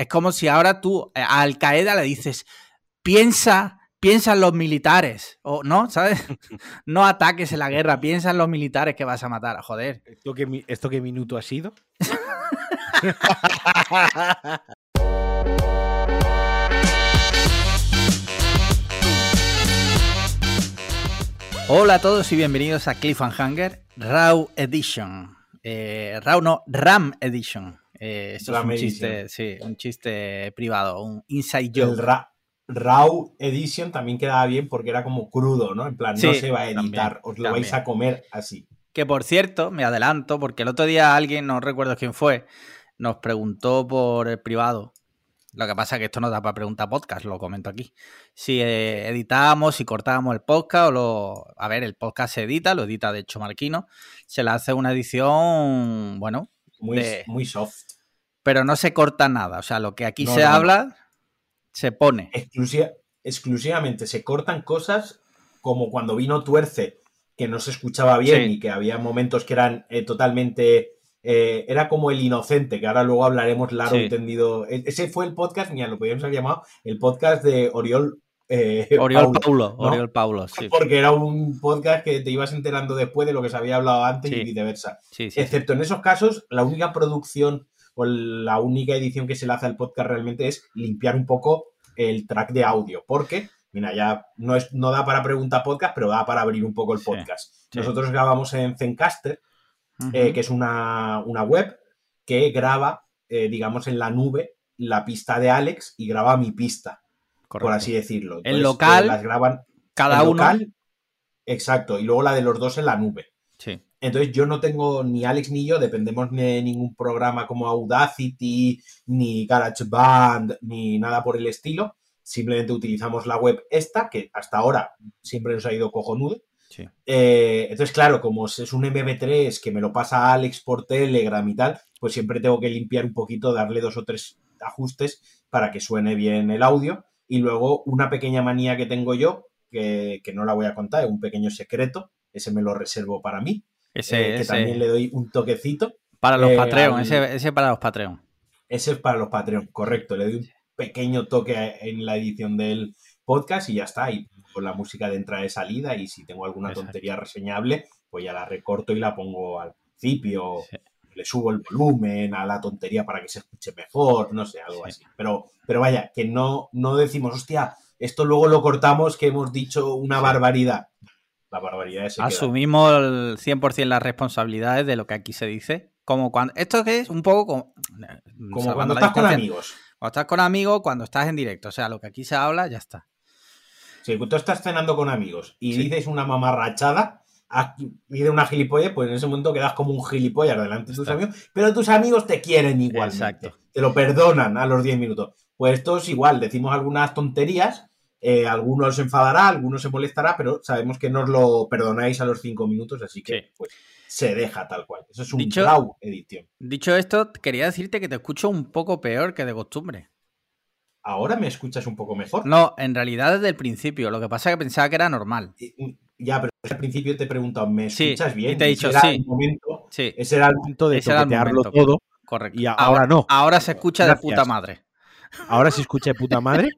Es como si ahora tú eh, a Al Qaeda le dices, piensa, piensa en los militares, o no, ¿sabes? No ataques en la guerra, piensa en los militares que vas a matar, joder. ¿Esto qué, esto qué minuto ha sido? Hola a todos y bienvenidos a Cliffhanger Raw Edition. Eh, Raw no, Ram Edition. Eh, esto es un chiste, sí, un chiste privado, un inside joke. El Ra- Raw Edition también quedaba bien porque era como crudo, ¿no? En plan, no se va a editar, también, os lo vais a comer así. Que por cierto, me adelanto, porque el otro día alguien, no recuerdo quién fue, nos preguntó por el privado. Lo que pasa es que esto no da para preguntar podcast, lo comento aquí. Si eh, editábamos, si cortábamos el podcast o lo. A ver, el podcast se edita, lo edita de hecho Marquino. Se le hace una edición, bueno, Muy, De- muy soft. pero no se corta nada. O sea, lo que aquí No, se no, no. habla, se pone. Exclusiva- exclusivamente se cortan cosas como cuando vino Tuerce, que no se escuchaba bien Sí. y que había momentos que eran eh, totalmente. eh, era como el inocente, que ahora luego hablaremos largo Sí. y tendido. E- Ese fue el podcast, mira, lo podríamos haber llamado el podcast de Oriol. Eh, Oriol Paulo, ¿no? Oriol Paulo, sí. Porque era un podcast que te ibas enterando después de lo que se había hablado antes Sí. y viceversa. sí, sí. Excepto en esos casos, la única producción o la única edición que se le hace al podcast realmente es limpiar un poco el track de audio. Porque, mira, ya no, es, no da para pregunta podcast, pero da para abrir un poco el podcast. Nosotros grabamos en Zencaster, eh, que es una, una web que graba, eh, digamos, en la nube la pista de Alex y graba mi pista, por así decirlo. El Entonces, local, eh, las graban Cada el uno. local, exacto, y luego la de los dos en la nube. Sí. Entonces yo no tengo, ni Alex ni yo, dependemos de ningún programa como Audacity, ni GarageBand, ni nada por el estilo. Simplemente utilizamos la web esta, que hasta ahora siempre nos ha ido cojonudo. Sí. Eh, entonces, claro, como es un MP3 que me lo pasa Alex por Telegram y tal, pues siempre tengo que limpiar un poquito, darle dos o tres ajustes para que suene bien el audio. Y luego una pequeña manía que tengo yo, que, que no la voy a contar, es un pequeño secreto, ese me lo reservo para mí, Ese, eh, que ese- también le doy un toquecito. para los eh, Patreon, al- ese, ese para los Patreon. Ese es para los Patreon, correcto. Le doy un pequeño toque en la edición del podcast y ya está. Y con la música de entrada y salida. Y si tengo alguna Exacto. tontería reseñable, pues ya la recorto y la pongo al principio. Sí. Le subo el volumen a la tontería para que se escuche mejor, no sé, algo Sí. así. Pero, pero vaya, que no, no decimos, hostia, esto luego lo cortamos que hemos dicho una barbaridad. La barbaridad es Asumimos el 100% las responsabilidades de lo que aquí se dice. Como cuando. Esto que es un poco como. como salvando cuando estás con amigos. Cuando estás con amigos, cuando estás en directo. O sea, lo que aquí se habla, ya está. Si tú estás cenando con amigos y Sí. dices una mamarrachada, ah, dices una gilipollas, pues en ese momento quedas como un gilipollas delante de tus amigos, pero tus amigos te quieren igualmente. Exacto. Te lo perdonan a los 10 minutos. Pues esto es igual, decimos algunas tonterías, eh, algunos se enfadará, algunos se molestará, pero sabemos que nos lo perdonáis a los 5 minutos, así que Sí. pues se deja tal cual. Eso es un Dicho- raw edición. Dicho esto, quería decirte que te escucho un poco peor que de costumbre. Ahora me escuchas un poco mejor. No, en realidad desde el principio. Lo que pasa es que pensaba que era normal. Ya, pero al principio te he preguntado, ¿me Sí, escuchas bien? y te he ese dicho era sí. el momento, Sí, ese era el Punto de Ese era toquetearlo momento. todo. correcto. Y ahora no. Ahora se escucha de Gracias. puta madre. Ahora se escucha de puta madre.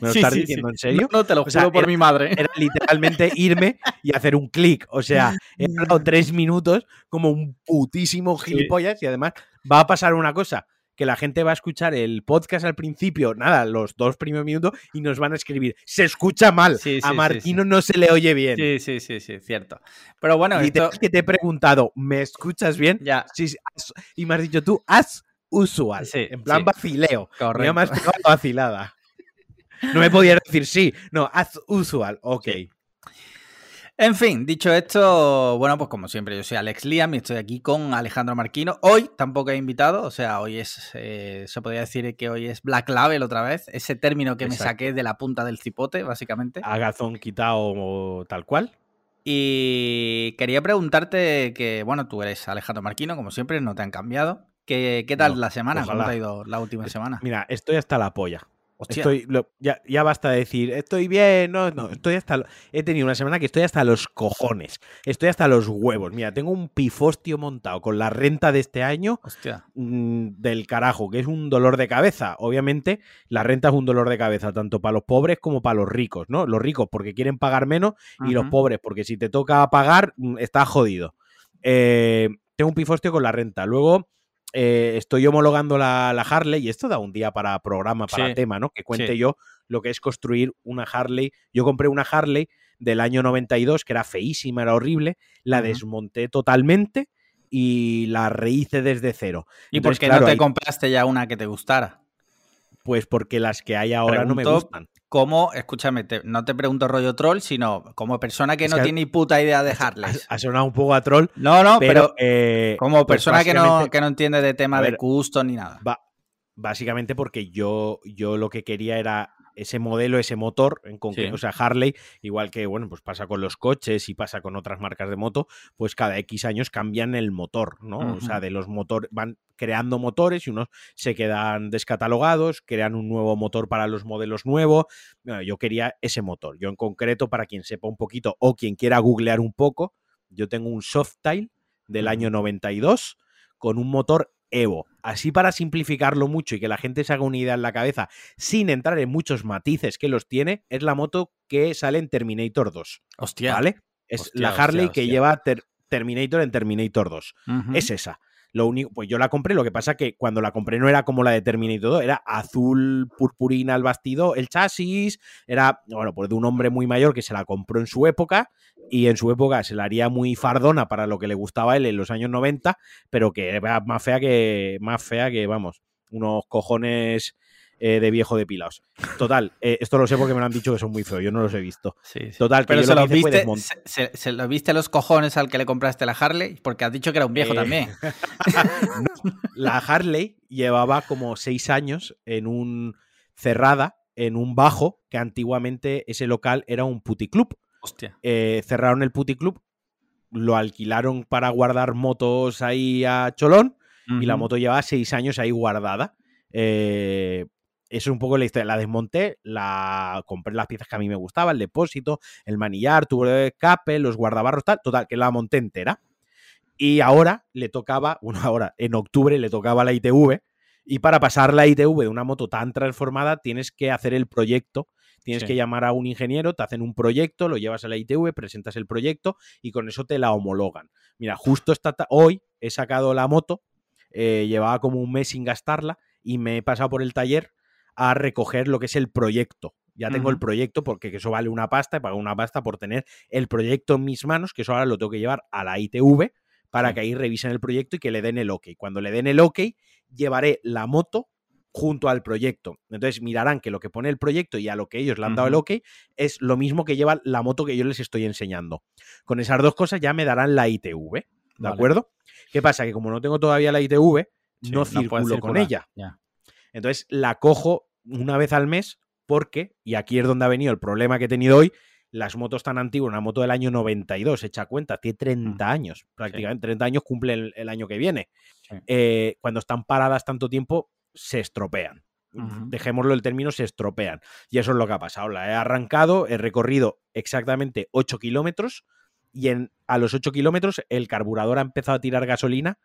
¿Me lo Sí, estás sí, diciendo sí. en serio? No, no, te lo O juro sea, por era- mi madre. Era literalmente irme y hacer un clic. O sea, he hablado tres minutos como un putísimo gilipollas y además va a pasar una cosa. Que la gente va a escuchar el podcast al principio, nada, los dos primeros minutos, y nos van a escribir, se escucha mal, Sí, sí, a sí, Martino no se le oye bien. Sí, sí, sí, sí, cierto. Pero bueno, y esto... que te he preguntado, ¿me escuchas bien? Ya, y me has dicho tú, as usual. Sí, en plan vacileo. Correcto. me has vacilada. No me podías decir sí. No, as usual. Ok. En fin, dicho esto, bueno, pues como siempre, yo soy Alex Liam y estoy aquí con Alejandro Marquino. Hoy tampoco he invitado, o sea, hoy es, eh, se podría decir que hoy es Black Label otra vez, ese término que me saqué de la punta del cipote, básicamente. Agazón quitado tal cual. Y quería preguntarte que, bueno, tú eres Alejandro Marquino, como siempre, no te han cambiado. ¿Qué, qué tal No, la semana? ¿Cómo te ha ido la última semana? Mira, estoy hasta la polla. Hostia. Estoy, lo- ya, ya basta de decir, estoy bien, no, no, estoy hasta. lo- He tenido una semana que estoy hasta los cojones, estoy hasta los huevos. Mira, tengo un pifostio montado con la renta de este año Hostia. mm, del carajo, que es un dolor de cabeza. Obviamente, la renta es un dolor de cabeza, tanto para los pobres como para los ricos, ¿no? Los ricos porque quieren pagar menos y los pobres porque si te toca pagar, mm, estás jodido. Eh, tengo un pifostio con la renta. Luego. Eh, estoy homologando la, la Harley y esto da un día para programa, para Sí, tema, ¿no? Que cuente sí. yo lo que es construir una Harley. Yo compré una Harley del año 92, que era feísima, era horrible, la desmonté totalmente y la rehice desde cero. ¿Y por qué claro, no te ahí- compraste ya una que te gustara? Pues porque las que hay ahora no me gustan. Como, escúchame, te- no te pregunto rollo troll, sino como persona que Es no que- tiene ni puta idea de Ha, Harleys. ha sonado un poco a troll, No, no, pero, pero, eh, como pues persona que no, que no entiende de tema de custom ni nada. ba- básicamente porque yo, yo lo que quería era ese modelo, ese motor en concreto, Sí. o sea, Harley, igual que, bueno, pues pasa con los coches y pasa con otras marcas de moto, pues cada X años cambian el motor, ¿no? O sea, de los motores, van creando motores y unos se quedan descatalogados, crean un nuevo motor para los modelos nuevos. Bueno, yo quería ese motor. Yo en concreto, para quien sepa un poquito o quien quiera googlear un poco, yo tengo un Softail del año 92 con un motor Evo. Así para simplificarlo mucho y que la gente se haga una idea en la cabeza, sin entrar en muchos matices que los tiene, es la moto que sale en Terminator 2. Hostia. ¿Vale? Es Hostia, la hostia, Harley que lleva Ter- Terminator en Terminator 2. Ujú. Es esa. Lo único, pues yo la compré, lo que pasa que cuando la compré no era como la de Terminator 2, era azul purpurina el bastido, el chasis, era, bueno, pues de un hombre muy mayor que se la compró en su época y en su época se la haría muy fardona para lo que le gustaba a él en los años 90, pero que era más fea que, más fea que, vamos, unos cojones eh, de viejo depilados. Total, eh, esto lo sé porque me lo han dicho que son muy feos, yo no los he visto. Sí, sí. Total, que Pero yo se lo que viste, se, se- se lo viste los cojones al que le compraste la Harley, porque has dicho que era un viejo Eh, también. la Harley llevaba como seis años en un cerrada, en un bajo, que antiguamente ese local era un puticlub. Hostia. Eh, cerraron el puticlub, lo alquilaron para guardar motos ahí a Cholón y la moto llevaba seis años ahí guardada. Eh, eso es un poco la historia. La desmonté, la compré las piezas que a mí me gustaban, el depósito, el manillar, tubo de escape, los guardabarros, tal. Total, que la monté entera. Y ahora le tocaba, bueno, ahora en octubre le tocaba la ITV. Y para pasar la ITV de una moto tan transformada, tienes que hacer el proyecto. Tienes Sí. que llamar a un ingeniero, te hacen un proyecto, lo llevas a la ITV, presentas el proyecto y con eso te la homologan. Mira, justo esta ta- hoy he sacado la moto, eh, llevaba como un mes sin gastarla y me he pasado por el taller a recoger lo que es el proyecto. Ya tengo el proyecto porque eso vale una pasta, he pagado una pasta por tener el proyecto en mis manos, que eso ahora lo tengo que llevar a la ITV para que ahí revisen el proyecto y que le den el OK. Cuando le den el OK, llevaré la moto junto al proyecto. Entonces mirarán que lo que pone el proyecto y a lo que ellos le han dado el. OK es lo mismo que lleva la moto que yo les estoy enseñando. Con esas dos cosas ya me darán la ITV, ¿de Vale. acuerdo? ¿Qué pasa? Que como no tengo todavía la ITV, Sí, no circulo con ella. Entonces la cojo una vez al mes porque, y aquí es donde ha venido el problema que he tenido hoy, las motos tan antiguas, una moto del año 92, echa cuenta, tiene 30 años, prácticamente 30 años cumple el, el año que viene. Sí. Eh, cuando están paradas tanto tiempo, se estropean. Dejémoslo el término, se estropean. Y eso es lo que ha pasado. La he arrancado, he recorrido exactamente 8 kilómetros y en, a los 8 kilómetros el carburador ha empezado a tirar gasolina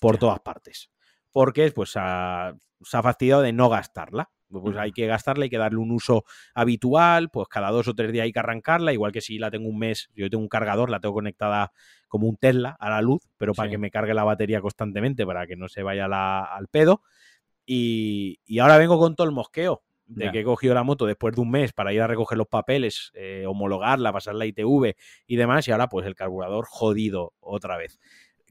por todas partes. Porque pues, ha- se ha fastidiado de no gastarla. Pues hay que gastarla, hay que darle un uso habitual, pues cada dos o tres días hay que arrancarla, igual que si la tengo un mes, yo tengo un cargador, la tengo conectada como un Tesla a la luz, pero para Sí. que me cargue la batería constantemente, para que no se vaya la- al pedo. Y, y ahora vengo con todo el mosqueo de que he cogido la moto después de un mes para ir a recoger los papeles, eh, homologarla, pasar la ITV y demás, y ahora pues el carburador jodido otra vez.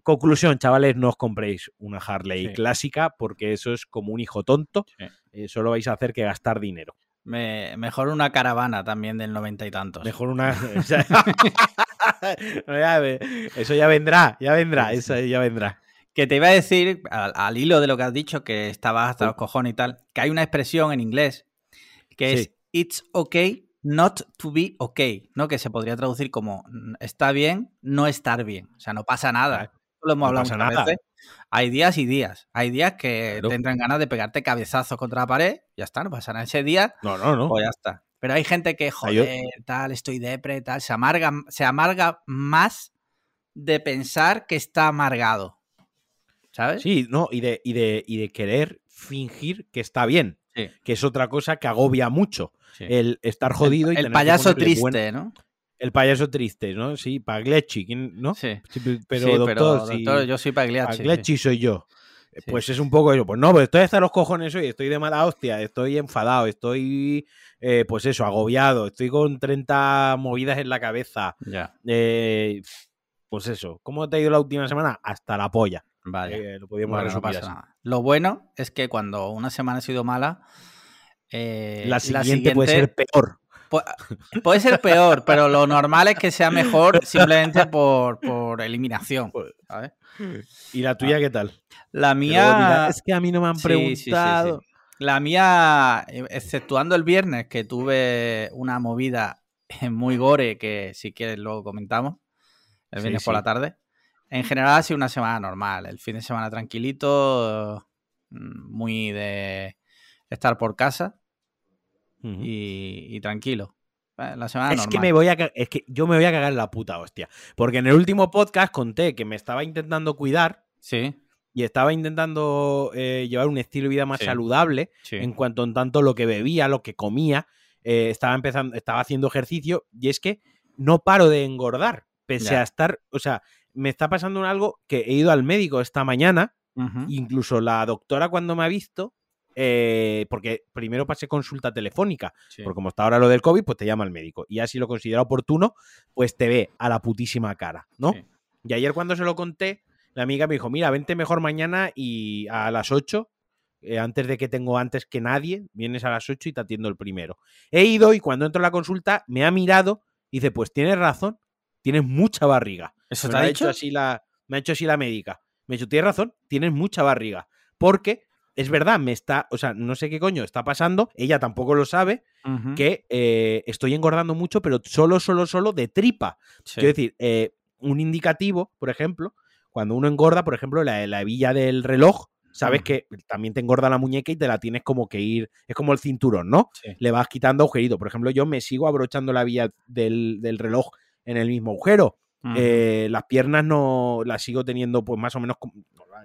Conclusión, chavales, no os compréis una Harley Sí. clásica porque eso es como un hijo tonto. Sí. Eh, solo vais a hacer que gastar dinero. Me- mejor una caravana también del noventa y tantos. Mejor una. eso ya vendrá, ya vendrá, eso ya vendrá. Que te iba a decir, al, al hilo de lo que has dicho, que estabas hasta los cojones y tal, que hay una expresión en inglés que Sí. es It's okay not to be okay, ¿no? Que se podría traducir como "Mm, está bien no estar bien. O sea, no pasa nada lo hemos hablado muchas nada. veces. Hay días y días. Hay días que Claro. te entran ganas de pegarte cabezazos contra la pared. Ya está, no pasará. Ese día, No, no, no. pues ya está. Pero hay gente que, joder, tal, estoy depre, tal, se amarga, se amarga más de pensar que está amargado. ¿Sabes? Sí, no, y de, y de, y de querer fingir que está bien, Sí, que es otra cosa que agobia mucho. sí. El estar jodido y el tener que payaso triste, buen- ¿no? El payaso triste, ¿no? Sí, Pagliacci, ¿quién- ¿no? Sí. Sí, pe- pero Sí, doctor, sí, doctor, yo soy Pagliacci. Pagliacci soy yo. Eh. Pues es un poco eso. Pues no, pues estoy hasta los cojones hoy, estoy de mala hostia, estoy enfadado, estoy, eh, pues eso, agobiado, estoy con 30 movidas en la cabeza. Ya, eh, pues eso, ¿cómo te ha ido la última semana? Hasta la polla. vaya. Eh, lo podríamos Bueno, no pasa nada. Lo bueno es que cuando una semana ha sido mala, La siguiente, puede ser peor. Pu- puede ser peor, pero lo normal es que sea mejor simplemente por, por eliminación. ¿sabes? ¿Y la tuya qué tal? La mía. es que a mí no me han Sí, sí, sí, sí. preguntado. La mía, eh, exceptuando el viernes, que tuve una movida muy gore, que si quieres luego comentamos, el viernes por la tarde. En general ha sido una semana normal. El fin de semana tranquilito, mm, muy de estar por casa Y, y tranquilo. Eh, La semana Es normal. que me voy a es que yo me voy a cagar en la puta hostia. Porque en el último podcast conté que me estaba intentando cuidar Sí, y estaba intentando eh, llevar un estilo de vida más Sí. saludable sí. en cuanto en tanto lo que bebía, lo que comía, eh, estaba empezando, estaba haciendo ejercicio y es que no paro de engordar, pese Ya. a estar, o sea, me está pasando algo que he ido al médico esta mañana, incluso la doctora cuando me ha visto, eh, porque primero pasé consulta telefónica, Sí. porque como está ahora lo del COVID, pues te llama el médico. Y ya si lo considera oportuno, pues te ve a la putísima cara, ¿no? Sí. Y ayer cuando se lo conté, la amiga me dijo, mira, vente mejor mañana y a las 8, eh, antes de que tengo antes que nadie, vienes a las 8 y te atiendo el primero. He ido y cuando entro a la consulta me ha mirado y dice, pues tienes razón, tienes mucha barriga. ¿Eso Me te lo ha hecho así la, me ha hecho así la médica. Me ha dicho, tienes razón, tienes mucha barriga. Porque es verdad, me está, o sea, no sé qué coño está pasando, ella tampoco lo sabe, que eh, estoy engordando mucho, pero solo, solo, solo de tripa. Sí. Quiero decir, eh, un indicativo, por ejemplo, cuando uno engorda, por ejemplo, la, la hebilla del reloj, sabes que también te engorda la muñeca y te la tienes como que ir, es como el cinturón, ¿no? Sí. Le vas quitando agujerito. Por ejemplo, yo me sigo abrochando la hebilla del, del reloj en el mismo agujero. Eh, las piernas no las sigo teniendo pues más o menos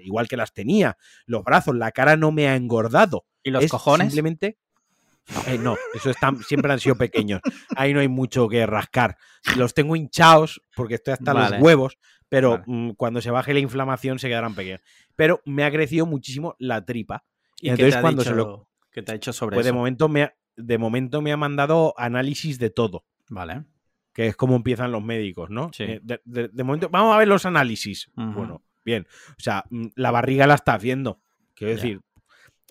igual que las tenía. Los brazos, la cara no me ha engordado. ¿Y los es cojones? Simplemente. Eh, no, eso están, siempre han sido pequeños. Ahí no hay mucho que rascar. Los tengo hinchados porque estoy hasta Vale. los huevos, pero Vale. mm, cuando se baje la inflamación se quedarán pequeños. Pero me ha crecido muchísimo la tripa. ¿Y entonces cuando dicho, se lo- qué te ha hecho sobre Pues de eso? momento, me ha, de momento me ha mandado análisis de todo, Vale. Que es como empiezan los médicos, ¿no? Sí. Eh, De, de- de momento, vamos a ver los análisis. Bueno, bien. O sea, mm, la barriga la estás viendo. Quiero decir,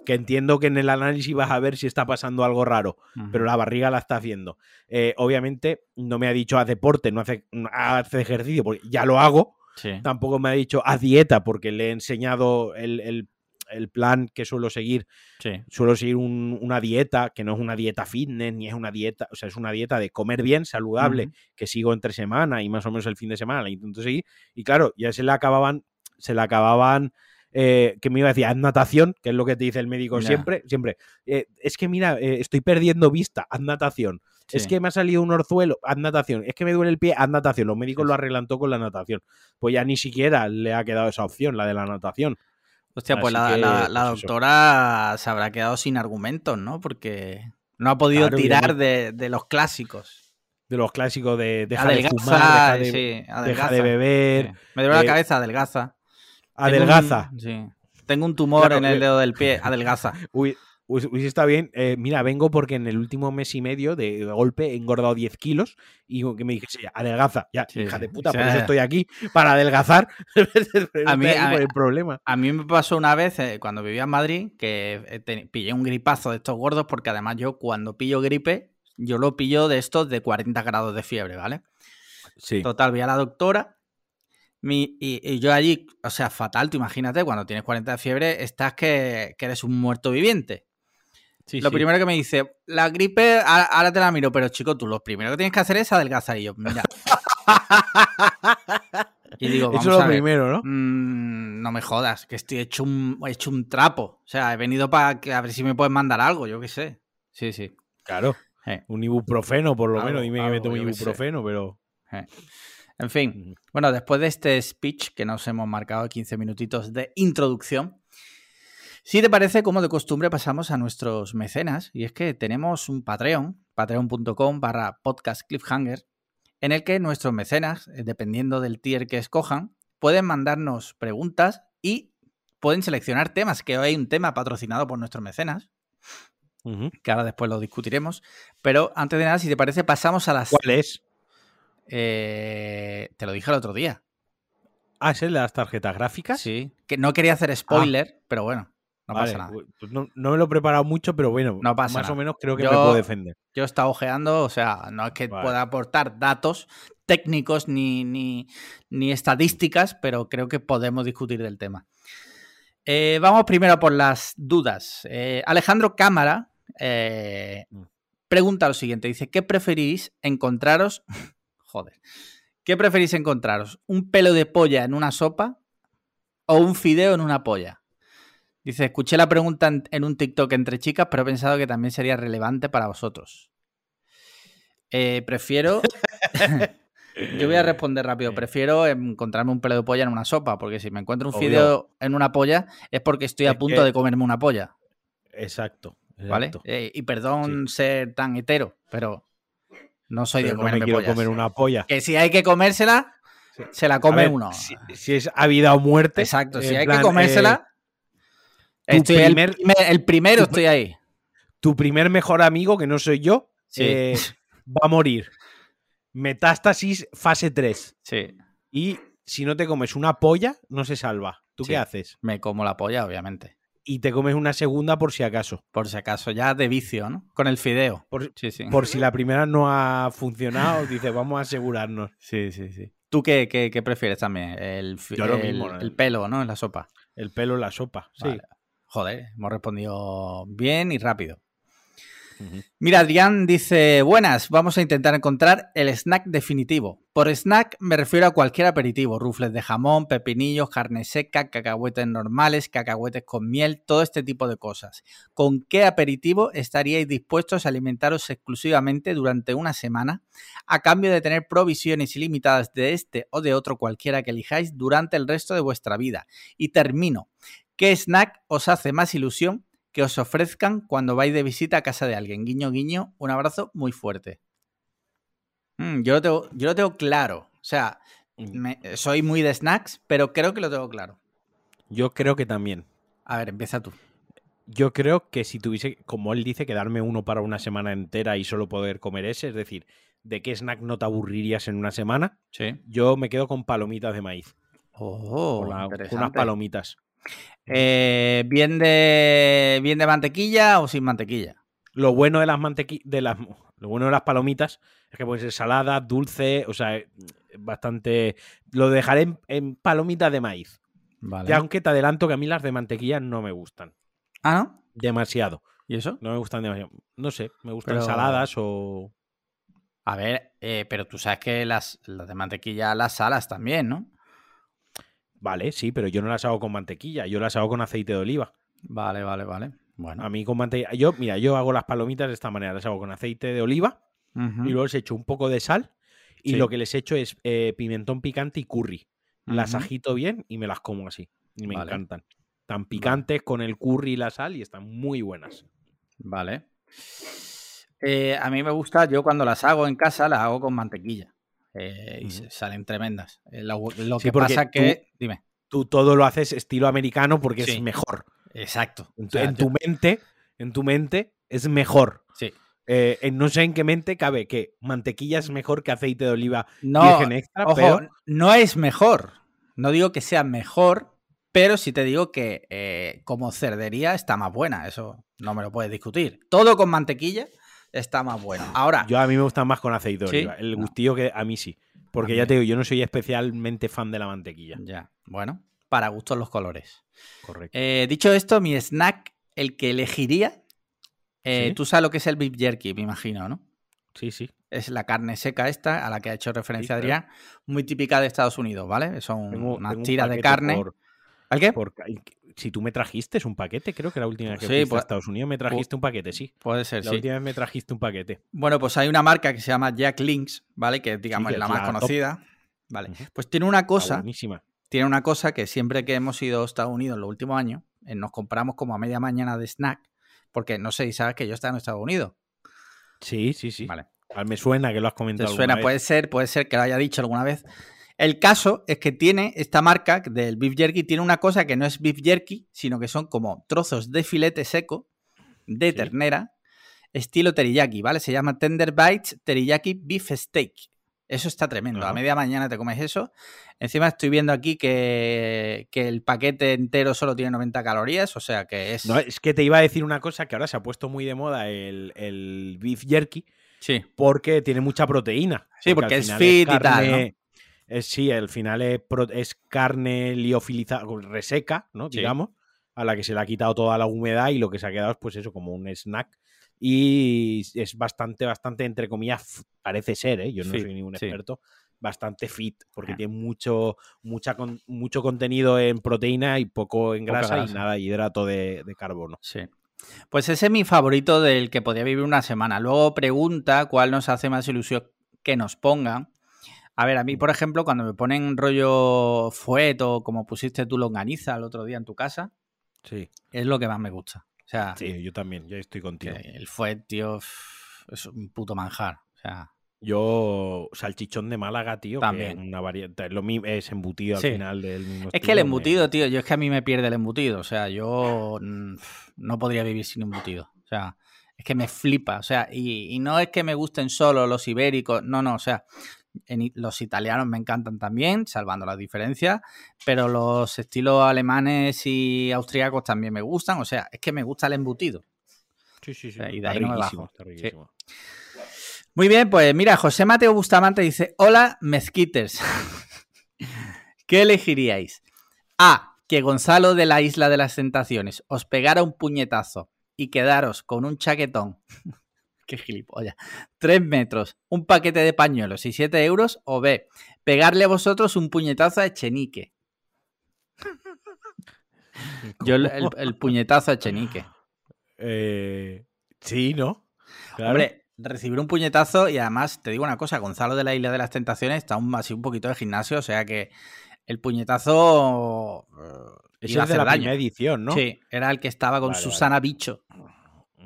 que entiendo que en el análisis vas a ver si está pasando algo raro pero la barriga la está haciendo. Eh, obviamente no me ha dicho haz deporte, no hace, no hace ejercicio, porque ya lo hago. Sí. Tampoco me ha dicho haz dieta, porque le he enseñado el, el- el plan que suelo seguir. Sí. Suelo seguir un- una dieta que no es una dieta fitness, ni es una dieta, o sea, es una dieta de comer bien, saludable, que sigo entre semana y más o menos el fin de semana la intento seguir. Y claro, ya se le acababan, se le acababan. eh, que me iba a decir, haz natación, que es lo que te dice el médico siempre, siempre. Eh, es que mira, eh, estoy perdiendo vista, haz natación. Es que me ha salido un orzuelo, haz natación. Es que me duele el pie, haz natación. Los médicos Sí, lo arreglan todo con la natación. Pues ya ni siquiera le ha quedado esa opción, la de la natación. Hostia, pues Así la, que, la- la pues eso. doctora se habrá quedado sin argumentos, ¿no? Porque no ha podido Claro, tirar de, de los clásicos. De los clásicos de deja de fumar, deja de, sí, deja adelgaza. de beber, Sí. Me duele eh, la cabeza, adelgaza. Tengo adelgaza. un- sí. Tengo un tumor Claro, en el eh, dedo del pie, adelgaza. Uy, uy, está bien. Eh, mira, vengo porque en el último mes y medio de golpe he engordado 10 kilos y que me dijese, adelgaza. Ya, Sí, hija de puta, sí. por eso estoy aquí, para adelgazar. A mí- a el problema. A mí me pasó una vez eh, cuando vivía en Madrid que eh, te- pillé un gripazo de estos gordos porque además yo cuando pillo gripe, yo lo pillo de estos de 40 grados de fiebre, ¿vale? Sí. Total, vi a la doctora mi- y, y yo allí, o sea, fatal, tú imagínate, cuando tienes 40 de fiebre, estás que, que eres un muerto viviente. Sí, lo sí. primero que me dice, la gripe, ahora, te la miro, pero chico, tú lo primero que tienes que hacer es adelgazar. Y yo, mira, Y digo, vamos Eso es lo a ver, primero, ¿no? mm, no me jodas, que estoy hecho un, hecho un trapo. O sea, he venido para que a ver si me puedes mandar algo, yo qué sé. Sí, sí. Claro. Eh. Un ibuprofeno, por lo Algo, menos. Dime que me tomo ibuprofeno, pero. En fin, bueno, después de este speech que nos hemos marcado 15 minutitos de introducción, si te parece, como de costumbre, pasamos a nuestros mecenas. Y es que tenemos un Patreon, patreon.com barra podcast cliffhanger, en el que nuestros mecenas, eh, dependiendo del tier que escojan, pueden mandarnos preguntas y pueden seleccionar temas, que hoy hay un tema patrocinado por nuestros mecenas, que ahora después lo discutiremos. Pero antes de nada, si te parece, pasamos a las... ¿Cuál es? eh, te lo dije el otro día. Ah, ¿es el de las tarjetas gráficas? Sí, que no quería hacer spoiler, pero bueno, no Vale, pasa nada. pues no, no me lo he preparado mucho, pero bueno, No pasa más nada. o menos creo que Yo- me puedo defender. Yo he estado ojeando, o sea, no es que Vale. pueda aportar datos técnicos ni, ni, ni estadísticas, pero creo que podemos discutir del tema. Eh, vamos primero por las dudas. Eh, Alejandro Cámara eh, Mm. pregunta lo siguiente: dice, ¿qué preferís encontraros? Joder. ¿Qué preferís encontraros? ¿Un pelo de polla en una sopa o un fideo en una polla? Dice, escuché la pregunta en, en un TikTok entre chicas, pero he pensado que también sería relevante para vosotros. Eh, prefiero. Yo voy a responder rápido. Prefiero encontrarme un pelo de polla en una sopa, porque si me encuentro un Obvio. fideo en una polla es porque estoy a Es punto que- de comerme una polla, Exacto. ¿vale? Eh, y perdón ser tan hetero, pero no soy Pero de no me comerme quiero pollas. comer una polla. Que si hay que comérsela, Sí. se la come ver, uno. Si, si es a vida o muerte. Exacto, si hay plan, que comérsela. tu estoy el primer- el primero tu- estoy ahí. eh, tu primer mejor amigo, que no soy yo, Sí. eh, va a morir. Metástasis fase 3. Sí. Y si no te comes una polla, no se salva. ¿Tú Sí. qué haces? Me como la polla, obviamente. Y te comes una segunda por si acaso. Por si acaso, ya de vicio, ¿no? Con el fideo. Por, Sí, sí. por si la primera no ha funcionado, dice, vamos a asegurarnos. Sí, sí, sí. ¿Tú qué, qué- qué prefieres también? El, Yo lo mismo, ¿no? el pelo, ¿no? En la sopa. El pelo en la sopa. Sí. Vale. Joder, hemos respondido bien y rápido. Mira, Adrián dice, buenas, vamos a intentar encontrar el snack definitivo. Por snack me refiero a cualquier aperitivo, rufles de jamón, pepinillos, carne seca, cacahuetes normales, cacahuetes con miel, todo este tipo de cosas. ¿Con qué aperitivo estaríais dispuestos a alimentaros exclusivamente durante una semana a cambio de tener provisiones ilimitadas de este o de otro cualquiera que elijáis durante el resto de vuestra vida? Y termino. ¿Qué snack os hace más ilusión que os ofrezcan cuando vais de visita a casa de alguien? Guiño, guiño, un abrazo muy fuerte. Mm, yo, lo tengo, yo lo tengo claro. O sea, me- soy muy de snacks, pero creo que lo tengo claro. Yo creo que también. A ver, empieza tú. Yo creo que si tuviese, como él dice, que darme uno para una semana entera y solo poder comer ese, es decir, ¿de qué snack no te aburrirías en una semana? Sí. Yo me quedo con palomitas de maíz. Oh, la- unas palomitas. Eh, ¿bien, de, ¿Bien de mantequilla o sin mantequilla? Lo bueno de las de las lo bueno de las palomitas es que pueden ser saladas, dulce, o sea, eh, bastante. Lo dejaré en, en palomitas de maíz. Vale. Que aunque te adelanto que a mí las de mantequilla no me gustan. Ah, ¿no? Demasiado. ¿Y eso? No me gustan demasiado. No sé, me gustan Pero- saladas o. A ver, eh, pero tú sabes que las, las de mantequilla las salas también, ¿no? Vale, sí, pero yo no las hago con mantequilla, yo las hago con aceite de oliva. Vale, vale, vale. Bueno. A mí con mantequilla. Yo, mira, yo hago las palomitas de esta manera, las hago con aceite de oliva y luego les echo un poco de sal y Sí. lo que les echo es eh, pimentón picante y curry. Las agito bien y me las como así. Y me Vale. encantan. Tan picantes con el curry y la sal y están muy buenas. Vale. Eh, a mí me gusta, yo cuando las hago en casa las hago con mantequilla. Eh, y salen tremendas. Eh, lo lo Sí, que pasa que... Dime. Tú todo lo haces estilo americano porque Sí. es mejor. Exacto. En, O tu- sea, en yo- tu mente, en tu mente es mejor. Sí. Eh, en no sé en qué mente cabe que mantequilla es mejor que aceite de oliva No, virgen extra, ojo, pero no es mejor. No digo que sea mejor, pero sí te digo que eh, como cerdería está más buena. Eso no me lo puedes discutir. Todo con mantequilla está más bueno. Ahora, yo a mí me gusta más con aceite de ¿Sí? oliva. El No. gustillo que a mí sí. Porque ya te digo, yo no soy especialmente fan de la mantequilla. ya, bueno, para gustos los colores. Correcto. Eh, dicho esto, mi snack, el que elegiría, eh, ¿Sí? tú sabes lo que es el beef jerky, me imagino, ¿no? Sí, sí. Es la carne seca esta, a la que ha hecho referencia Adrián, muy típica de Estados Unidos, ¿vale? Son Tengo- unas tengo un tiras de carne. por- ¿Al qué? por si tú me trajiste es un paquete, creo que la última vez que Sí, fuiste pues- a Estados Unidos me trajiste un paquete, sí. Puede ser, La sí. última vez me trajiste un paquete. Bueno, pues hay una marca que se llama Jack Links, ¿vale? Que digamos que es la más top. conocida. Vale. Pues tiene una cosa, buenísima. tiene una cosa que siempre que hemos ido a Estados Unidos en los últimos años, eh, nos compramos como a media mañana de snack, porque no sé si sabes que yo estaba en Estados Unidos. Sí, sí, sí. Vale. Me suena que lo has ¿Te comentado. alguna suena? vez. Puede ser, puede ser que lo haya dicho alguna vez. El caso es que tiene esta marca del beef jerky, tiene una cosa que no es beef jerky, sino que son como trozos de filete seco de Sí. ternera, estilo teriyaki, ¿vale? Se llama Tender Bites Teriyaki Beef Steak. Eso está tremendo. A media mañana te comes eso. Encima estoy viendo aquí que, que el paquete entero solo tiene 90 calorías, o sea que es... No, es que te iba a decir una cosa que ahora se ha puesto muy de moda el, el beef jerky Sí, porque tiene mucha proteína. Sí, porque es fit y tal, ¿no? Es- sí, al final es, carne liofilizada, reseca, ¿no? Sí. Digamos, a la que se le ha quitado toda la humedad y lo que se ha quedado es pues eso, como un snack. Y es bastante, bastante, entre comillas, parece ser, ¿eh? Yo no Fit, soy ningún sí. experto, bastante fit, porque Ah. tiene mucho, mucha con- mucho contenido en proteína y poco en grasa, grasa. y nada, hidrato de, de carbono. Sí. Pues ese es mi favorito del que podría vivir una semana. Luego pregunta cuál nos hace más ilusión que nos pongan. A ver, a mí, por ejemplo, cuando me ponen rollo fuet o como pusiste tú longaniza el otro día en tu casa, Sí, es lo que más me gusta. O sea, sí, yo también, yo estoy contigo. el fuet, tío, es un puto manjar. O sea, Yo, salchichón de Málaga, tío, También. que una variante, lo mismo es embutido Sí. al final del mismo es que el me- embutido, tío, yo es que a mí me pierde el embutido. O sea, yo mm, no podría vivir sin embutido. O sea, es que me flipa. O sea, y, y no es que me gusten solo los ibéricos. No, no, o sea, en los italianos me encantan también, salvando las diferencias, pero los estilos alemanes y austríacos también me gustan. O sea, es que me gusta el embutido. Sí, sí, sí. sea, y de está ahí no me riquísimo, bajo. está riquísimo. Muy bien, pues mira, José Mateo Bustamante dice: Hola, mezquiters. ¿Qué elegiríais? A. Que Gonzalo de la Isla de las Tentaciones os pegara un puñetazo y quedaros con un chaquetón. Qué gilipollas. Tres metros, un paquete de pañuelos y siete euros. O B. Pegarle a vosotros un puñetazo a Echenique. Yo el, el- el puñetazo a Echenique. Eh, sí, ¿no? Claro. Hombre, recibir un puñetazo y además te digo una cosa, Gonzalo de la Isla de las Tentaciones está un, así un poquito de gimnasio, o sea que el puñetazo es de la daño. primera edición, ¿no? Sí, era el que estaba con Vale, vale. Susana Bicho.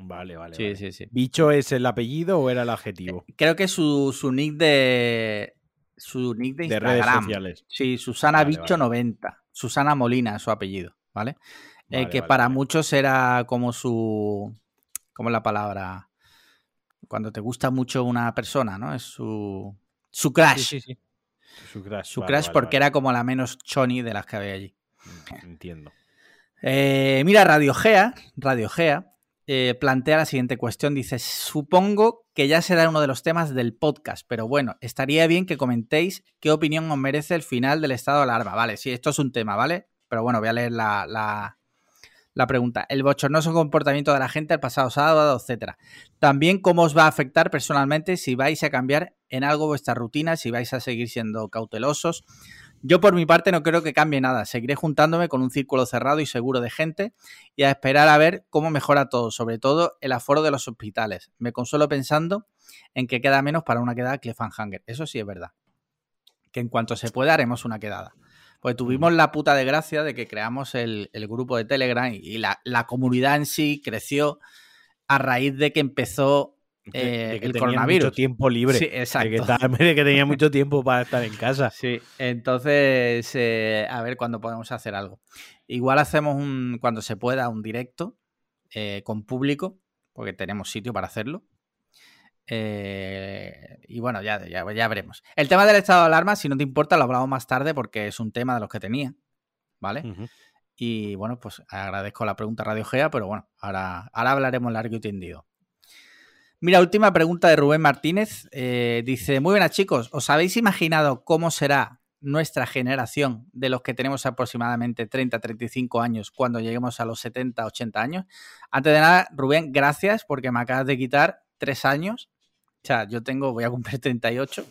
Vale, vale. Sí, vale. sí, sí. ¿Bicho es el apellido o era el adjetivo? Creo que su, su nick de su nick de De redes Instagram. sociales. Sí, Susana Vale, Bicho vale. 90. Susana Molina es su apellido, ¿vale? Eh, que para muchos era como su. ¿Cómo es la palabra? Cuando te gusta mucho una persona, ¿no? Es su. Su crush. Sí, sí, sí. Su crush. Su vale, porque era como la menos choni de las que había allí. Entiendo. Eh, mira, Radio Gea, Radio Gea eh, plantea la siguiente cuestión. Dice, supongo que ya será uno de los temas del podcast, pero bueno, estaría bien que comentéis qué opinión os merece el final del estado de alarma. Vale, sí, esto es un tema, ¿vale? Pero bueno, voy a leer la, la- la pregunta. El bochornoso comportamiento de la gente el pasado sábado, etcétera. También cómo os va a afectar personalmente si vais a cambiar en algo vuestra rutina, si vais a seguir siendo cautelosos. Yo por mi parte no creo que cambie nada. Seguiré juntándome con un círculo cerrado y seguro de gente y a esperar a ver cómo mejora todo, sobre todo el aforo de los hospitales. Me consuelo pensando en que queda menos para una quedada Cliffhanger. Eso sí es verdad. Que en cuanto se pueda haremos una quedada. Pues tuvimos la puta desgracia de que creamos el, grupo de Telegram y, la, la comunidad en sí creció a raíz de que empezó eh, de que el tenía coronavirus. mucho tiempo libre. Sí, De que, exacto. de que tenía mucho tiempo para estar en casa. Sí, entonces, eh, a ver cuándo podemos hacer algo. Igual hacemos un, cuando se pueda, un directo eh, con público, porque tenemos sitio para hacerlo. Eh, y bueno, ya, ya, ya veremos. El tema del estado de alarma, si no te importa, lo hablamos más tarde porque es un tema de los que tenía. ¿Vale? Y bueno, pues agradezco la pregunta Radio Gea, pero bueno, ahora, ahora hablaremos largo y tendido. Mira, última pregunta de Rubén Martínez. Eh, dice, muy buenas chicos, ¿os habéis imaginado cómo será nuestra generación de los que tenemos aproximadamente 30-35 años cuando lleguemos a los 70-80 años? Antes de nada, Rubén, gracias porque me acabas de quitar tres años sea, yo tengo, voy a cumplir 38,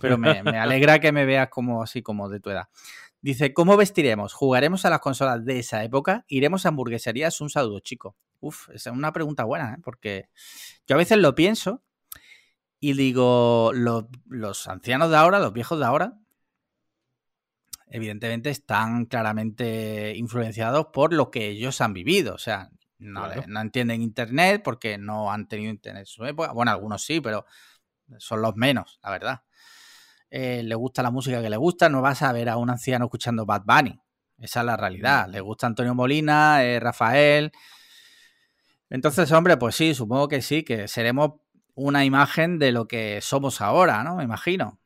pero me, me alegra que me veas como así como de tu edad. Dice, ¿cómo vestiremos? ¿Jugaremos a las consolas de esa época? ¿Iremos a hamburgueserías? Un saludo, chico. Uf, esa es una pregunta buena, ¿eh? porque yo a veces lo pienso y digo, los, los ancianos de ahora, los viejos de ahora, evidentemente están claramente influenciados por lo que ellos han vivido. O sea, no, Claro. no entienden Internet porque no han tenido Internet en su época. Bueno, algunos sí, pero son los menos, la verdad. Eh, le gusta la música que le gusta, no vas a ver a un anciano escuchando Bad Bunny. Esa es la realidad. Le gusta Antonio Molina, eh, Rafael. Entonces, hombre, pues sí, supongo que sí, que seremos una imagen de lo que somos ahora, ¿no? Me imagino.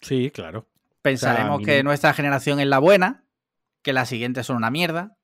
Sí, claro. Pensaremos que no- nuestra generación es la buena, que las siguientes son una mierda.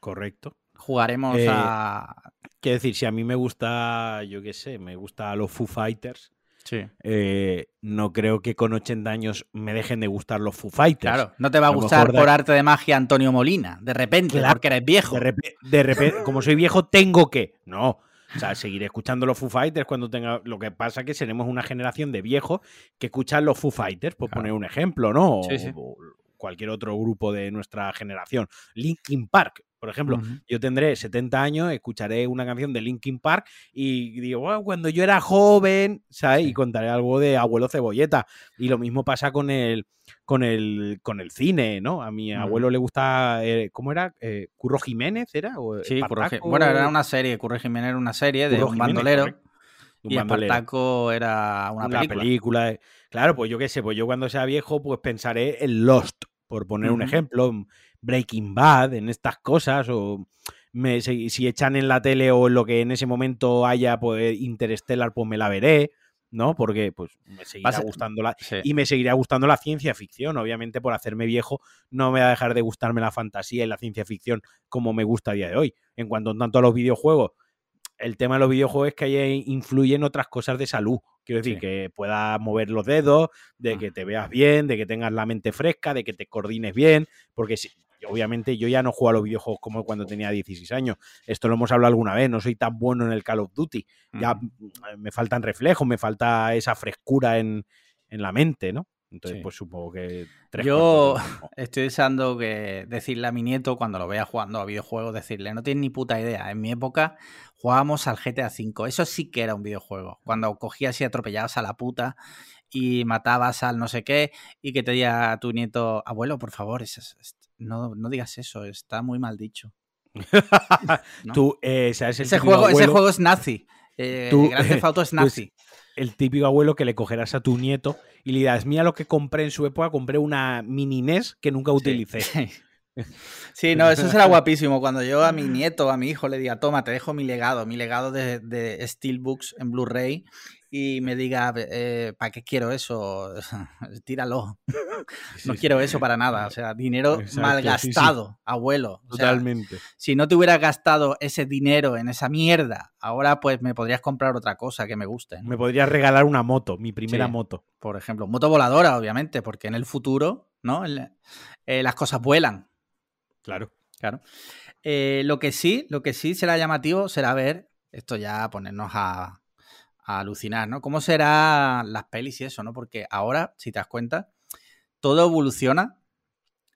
Correcto. Jugaremos Eh, a. Quiero decir, si a mí me gusta, yo qué sé, me gusta los Foo Fighters, Sí. eh, no creo que con 80 años me dejen de gustar los Foo Fighters. Claro, no te va a gustar por arte de magia Antonio Molina, de repente, Claro, porque eres viejo. De, repe- de repente, como soy viejo, tengo que. No. O sea, seguiré escuchando los Foo Fighters cuando tenga. Lo que pasa es que seremos una generación de viejos que escuchan los Foo Fighters, por Claro. poner un ejemplo, ¿no? O, Sí, sí. o cualquier otro grupo de nuestra generación. Linkin Park, por ejemplo. Yo tendré 70 años, escucharé una canción de Linkin Park y digo, "Wow, cuando yo era joven, ¿sabes? Sí. Y contaré algo de Abuelo Cebolleta. Y lo mismo pasa con el, con el, con el cine, ¿no? A mi abuelo le gusta, eh, ¿cómo era? Eh, ¿Curro Jiménez era? ¿O Sí, Curro Ji- Espartaco? bueno, era una serie, Curro Jiménez era una serie de Curro un Jiménez, bandolero correcto. Un y. Espartaco era una Una película. película. eh. Claro, pues yo qué sé, pues yo cuando sea viejo, pues pensaré en Lost, por poner un ejemplo, Breaking Bad, en estas cosas, o me- si, si echan en la tele o en lo que en ese momento haya, pues Interstellar, pues me la veré, ¿no? Porque pues me seguirá Vas gustando la. Sí. Y me seguirá gustando la ciencia ficción, obviamente por hacerme viejo no me va a dejar de gustarme la fantasía y la ciencia ficción como me gusta a día de hoy. En cuanto tanto a los videojuegos, el tema de los videojuegos es que ahí influyen otras cosas de salud. Quiero decir, Sí. que puedas mover los dedos, de que te veas bien, de que tengas la mente fresca, de que te coordines bien, porque si- obviamente yo ya no juego a los videojuegos como cuando tenía 16 años. Esto lo hemos hablado alguna vez, no soy tan bueno en el Call of Duty. Ya mm, me faltan reflejos, me falta esa frescura en, en la mente, ¿no? Entonces, Sí. pues supongo que tres Yo estoy deseando que decirle a mi nieto cuando lo vea jugando a videojuegos, decirle, no tienes ni puta idea. En mi época jugábamos al GTA V. Eso sí que era un videojuego. Cuando cogías y atropellabas a la puta y matabas al no sé qué y que te diga a tu nieto, abuelo, por favor, es- es- no, no digas eso, está muy mal dicho. ¿no? Tú, eh, ¿sabes el ese, juego, ese juego es nazi. Eh, Tú- Grand Theft Auto es pues, nazi. el típico abuelo que le cogerás a tu nieto y le dirás, mira lo que compré en su época, compré una mini NES que nunca utilicé. Sí. Sí, no, eso será guapísimo. Cuando yo a mi nieto, a mi hijo, le diga, toma, te dejo mi legado, mi legado de, de Steelbooks en Blu-ray, y me diga, eh, ¿para qué quiero eso? Tíralo. No quiero eso para nada. O sea, dinero Exacto, malgastado, abuelo. O sea, Totalmente. si no te hubieras gastado ese dinero en esa mierda, ahora pues me podrías comprar otra cosa que me guste. ¿no? Me podrías regalar una moto, mi primera Sí. moto. Por ejemplo, moto voladora, obviamente, porque en el futuro, ¿no? Eh, las cosas vuelan. Claro. Claro. Eh, lo que sí, lo que sí será llamativo será ver, esto ya ponernos a, a alucinar, ¿no? ¿Cómo serán las pelis y eso, ¿no? Porque ahora, si te das cuenta, todo evoluciona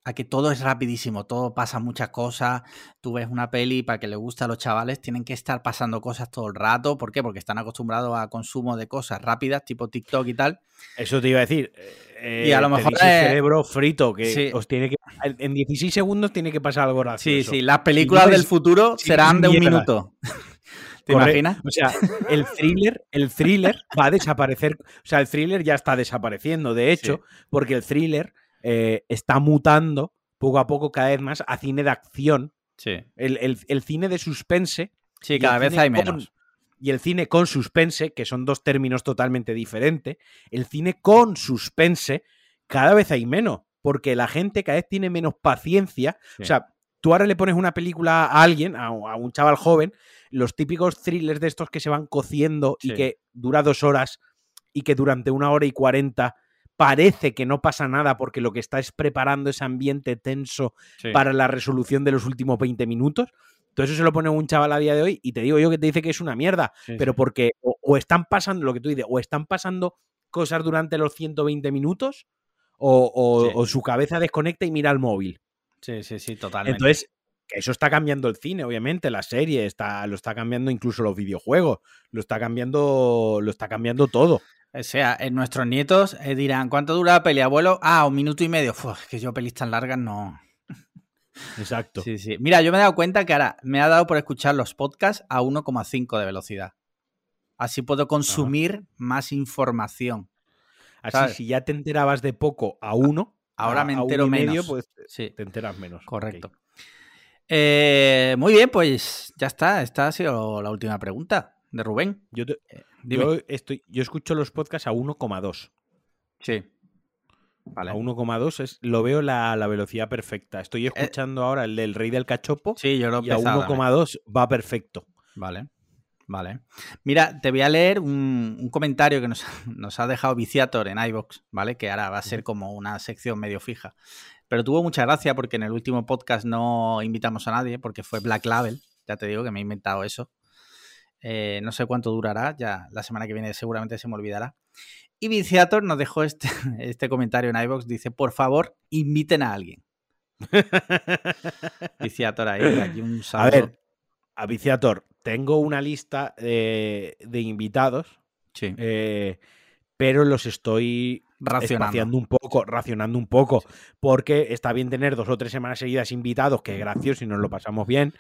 a que todo es rapidísimo, todo pasa muchas cosas. Tú ves una peli para que le guste a los chavales, tienen que estar pasando cosas todo el rato. ¿Por qué? Porque están acostumbrados a consumo de cosas rápidas, tipo TikTok y tal. Eso te iba a decir. eh, Y a lo tenéis mejor, el eh, cerebro frito que sí. os tiene que en 16 segundos tiene que pasar algo Sí, gracioso. sí, las películas del futuro si serán de un mierda. minuto. ¿Te Corre- imaginas? O sea, el thriller, el thriller va a desaparecer. O sea, el thriller ya está desapareciendo, de hecho, porque el thriller eh, está mutando poco a poco cada vez más a cine de acción. Sí. El, el- el cine de suspense. Sí, cada vez hay con- menos. y el cine con suspense, que son dos términos totalmente diferentes. El cine con suspense, cada vez hay menos. Porque la gente cada vez tiene menos paciencia. Sí. O sea, tú ahora le pones una película a alguien, a, a un chaval joven, los típicos thrillers de estos que se van cociendo y que dura dos horas y que durante una hora y cuarenta parece que no pasa nada porque lo que está es preparando ese ambiente tenso Sí. para la resolución de los últimos 20 minutos. Todo eso se lo pone un chaval a día de hoy y te digo yo que te dice que es una mierda, Sí, pero porque o, o están pasando, lo que tú dices, o están pasando cosas durante los 120 minutos, o, o su cabeza desconecta y mira el móvil. Sí, sí, sí, totalmente. Entonces, que eso está cambiando el cine, obviamente, la serie, está, lo está cambiando incluso los videojuegos, lo está cambiando, lo está cambiando todo. O sea, eh, nuestros nietos eh, dirán, ¿cuánto dura la peli, abuelo? Ah, un minuto y medio. Uf, que yo pelis tan largas no. Exacto. Sí, sí. Mira, yo me he dado cuenta que ahora me ha dado por escuchar los podcasts a 1,5 de velocidad. Así puedo consumir más información. Así, ¿sabes? si ya te enterabas de poco a uno, Ahora a- me a uno entero y medio, menos. pues Sí, te enteras menos. correcto. Eh, muy bien, pues ya está. Esta ha sido la última pregunta de Rubén. Yo, te- yo estoy, yo escucho los podcasts a 1,2. Sí. Vale. A 1,2 es, lo veo la, la velocidad perfecta. Estoy escuchando ahora el del Rey del Cachopo Eh, Sí, yo lo he y a empezado también. 1,2 va perfecto. Vale, vale. Mira, te voy a leer un, un comentario que nos, nos ha dejado Viciator en iVox, ¿vale? Que ahora va a ser como una sección medio fija. Pero tuvo mucha gracia porque en el último podcast no invitamos a nadie, porque fue Black Label. Ya te digo que me he inventado eso. Eh, no sé cuánto durará, ya la semana que viene seguramente se me olvidará. Y Viciator nos dejó este, este comentario en iVox. Dice, por favor, inviten a alguien. Viciator ahí, aquí un A saludo. ver, a Viciator, tengo una lista de, de invitados, Sí, eh, pero los estoy racionando. un poco, racionando un poco, porque está bien tener dos o tres semanas seguidas invitados, que es gracioso y nos lo pasamos bien,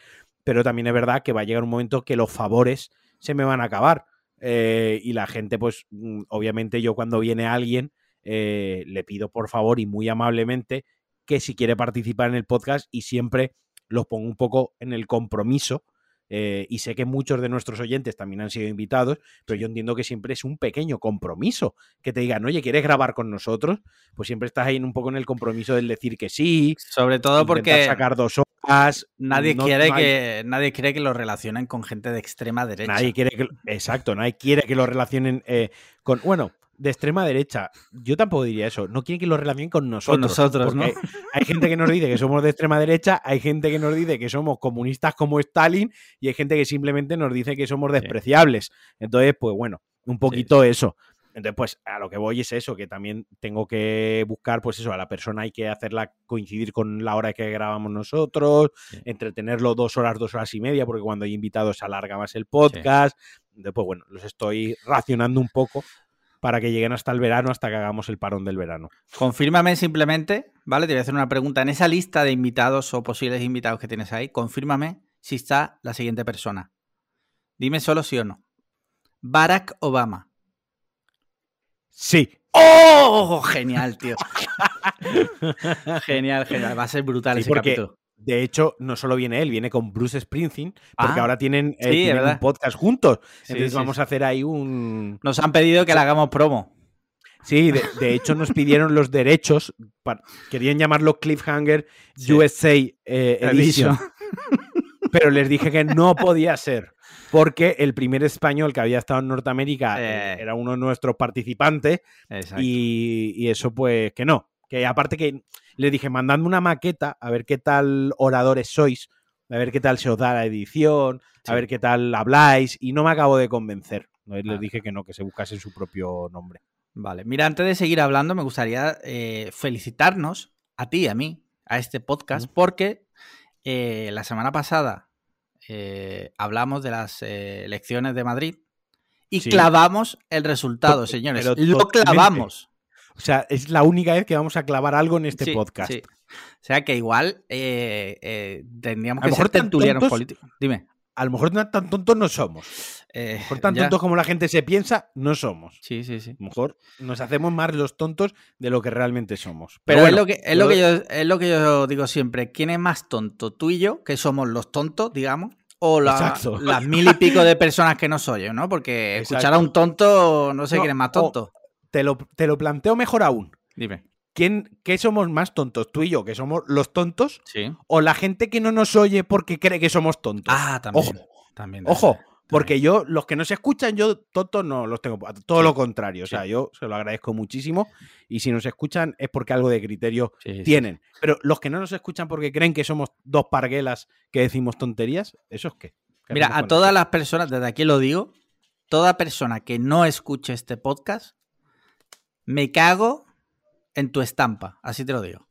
pero también es verdad que va a llegar un momento que los favores se me van a acabar. eh, y la gente, pues, mm, obviamente yo cuando viene alguien, eh, le pido por favor y muy amablemente que si quiere participar en el podcast y siempre los pongo un poco en el compromiso. Eh, y sé que muchos de nuestros oyentes también han sido invitados, pero yo entiendo que siempre es un pequeño compromiso que te digan, oye, ¿quieres grabar con nosotros? Pues siempre estás ahí en un poco en el compromiso del decir que sí, Sobre todo porque sacar dos horas. nadie, no- quiere no hay- que, nadie quiere que lo relacionen con gente de extrema derecha. Nadie quiere que. Exacto, nadie quiere que lo relacionen eh, con. Bueno, de extrema derecha. Yo tampoco diría eso. No quiere que lo relacionen con nosotros. nosotros, ¿no? Hay gente que nos dice que somos de extrema derecha, hay gente que nos dice que somos comunistas como Stalin y hay gente que simplemente nos dice que somos despreciables. Entonces, pues bueno, un poquito eso. Entonces, pues a lo que voy es eso, que también tengo que buscar, pues eso, a la persona hay que hacerla coincidir con la hora que grabamos nosotros, Sí. entretenerlo dos horas, dos horas y media, porque cuando hay invitados se alarga más el podcast. Entonces, pues bueno, los estoy racionando un poco para que lleguen hasta el verano, hasta que hagamos el parón del verano. Confírmame simplemente, ¿vale? Te voy a hacer una pregunta. En esa lista de invitados o posibles invitados que tienes ahí, confírmame si está la siguiente persona. Dime solo sí o no. Barack Obama. Sí. ¡Oh! Genial, tío. genial, genial. Va a ser brutal Sí, ese porque- capítulo. De hecho, no solo viene él, viene con Bruce Springsteen, porque Ah, ahora tienen, eh, sí, es tienen un podcast juntos. Sí, Entonces sí, vamos a hacer ahí un... Nos han pedido que le hagamos promo. Sí, de, de hecho nos pidieron los derechos, pa- querían llamarlo Cliffhanger. USA eh, Edition, pero les dije que no podía ser, porque el primer español que había estado en Norteamérica eh, era uno de nuestros participantes y, y eso pues que no, que aparte que les dije, mandadme una maqueta a ver qué tal oradores sois, a ver qué tal se os da la edición, Sí. a ver qué tal habláis y no me acabo de convencer. Y Les Vale. dije que no, que se buscasen su propio nombre. Vale, mira, antes de seguir hablando, me gustaría eh, felicitarnos a ti y a mí, a este podcast, porque eh, la semana pasada eh, hablamos de las elecciones de Madrid y Sí. clavamos el resultado, señores. pero Lo clavamos. O sea, es la única vez que vamos a clavar algo en este Sí, podcast. sí. O sea que igual eh, eh, tendríamos A que ser mejor tan tertulianos tontos- políticos. Dime. A lo mejor tan tontos no somos. eh, A lo mejor tan ya. tontos como la gente se piensa, no somos. Sí, sí, sí. A lo mejor nos hacemos más los tontos de lo que realmente somos. Pero, bueno, es, lo que, es, lo que yo, es lo que yo digo siempre. ¿Quién es más tonto? ¿Tú y yo, que somos los tontos, digamos? ¿O la- las mil y pico de personas que no soy yo, no? Porque escuchar a un tonto, no sé No, quién es más tonto. Te, lo, te lo planteo mejor aún. Dime. ¿Quién, ¿Qué somos más tontos? ¿Tú y yo, que somos los tontos? Sí. ¿O la gente que no nos oye porque cree que somos tontos? Ah, también. Ojo, También, Ojo, también. porque yo, los que no se escuchan, yo tontos no los tengo. Todo Sí. lo contrario. O sea, Sí. yo se lo agradezco muchísimo. Y si nos escuchan es porque algo de criterio Sí, tienen. Pero los que no nos escuchan porque creen que somos dos parguelas que decimos tonterías, ¿eso es qué? ¿Qué Mira, a todas las personas, desde aquí lo digo, toda persona que no escuche este podcast, me cago en tu estampa, así te lo digo.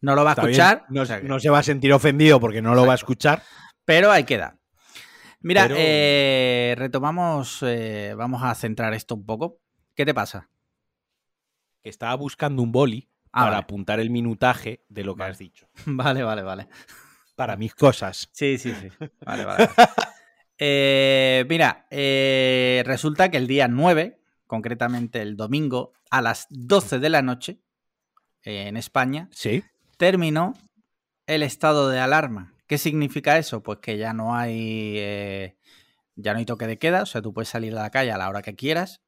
No lo va a Está escuchar, No, o sea que- no se va a sentir ofendido porque no lo va a escuchar. pero ahí queda. Mira, Pero- eh, retomamos, eh, vamos a centrar esto un poco. ¿Qué te pasa? Estaba buscando un boli Ah, para vale. apuntar el minutaje de lo que Vale. has dicho. Vale, vale, vale. Para mis cosas. Sí, sí, sí. Vale, vale. vale. Eh, mira, resulta que el día 9, concretamente el domingo, a las 12 de la noche, en España, Sí. terminó el estado de alarma. ¿Qué significa eso? Pues que ya no hay eh, ya no hay toque de queda, o sea, tú puedes salir a la calle a la hora que quieras.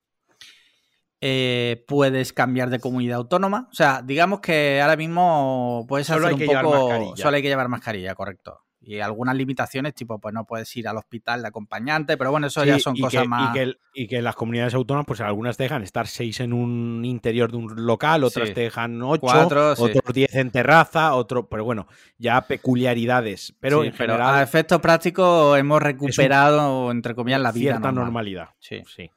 Eh, puedes cambiar de comunidad autónoma. O sea, digamos que ahora mismo puedes Solo hacer un poco. Solo hay que llevar mascarilla, correcto. Y algunas limitaciones, tipo, pues no puedes ir al hospital de acompañante, pero bueno, eso ya son cosas que, más. Y que, el- y que las comunidades autónomas, pues algunas te dejan estar seis en un interior de un local, otras Sí. te dejan ocho, Cuatro, sí. otros diez en terraza, otro, pero bueno, ya peculiaridades. Pero en pero general, a efectos prácticos hemos recuperado, entre comillas, la vida. cierta normal. normalidad. Sí. Sí.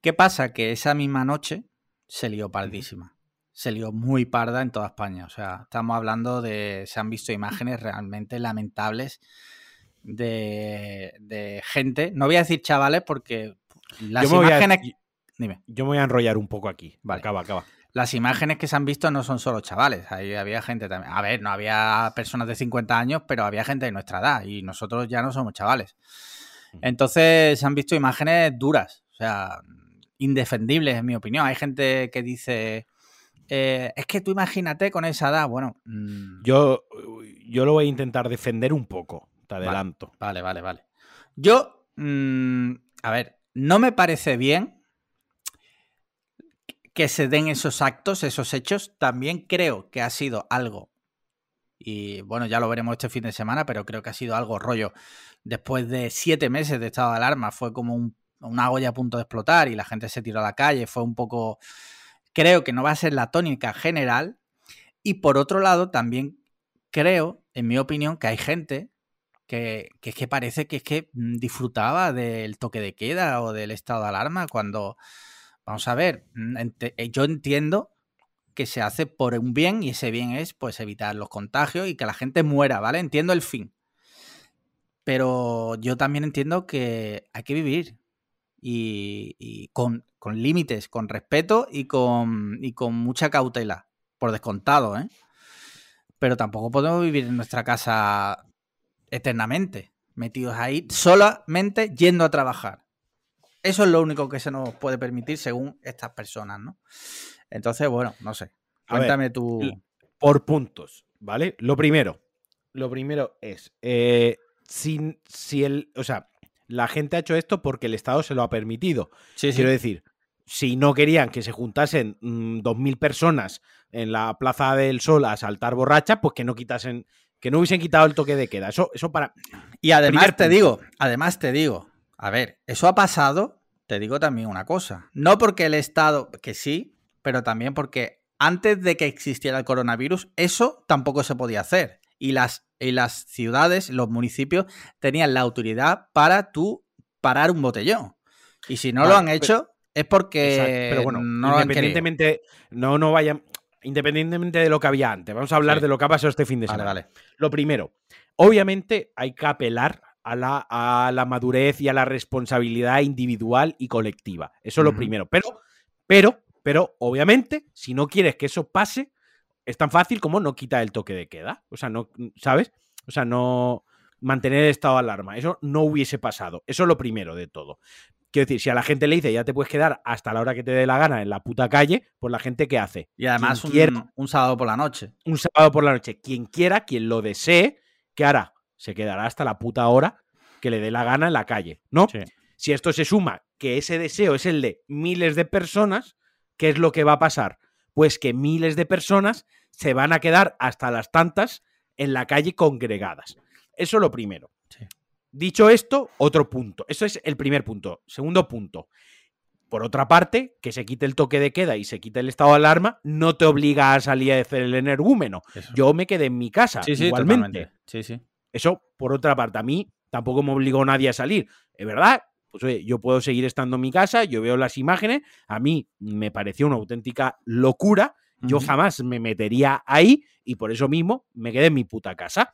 ¿Qué pasa? Que esa misma noche se lió pardísima. Se lió muy parda en toda España. O sea, estamos hablando de. Se han visto imágenes realmente lamentables de, de gente. No voy a decir chavales porque las Yo a- imágenes. Dime. Yo me voy a enrollar un poco aquí. Vale. Acaba, acaba. Las imágenes que se han visto no son solo chavales, ahí había gente también. A ver, no había personas de 50 años, pero había gente de nuestra edad y nosotros ya no somos chavales. Entonces se han visto imágenes duras, o sea, indefendibles en mi opinión. Hay gente que dice, eh, es que tú imagínate con esa edad, bueno, mm, Yo, yo lo voy a intentar defender un poco. Te adelanto. vale, vale, vale. Yo, mm, a ver, no me parece bien que se den esos actos, esos hechos. También creo que ha sido algo, y bueno, ya lo veremos este fin de semana, pero creo que ha sido algo rollo. Después de siete meses de estado de alarma, fue como un- una olla a punto de explotar y la gente se tiró a la calle. Fue un poco. Creo que no va a ser la tónica general. Y por otro lado, también creo, en mi opinión, que hay gente que, que es que parece que es que mm, disfrutaba del toque de queda o del estado de alarma cuando, vamos a ver, mm, eh, yo entiendo que se hace por un bien y ese bien es pues evitar los contagios y que la gente muera, ¿vale? Entiendo el fin. Pero yo también entiendo que hay que vivir y, y con, con límites, con respeto y con, y con mucha cautela, por descontado, ¿eh? Pero tampoco podemos vivir en nuestra casa eternamente, metidos ahí, solamente yendo a trabajar. Eso es lo único que se nos puede permitir según estas personas, ¿no? Entonces, bueno, no sé. Ver, Cuéntame tú. Por puntos, ¿vale? Lo primero. Lo primero es. eh, si, si el. O sea, la gente ha hecho esto porque el Estado se lo ha permitido. Sí, sí. Quiero decir, si no querían que se juntasen mm, 2.000 personas en la Plaza del Sol a saltar borrachas, pues que no quitasen, que no hubiesen quitado el toque de queda. Eso, eso para. Y además te punto. digo, además te digo, a ver, eso ha pasado, te digo también una cosa. No porque el Estado, que sí, pero también porque antes de que existiera el coronavirus, eso tampoco se podía hacer. Y las, y las ciudades, los municipios, tenían la autoridad para tú parar un botellón. Y si no lo han hecho, es porque Exacto, pero bueno, no independientemente, no, no vayan. Independientemente de lo que había antes, vamos a hablar Sí. de lo que ha pasado este fin de semana. vale. Lo primero, obviamente hay que apelar a la, a la madurez y a la responsabilidad individual y colectiva. Eso es lo primero. Pero, pero, pero, obviamente, si no quieres que eso pase, es tan fácil como no quitar el toque de queda. O sea, no, ¿sabes? O sea, no mantener el estado de alarma. Eso no hubiese pasado. Eso es lo primero de todo. Quiero decir, si a la gente le dice ya te puedes quedar hasta la hora que te dé la gana en la puta calle, pues la gente ¿qué hace? Y además un, quiera- un sábado por la noche. un sábado por la noche. Quien quiera, quien lo desee, ¿qué hará? Se quedará hasta la puta hora que le dé la gana en la calle, ¿no? Si esto se suma que ese deseo es el de miles de personas, ¿qué es lo que va a pasar? Pues que miles de personas se van a quedar hasta las tantas en la calle congregadas. Eso es lo primero. Sí. Dicho esto, otro punto. Eso es el primer punto. Segundo punto. Por otra parte, que se quite el toque de queda y se quite el estado de alarma, no te obliga a salir a hacer el energúmeno. Eso. Yo me quedé en mi casa, sí, sí, igualmente. Sí, sí. Eso, por otra parte, a mí tampoco me obligó nadie a salir. Es verdad pues oye, yo puedo seguir estando en mi casa, yo veo las imágenes, a mí me pareció una auténtica locura, yo jamás me metería ahí y por eso mismo me quedé en mi puta casa.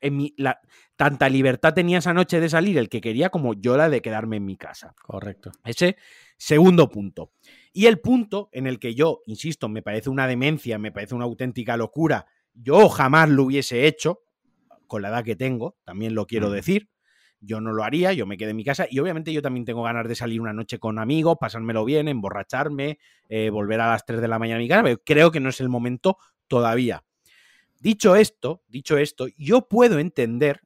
En mi, la, tanta libertad tenía esa noche de salir el que quería como yo la de quedarme en mi casa. Correcto. Ese segundo punto. Y el punto en el que yo, insisto, me parece una demencia, me parece una auténtica locura, yo jamás lo hubiese hecho, con la edad que tengo, también lo quiero decir, yo no lo haría, yo me quedé en mi casa y obviamente yo también tengo ganas de salir una noche con amigos, pasármelo bien, emborracharme, eh, volver a las 3 de la mañana a mi casa, pero creo que no es el momento todavía. Dicho esto, dicho esto, yo puedo entender,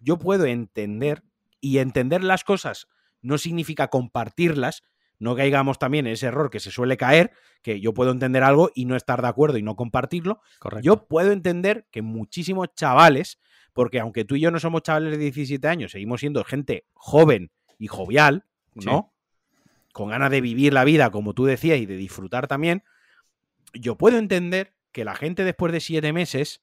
yo puedo entender y entender las cosas no significa compartirlas, no caigamos también en ese error que se suele caer, que yo puedo entender algo y no estar de acuerdo y no compartirlo. Correcto. Yo puedo entender que muchísimos chavales, porque aunque tú y yo no somos chavales de 17 años, seguimos siendo gente joven y jovial, ¿no? Con ganas de vivir la vida, como tú decías, y de disfrutar también, yo puedo entender que la gente después de siete meses,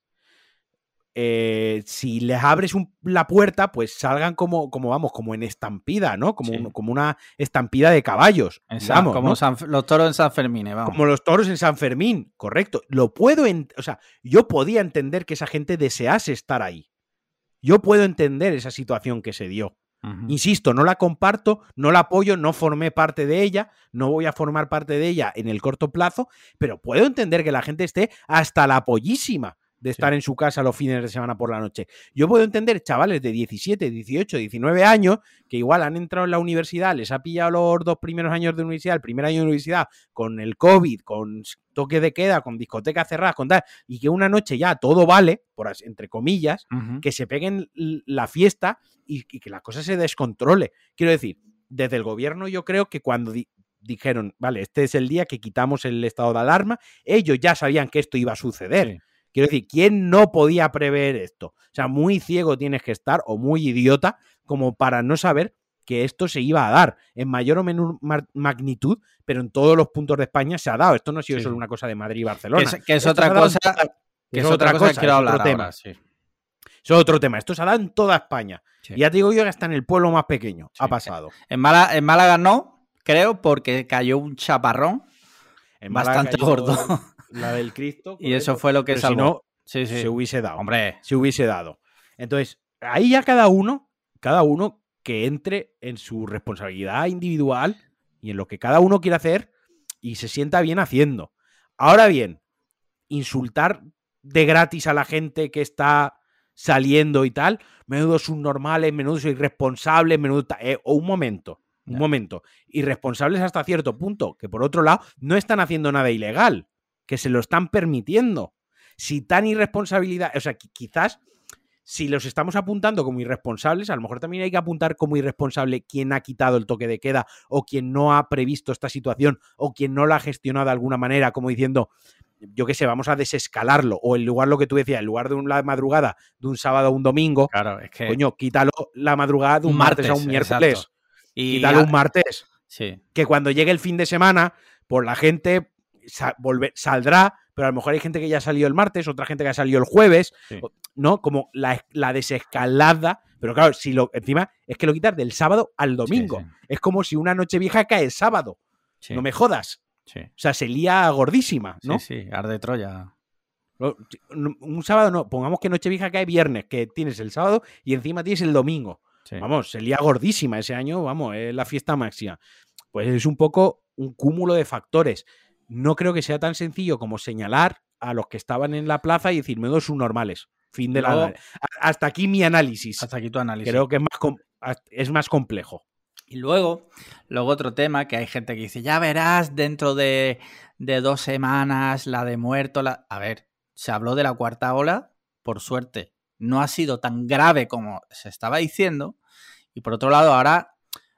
eh, si les abres un- la puerta, pues salgan como, como, vamos, como en estampida, ¿no? Como, Sí. un- como una estampida de caballos. Digamos, como ¿no? San- los toros en San Fermín, eh, vamos. Como los toros en San Fermín, correcto. Lo puedo, o sea, yo podía entender que esa gente desease estar ahí. Yo puedo entender esa situación que se dio. Insisto, no la comparto, no la apoyo, no formé parte de ella, no voy a formar parte de ella en el corto plazo, pero puedo entender que la gente esté hasta la pollísima de estar en su casa los fines de semana por la noche. Yo puedo entender chavales de 17, 18, 19 años que igual han entrado en la universidad, les ha pillado los dos primeros años de universidad, el primer año de universidad, con el COVID, con toque de queda, con discotecas cerradas, con tal, y que una noche ya todo vale, por as- entre comillas, que se peguen la fiesta y, y que la cosa se descontrole. Quiero decir, desde el gobierno yo creo que cuando di- dijeron, vale, este es el día que quitamos el estado de alarma, ellos ya sabían que esto iba a suceder. Sí. Quiero decir, ¿quién no podía prever esto? O sea, muy ciego tienes que estar o muy idiota como para no saber que esto se iba a dar en mayor o menor ma- magnitud, pero en todos los puntos de España se ha dado. Esto no ha sido Sí, solo una cosa de Madrid y Que Barcelona. es, que es otra en cosa. Que es otra cosa que quiero hablar tema. ahora, sí. Es otro tema. Esto se ha dado en toda España. Sí. Y ya te digo yo que hasta en el pueblo más pequeño ha pasado. En, Málaga, en Málaga no, creo, porque cayó un chaparrón En bastante gordo. La del Cristo. y eso fue lo que pero si salvó. no, sí, sí. se hubiese dado. Hombre, se hubiese dado. Entonces, ahí ya cada uno, cada uno que entre en su responsabilidad individual y en lo que cada uno quiere hacer y se sienta bien haciendo. Ahora bien, insultar de gratis a la gente que está saliendo y tal, menudo subnormales, menudo irresponsables, menudo... eh, o un momento, un momento. Irresponsables hasta cierto punto, que por otro lado no están haciendo nada ilegal, que se lo están permitiendo. Si tan irresponsabilidad, o sea, qui- quizás si los estamos apuntando como irresponsables, a lo mejor también hay que apuntar como irresponsable quien ha quitado el toque de queda o quien no ha previsto esta situación o quien no la ha gestionado de alguna manera, como diciendo, yo qué sé, vamos a desescalarlo. O en lugar lo que tú decías, en lugar de una madrugada de un sábado a un domingo, claro, es que. coño, quítalo la madrugada de un, martes, a un miércoles. exacto. y Quítalo un martes. Sí, Que cuando llegue el fin de semana, pues la gente sa- saldrá, pero a lo mejor hay gente que ya salió el martes, otra gente que ha salido el jueves, Sí. ¿no? Como la, la desescalada. Pero claro, si lo encima es que lo quitas del sábado al domingo. sí, Es como si una noche vieja cae el sábado. No me jodas. O sea, se lía gordísima, ¿no? Sí, sí, arde Troya. Un sábado no, pongamos que Nochevieja cae viernes, que tienes el sábado y encima tienes el domingo. Sí. Vamos, se lía gordísima ese año, vamos, es la fiesta máxima. Pues es un poco un cúmulo de factores. No creo que sea tan sencillo como señalar a los que estaban en la plaza y decir, menos normales. Fin de la. Luego- Hasta aquí mi análisis. Hasta aquí tu análisis. Creo que es más, es más complejo. Y luego, luego otro tema que hay gente que dice, ya verás dentro de, de dos semanas la de muerto. La... A ver, se habló de la cuarta ola, por suerte, no ha sido tan grave como se estaba diciendo. Y por otro lado, ahora,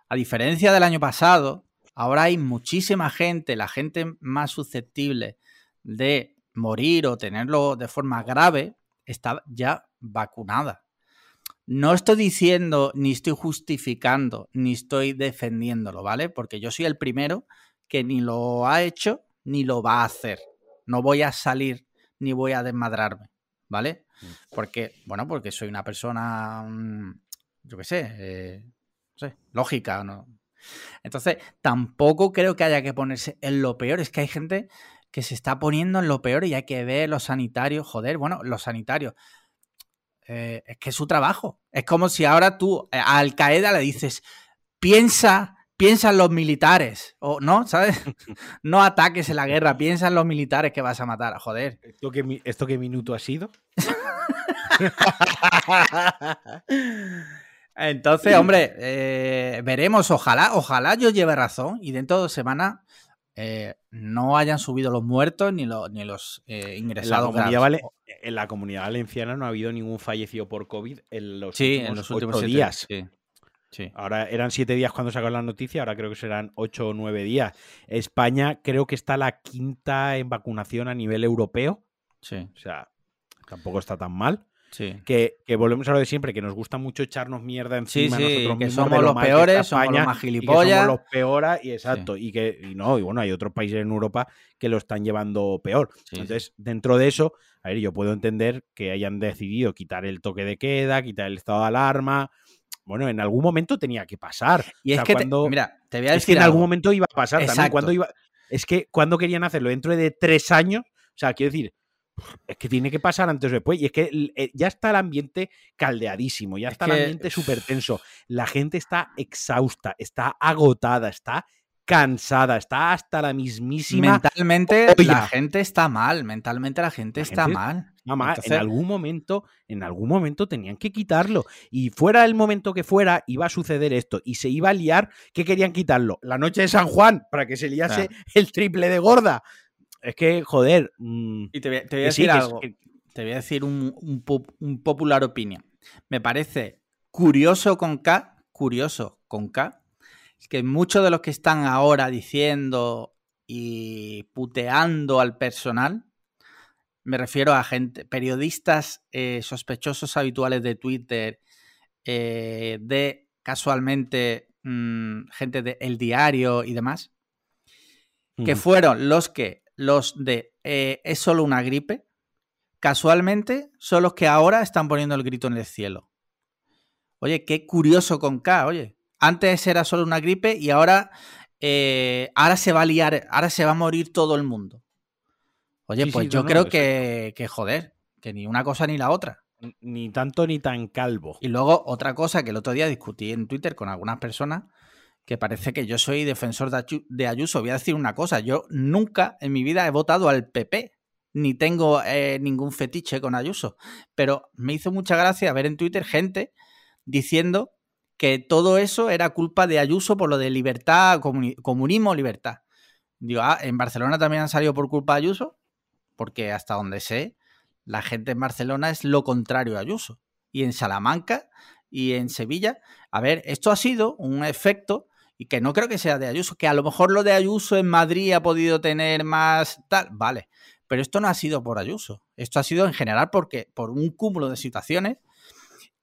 a diferencia del año pasado, ahora hay muchísima gente, la gente más susceptible de morir o tenerlo de forma grave, está ya vacunada. No estoy diciendo, ni estoy justificando, ni estoy defendiéndolo, ¿vale? Porque yo soy el primero que ni lo ha hecho ni lo va a hacer. No voy a salir ni voy a desmadrarme, ¿vale? Porque, bueno, porque soy una persona, mm, yo qué sé, eh, sé, lógica, ¿no? Entonces, tampoco creo que haya que ponerse en lo peor. Es que hay gente que se está poniendo en lo peor y hay que ver los sanitarios. Joder, bueno, los sanitarios. eh, es que es su trabajo. Es como si ahora tú eh, a Al Qaeda le dices, piensa, piensa en los militares. O no, ¿sabes? No ataques en la guerra, piensa en los militares que vas a matar. Joder. ¿Esto qué, ¿Esto qué minuto ha sido? Entonces, hombre, eh, veremos. Ojalá, ojalá yo lleve razón y dentro de dos semanas eh, no hayan subido los muertos ni los, ni los eh, En la, ingresados. comunidad vale- en la comunidad valenciana no ha habido ningún fallecido por COVID en los Sí, últimos en los ocho últimos siete días. Sí, sí. Ahora eran siete días cuando sacó la noticia, ahora creo que serán ocho o nueve días. España creo que está la quinta en vacunación a nivel europeo. sí, O sea, tampoco está tan mal. Sí. Que, que volvemos a lo de siempre, que nos gusta mucho echarnos mierda Sí, encima sí, nosotros que somos los peores, somos los más y que gilipollas. somos los peores, y exacto. Y que y no, y bueno, hay otros países en Europa que lo están llevando peor. Sí, sí. Entonces, dentro de eso, a ver, yo puedo entender que hayan decidido quitar el toque de queda, quitar el estado de alarma. Bueno, en algún momento tenía que pasar. Y O es que, te- cuando- mira, te voy a es que decir en algún momento iba a pasar también. Cuando iba, es que cuando querían hacerlo dentro de tres años, o sea, quiero decir, es que tiene que pasar antes o después. Y es que eh, ya está el ambiente caldeadísimo, ya Es está que- el ambiente súper tenso. La gente está exhausta, está agotada, está cansada, está hasta la mismísima. Mentalmente olla. la gente está mal, mentalmente la gente La está gente- mal. Entonces- en algún momento, en algún momento tenían que quitarlo. Y fuera el momento que fuera, iba a suceder esto. Y se iba a liar que querían quitarlo. La noche de San Juan, para que se liase Claro. el triple de gorda. Es que, joder. mm, Y te voy, te voy a decir sí, algo. que- Te voy a decir un, un pop- un popular opinion. Me parece curioso con K, curioso con K, que muchos de los que están ahora diciendo y puteando al personal, me refiero a gente, periodistas eh, sospechosos habituales de Twitter, eh, de casualmente mm, gente de El Diario y demás, que fueron los que, los de eh, es solo una gripe, casualmente son los que ahora están poniendo el grito en el cielo. Oye, qué curioso con K, oye. Antes era solo una gripe y ahora, eh, ahora se va a liar, ahora se va a morir todo el mundo. Oye, Sí, pues sí, yo no, creo que, que, joder, que ni una cosa ni la otra. Ni tanto ni tan calvo. Y luego otra cosa que el otro día discutí en Twitter con algunas personas, que parece que yo soy defensor de Ayu- de Ayuso. Voy a decir una cosa, yo nunca en mi vida he votado al PP, ni tengo eh, ningún fetiche con Ayuso, pero me hizo mucha gracia ver en Twitter gente diciendo que todo eso era culpa de Ayuso por lo de libertad, comuni- comunismo, libertad. Digo, ah, ¿en Barcelona también han salido por culpa de Ayuso? Porque hasta donde sé, la gente en Barcelona es lo contrario a Ayuso. Y en Salamanca y en Sevilla, a ver, esto ha sido un efecto y que no creo que sea de Ayuso, que a lo mejor lo de Ayuso en Madrid ha podido tener más tal, vale, pero esto no ha sido por Ayuso, esto ha sido en general porque por un cúmulo de situaciones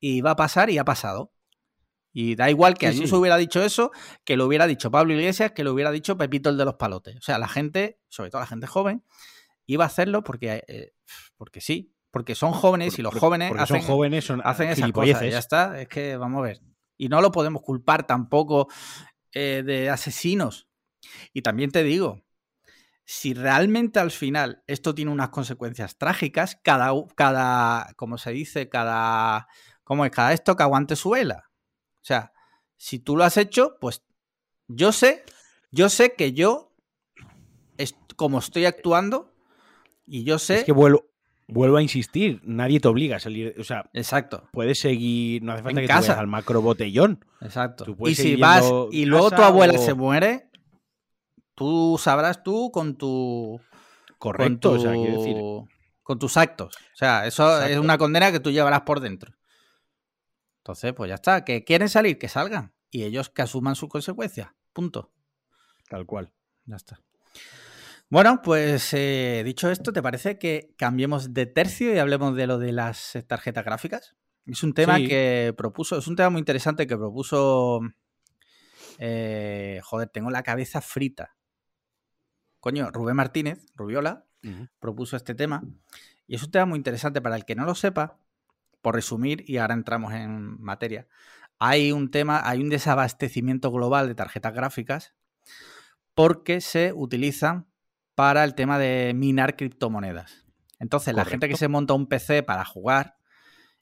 y va a pasar y ha pasado. Y da igual que Sí, Ayuso sí. hubiera dicho eso, que lo hubiera dicho Pablo Iglesias, que lo hubiera dicho Pepito el de los palotes. O sea, la gente, sobre todo la gente joven, iba a hacerlo porque, eh, porque sí, porque son jóvenes y los jóvenes hacen, son jóvenes, son hacen esas cosas. Ya está, es que vamos a ver. Y no lo podemos culpar tampoco eh, de asesinos. Y también te digo, si realmente al final esto tiene unas consecuencias trágicas, cada, cada como se dice, cada, ¿cómo es? Cada esto que aguante su vela. O sea, si tú lo has hecho, pues yo sé, yo sé que yo, es, como estoy actuando, y yo sé... Es que vuelvo, vuelvo a insistir, nadie te obliga a salir. O sea, Exacto, puedes seguir, no hace falta En que te vayas casa. al macro botellón. exacto. Tú Y si vas y luego tu abuela o- se muere, tú sabrás tú con tu... Correcto, con o sea, quiero decir. Con tus actos. O sea, eso es una condena que tú llevarás por dentro. Entonces, pues ya está. Que quieren salir, que salgan. Y ellos que asuman sus consecuencias. Punto. Tal cual. Ya está. Bueno, pues eh, dicho esto, ¿te parece que cambiemos de tercio y hablemos de lo de las tarjetas gráficas? Es un tema Sí. que propuso, es un tema muy interesante que propuso. eh, joder, tengo la cabeza frita. Coño, Rubén Martínez, Rubiola, propuso este tema. Y es un tema muy interesante para el que no lo sepa, por resumir, y ahora entramos en materia. hay un tema, hay un desabastecimiento global de tarjetas gráficas porque se utilizan para el tema de minar criptomonedas. Entonces, la gente que se monta un PC para jugar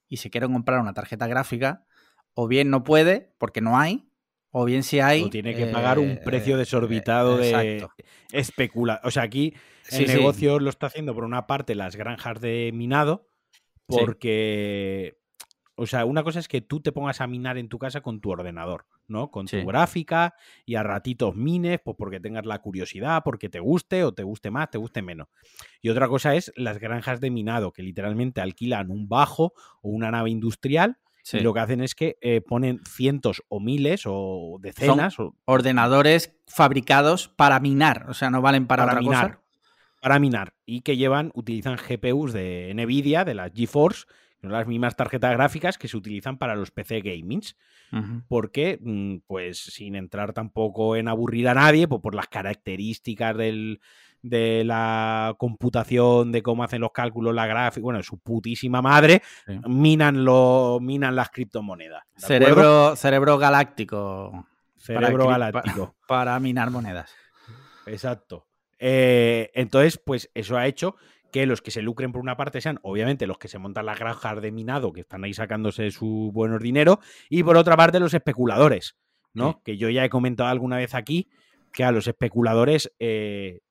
y se quiere comprar una tarjeta gráfica, o bien no puede porque no hay, o bien si hay. O tiene que pagar un eh, precio eh, desorbitado de especula. O sea, aquí el sí. negocio lo está haciendo por una parte las granjas de minado, Sí. O sea, una cosa es que tú te pongas a minar en tu casa con tu ordenador, ¿no? Con tu gráfica y a ratitos mines, pues porque tengas la curiosidad, porque te guste o te guste más, te guste menos. Y otra cosa es las granjas de minado, que literalmente alquilan un bajo o una nave industrial Sí. y lo que hacen es que eh, ponen cientos o miles o decenas o Ordenadores fabricados para minar, o sea, no valen para, para otra minar. cosa. Para minar. Y que llevan, utilizan GPUs de Nvidia, de las GeForce, son las mismas tarjetas gráficas que se utilizan para los PC gamings. Porque, mm, pues, sin entrar tampoco en aburrir a nadie, pues por las características del, de la computación, de cómo hacen los cálculos, la gráfica, bueno, su putísima madre, Sí. minan, lo, minan las criptomonedas. Cerebro, cerebro galáctico Cerebro galáctico. para minar monedas. Exacto. Eh, entonces, pues eso ha hecho que los que se lucren por una parte sean, obviamente, los que se montan las granjas de minado, que están ahí sacándose su buenos dinero, y por otra parte, los especuladores, ¿no? Sí. Que yo ya he comentado alguna vez aquí que a los especuladores, eh,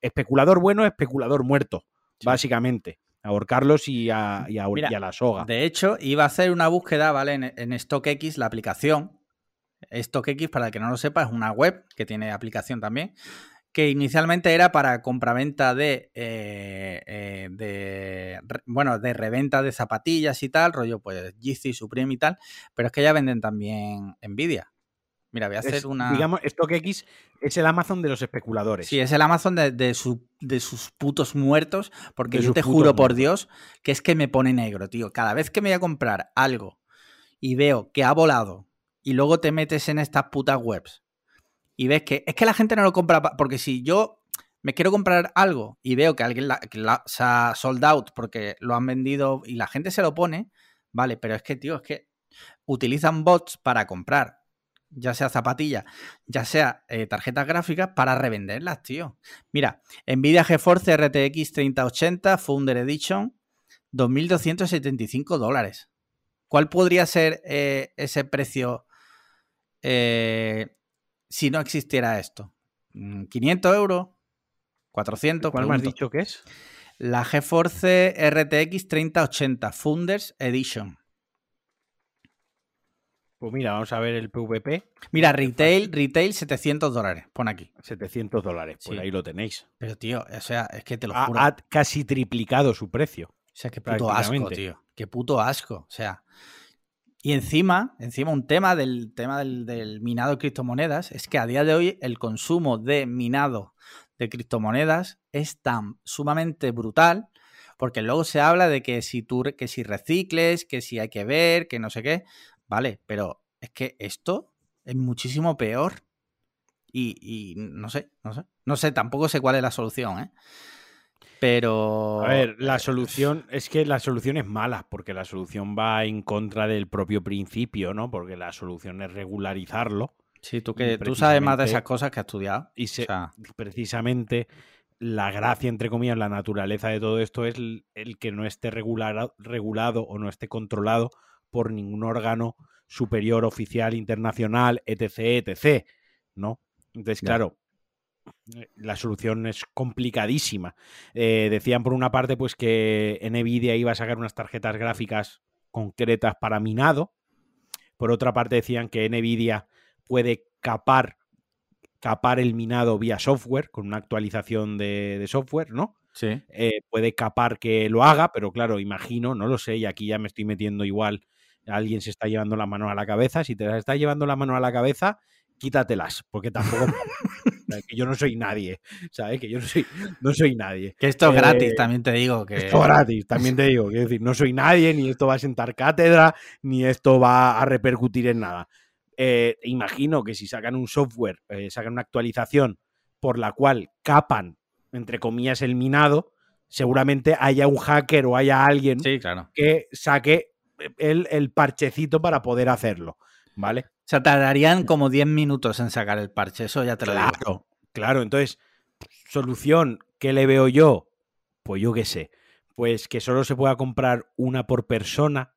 especulador bueno, especulador muerto, Sí. básicamente. Ahorcarlos y a, y a- Mira, y a la soga. De hecho, iba a hacer una búsqueda, ¿vale? En, en StockX, la aplicación. StockX, para el que no lo sepa, es una web que tiene aplicación también. Que inicialmente era para compraventa de, eh, eh, de bueno, de reventa de zapatillas y tal, rollo pues Yeezy, Supreme y tal, pero es que ya venden también Nvidia. Mira, voy a hacer Es, una... Digamos, StockX es el Amazon de los especuladores. Sí, es el Amazon de, de su- de sus putos muertos, porque De yo te juro por. Dios que es que me pone negro, tío. Cada vez que me voy a comprar algo y veo que ha volado y luego te metes en estas putas webs y ves que es que la gente no lo compra, porque si yo me quiero comprar algo y veo que alguien la- que la- se ha sold out porque lo han vendido y la gente se lo pone, vale, pero es que, tío, es que utilizan bots para comprar, ya sea zapatillas, ya sea eh, tarjetas gráficas, para revenderlas, tío. Mira, Nvidia GeForce RTX 3080 Founder Edition, 2.275 dólares. ¿Cuál podría ser eh, ese precio eh, si no existiera esto? Mm, ¿500 euros? ¿400? ¿Cuál me has dicho que es? La GeForce RTX 3080 Founders Edition. Pues mira, vamos a ver el PVP. Mira, retail, retail 700 dólares. Pon aquí. 700 dólares. Pues Sí. ahí lo tenéis. Pero, tío, o sea, es que te lo Ha, juro. ha casi triplicado su precio. O sea, qué puto asco, tío. Qué puto asco. O sea. Y encima, encima un tema del tema del, minado de criptomonedas es que a día de hoy el consumo de minado de criptomonedas es tan sumamente brutal porque luego se habla de que si tú que si recicles, que si hay que ver, que no sé qué, vale, pero es que esto es muchísimo peor y, y no sé, no sé, no sé, tampoco sé cuál es la solución, ¿eh? Pero A ver, la solución es que la solución es mala, porque la solución va en contra del propio principio, ¿no? Porque la solución es regularizarlo Sí, tú que tú sabes más de esas cosas que has estudiado. y se, O sea, precisamente la gracia, entre comillas, la naturaleza de todo esto es el, el que no esté regulara- regulado o no esté controlado por ningún órgano superior, oficial, internacional, etc., etc., ¿no? Entonces, claro, la solución es complicadísima. Eh, decían por una parte, pues que Nvidia iba a sacar unas tarjetas gráficas concretas para minado. Por otra parte, decían que Nvidia puede capar, capar el minado vía software, con una actualización de, de software, ¿no? sí. Eh, puede capar que lo haga, pero claro, imagino, no lo sé, y aquí ya me estoy metiendo igual, alguien se está llevando la mano a la cabeza, si te las está llevando la mano a la cabeza, quítatelas, porque tampoco... Que yo no soy nadie, ¿sabes? Que yo no soy, no soy nadie. Que esto es Eh, gratis, también te digo. Que... Esto gratis, también te digo. Quiero decir, no soy nadie, ni esto va a sentar cátedra, ni esto va a repercutir en nada. Eh, imagino que si sacan un software, eh, sacan una actualización por la cual capan, entre comillas, el minado, seguramente haya un hacker o haya alguien Sí, claro. que saque el, el parchecito para poder hacerlo, ¿vale? O sea, tardarían como 10 minutos en sacar el parche, eso ya te lo digo. Claro, claro. Entonces, solución, ¿qué le veo yo? Pues yo qué sé. Pues que solo se pueda comprar una por persona.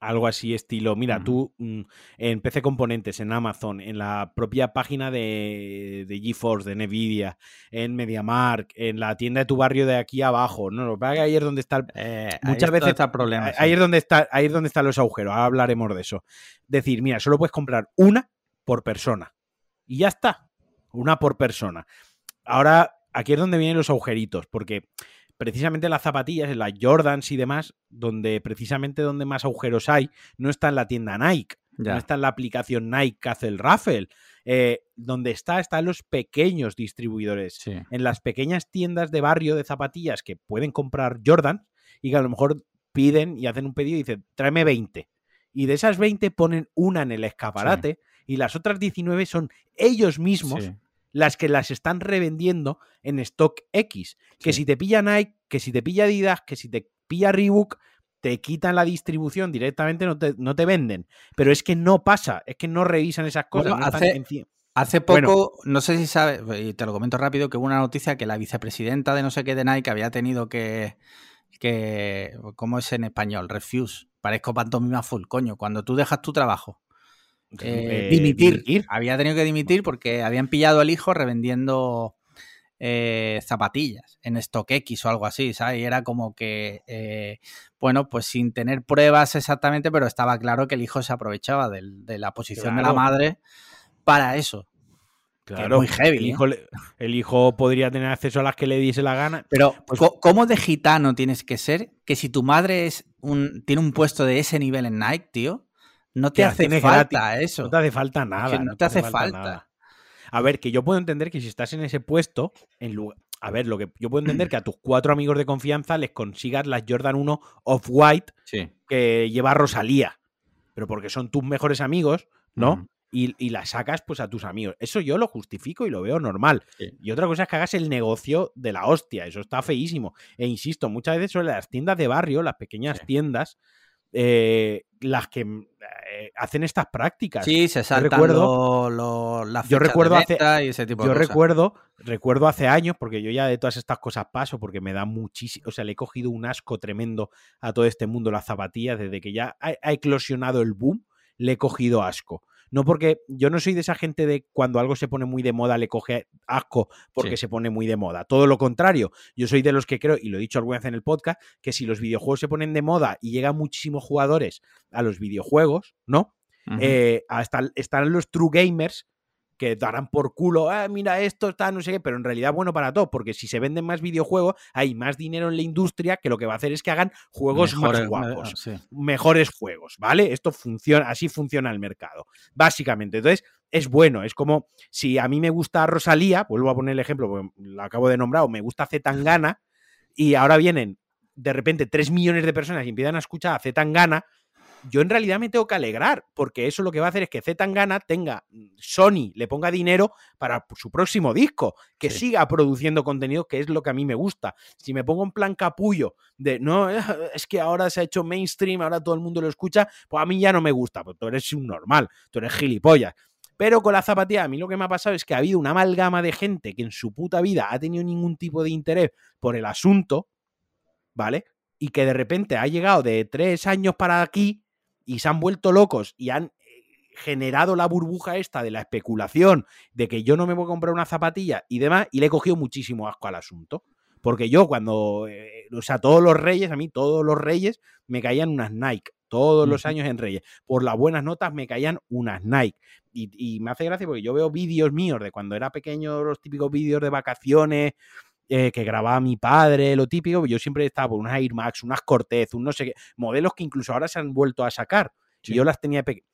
Algo así estilo, mira, tú mm, en PC Componentes, en Amazon, en la propia página de, de GeForce, de Nvidia, en MediaMark, en la tienda de tu barrio de aquí abajo, no, lo que pasa es que ahí es donde está Eh, ahí Muchas es veces- está el problema. Ahí sí. ahí es donde está, ahí es donde están los agujeros. Ahora hablaremos de eso. Decir, mira, solo puedes comprar una por persona. Y ya está. Una por persona. Ahora, aquí es donde vienen los agujeritos, porque precisamente las zapatillas, en las Jordans y demás, donde precisamente donde más agujeros hay, no está en la tienda Nike, Ya. no está en la aplicación Nike que hace el raffle. Eh, donde está, está en los pequeños distribuidores Sí. en las pequeñas tiendas de barrio de zapatillas que pueden comprar Jordan y que a lo mejor piden y hacen un pedido y dicen, tráeme 20. Y de esas 20 ponen una en el escaparate y las otras 19 son ellos mismos Sí. Las que las están revendiendo en stock X. Que Sí. si te pilla Nike, que si te pilla Adidas, que si te pilla Reebok, te quitan la distribución directamente, no te, no te venden. Pero es que no pasa, es que no revisan esas cosas. Bueno, no están hace- Hace poco, Bueno. no sé si sabes, y te lo comento rápido, que hubo una noticia que la vicepresidenta de no sé qué de Nike había tenido que, que ¿cómo es en español? Refuse. Parezco pantomima full, coño. Cuando tú dejas tu trabajo, eh, eh, dimitir. Había tenido que dimitir porque habían pillado al hijo revendiendo eh, zapatillas en StockX o algo así, ¿sabes? Y era como que, eh, bueno, pues sin tener pruebas exactamente, pero estaba claro que el hijo se aprovechaba de la posición de la madre para eso. Claro, muy heavy, El hijo, le- el hijo podría tener acceso a las que le diese la gana. Pero, Pues- ¿cómo de gitano tienes que ser que si tu madre es un, tiene un puesto de ese nivel en Nike, tío, no te hace falta eso? No te hace falta nada. no te hace falta. nada. A ver, que yo puedo entender que si estás en ese puesto, en lugar. A ver, lo que yo puedo entender que a tus cuatro amigos de confianza les consigas las Jordan 1 Off-White Sí. que lleva Rosalía. Pero porque son tus mejores amigos, ¿no? Y, y las sacas pues a tus amigos. Eso yo lo justifico y lo veo normal. Sí. Y otra cosa es que hagas el negocio de la hostia. Eso está feísimo. E insisto, muchas veces son las tiendas de barrio, las pequeñas Sí. tiendas, eh, las que eh, hacen estas prácticas. Sí, se saltan recuerdo- lo- lo- las yo de recuerdo hace- y ese tipo Yo de cosas. recuerdo, recuerdo hace años, porque yo ya de todas estas cosas paso, porque me da muchísimo, o sea, le he cogido un asco tremendo a todo este mundo, las zapatillas, desde que ya ha, ha eclosionado el boom, le he cogido asco. No porque yo no soy de esa gente de cuando algo se pone muy de moda le coge asco porque Sí. se pone muy de moda. Todo lo contrario, yo soy de los que creo, y lo he dicho alguna vez en el podcast, que si los videojuegos se ponen de moda y llegan muchísimos jugadores a los videojuegos, ¿no? Ujú. Eh, hasta estarán los true gamers que darán por culo, ah, mira esto, está, no sé qué, pero en realidad bueno para todo, porque si se venden más videojuegos, hay más dinero en la industria que lo que va a hacer es que hagan juegos Mejores- más guapos, sí. mejores juegos, ¿vale? Esto funciona, así funciona el mercado, básicamente. Entonces, es bueno, es como si a mí me gusta Rosalía, vuelvo a poner el ejemplo, porque la acabo de nombrar, o me gusta Zetangana, y ahora vienen de repente 3 millones de personas y empiezan a escuchar a Zetangana, yo en realidad me tengo que alegrar, porque eso lo que va a hacer es que Zetangana tenga, Sony le ponga dinero para su próximo disco, que Sí. siga produciendo contenido, que es lo que a mí me gusta. Si me pongo en plan capullo de, no, es que ahora se ha hecho mainstream, ahora todo el mundo lo escucha, pues a mí ya no me gusta, pues tú eres un normal, tú eres gilipollas. Pero con la zapatilla, a mí lo que me ha pasado es que ha habido una amalgama de gente que en su puta vida ha tenido ningún tipo de interés por el asunto, ¿vale? Y que de repente ha llegado de tres años para aquí y se han vuelto locos y han eh, generado la burbuja esta de la especulación de que yo no me voy a comprar una zapatilla y demás, y le he cogido muchísimo asco al asunto. Porque yo cuando, eh, o sea, todos los reyes, a mí todos los reyes me caían unas Nike, todos los años en reyes. Por las buenas notas me caían unas Nike. Y, y me hace gracia porque yo veo vídeos míos de cuando era pequeño, los típicos vídeos de vacaciones, eh, que grababa mi padre, lo típico, yo siempre estaba por unas Air Max, unas Cortez, un no sé qué, modelos que incluso ahora se han vuelto a sacar. Sí. Y yo las tenía pequeñas.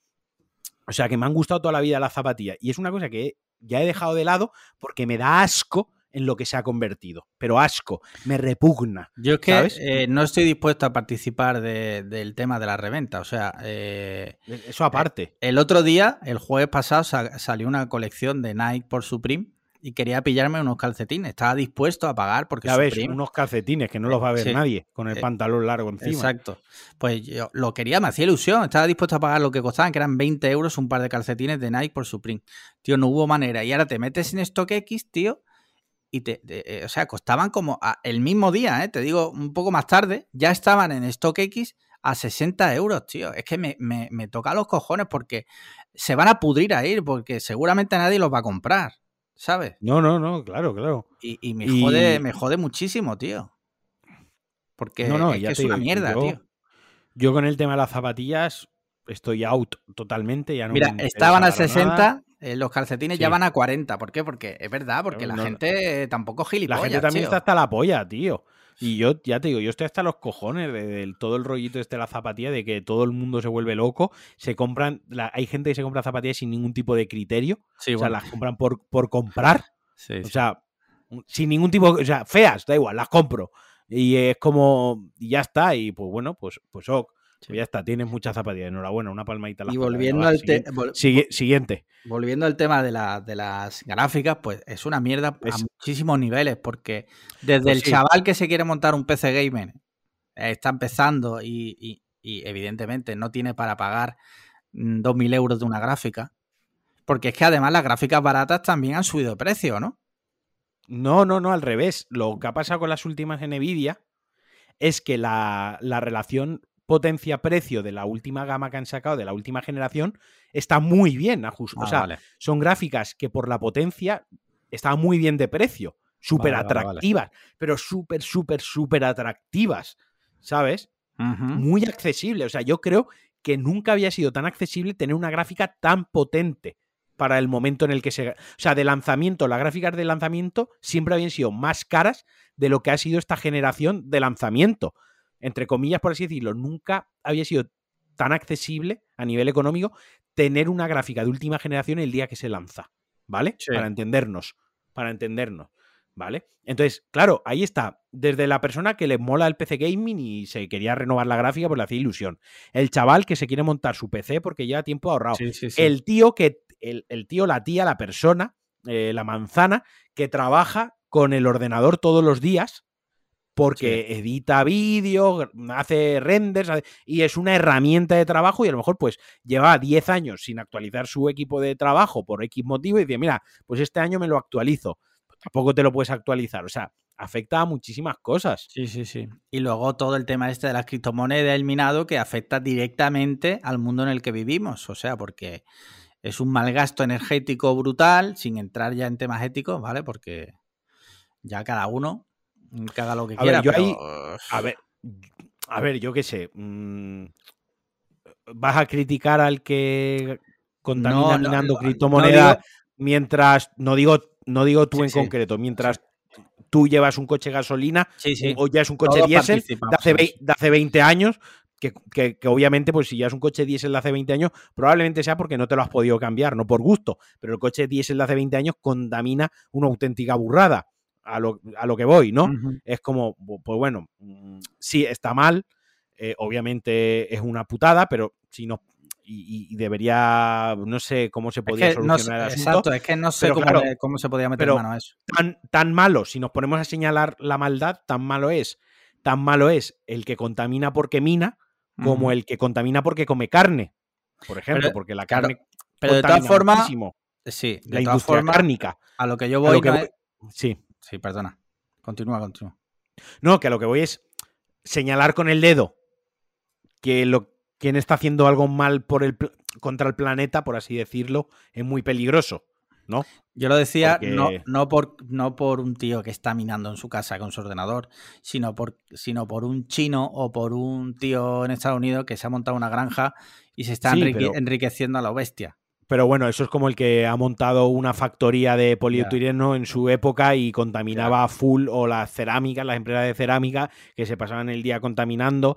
O sea, que me han gustado toda la vida las zapatillas. Y es una cosa que ya he dejado de lado porque me da asco en lo que se ha convertido. Pero asco, me repugna. Yo es que ¿sabes? eh, no estoy dispuesto a participar de- del tema de la reventa. O sea, eh, Eso aparte. el otro día, el jueves pasado, sa- salió una colección de Nike por Supreme y quería pillarme unos calcetines. Estaba dispuesto a pagar porque Ya ves, unos calcetines que no los va a ver Sí. nadie con el Eh, pantalón largo encima. Exacto. Pues yo lo quería, me hacía ilusión. Estaba dispuesto a pagar lo que costaban, que eran 20 euros un par de calcetines de Nike por Supreme. Tío, no hubo manera. Y ahora te metes en StockX, tío, y te, te- eh, o sea, costaban como a- el mismo día, ¿eh? te digo, un poco más tarde, ya estaban en StockX a 60 euros, tío. Es que me, me, me toca los cojones porque se van a pudrir ahí, porque seguramente nadie los va a comprar, ¿sabes? No, no, no, claro, claro. Y, y me Y- jode, me jode muchísimo, tío. Porque No, no, es, ya que es te una digo, mierda, yo- tío. Yo con el tema de las zapatillas estoy out totalmente. Ya no Mira, estaban a interesa para 60, nada. eh, los calcetines ya van a 40. ¿Por qué? Porque es verdad, porque No, la gente eh, tampoco La gilipollas, gente también tío. está hasta la polla, tío. Y yo, ya te digo, yo estoy hasta los cojones de, todo el rollito este de la zapatilla, de que todo el mundo se vuelve loco. Se compran, la- hay gente que se compra zapatillas sin ningún tipo de criterio. Sí, o sea, las compran por, por comprar. sí, O sí. sea, sin ningún tipo, o sea, feas, da igual, las compro. Y es como, y ya está, y pues bueno, pues, pues ok, Sí. pues ya está, tienes muchas zapatillas, enhorabuena, una palmadita. en la Y volviendo al, te- siguiente, vol- sigue- siguiente. volviendo al tema de, la- de las gráficas, pues es una mierda a muchísimos niveles, porque desde Pues el sí. chaval que se quiere montar un PC gamer, eh, está empezando y, y- y evidentemente no tiene para pagar mm, 2.000 euros de una gráfica, porque es que además las gráficas baratas también han subido de precio, ¿no? No, no, no, al revés. Lo que ha pasado con las últimas en Nvidia es que la, la relación potencia-precio de la última gama que han sacado, de la última generación, está muy bien ajustada. Ah, o sea, vale. son gráficas que por la potencia están muy bien de precio, súper Vale, vale, vale. atractivas, pero súper, súper, súper atractivas, ¿sabes? Muy accesible. O sea, yo creo que nunca había sido tan accesible tener una gráfica tan potente para el momento en el que se... O sea, de lanzamiento, las gráficas de lanzamiento siempre habían sido más caras de lo que ha sido esta generación de lanzamiento. Entre comillas, por así decirlo, nunca había sido tan accesible a nivel económico tener una gráfica de última generación el día que se lanza, ¿vale? Sí. Para entendernos, para entendernos, ¿vale? Entonces, claro, ahí está, desde la persona que le mola el PC gaming y se quería renovar la gráfica, pues le hacía ilusión. El chaval que se quiere montar su PC porque lleva tiempo ahorrado. Sí, sí, sí. El tío que, el, el tío, la tía, la persona, eh, la manzana, que trabaja con el ordenador todos los días porque edita vídeos, hace renders y es una herramienta de trabajo y a lo mejor pues lleva 10 años sin actualizar su equipo de trabajo por X motivo y dice, mira, pues este año me lo actualizo. Pues tampoco te lo puedes actualizar, o sea, afecta a muchísimas cosas. Sí, sí, sí. Y luego todo el tema este de las criptomonedas, el minado, que afecta directamente al mundo en el que vivimos. O sea, porque es un mal gasto energético brutal, sin entrar ya en temas éticos, ¿vale? Porque ya cada uno que haga lo que A quiera. ver, yo pero, ahí- A ver, a ver, yo qué sé. mm, ¿Vas a criticar al que contamina No, minando no criptomonedas digo- mientras, no digo, no digo tú Sí, en sí. concreto, mientras tú llevas un coche gasolina Sí, sí. o ya es un coche Todos diésel de hace, de hace 20 años, que, que- que obviamente, pues si ya es un coche diésel de hace 20 años, probablemente sea porque no te lo has podido cambiar, no por gusto, pero el coche diésel de hace 20 años contamina una auténtica burrada, a lo, a lo que voy, ¿no? Es como, pues bueno, mm, sí, está mal, eh, obviamente es una putada, pero si no, y, y debería, no sé cómo se Es no sé- solucionar el asunto, exacto, es que no sé cómo, claro, le- cómo se podía meter pero- mano a eso. tan, tan malo, si nos ponemos a señalar la maldad, tan malo es, tan malo es el que contamina porque mina, como el que contamina porque come carne, por ejemplo, Pero, porque la carne Pero de todas formas, sí, de la todas industria formas, cárnica. a lo que yo A voy, lo que no voy- es- Sí. Sí, perdona. Continúa, continúa. No, que a lo que voy es señalar con el dedo que lo quien está haciendo algo mal por el contra el planeta, por así decirlo, es muy peligroso, ¿no? Yo lo decía Porque- no, no, por, no por un tío que está minando en su casa con su ordenador, sino por, sino por un chino o por un tío en Estados Unidos que se ha montado una granja y se está Sí, enrique- pero- enriqueciendo a la bestia. Pero bueno, eso es como el que ha montado una factoría de polietileno en su época y contaminaba a full o las cerámicas, las empresas de cerámica que se pasaban el día contaminando.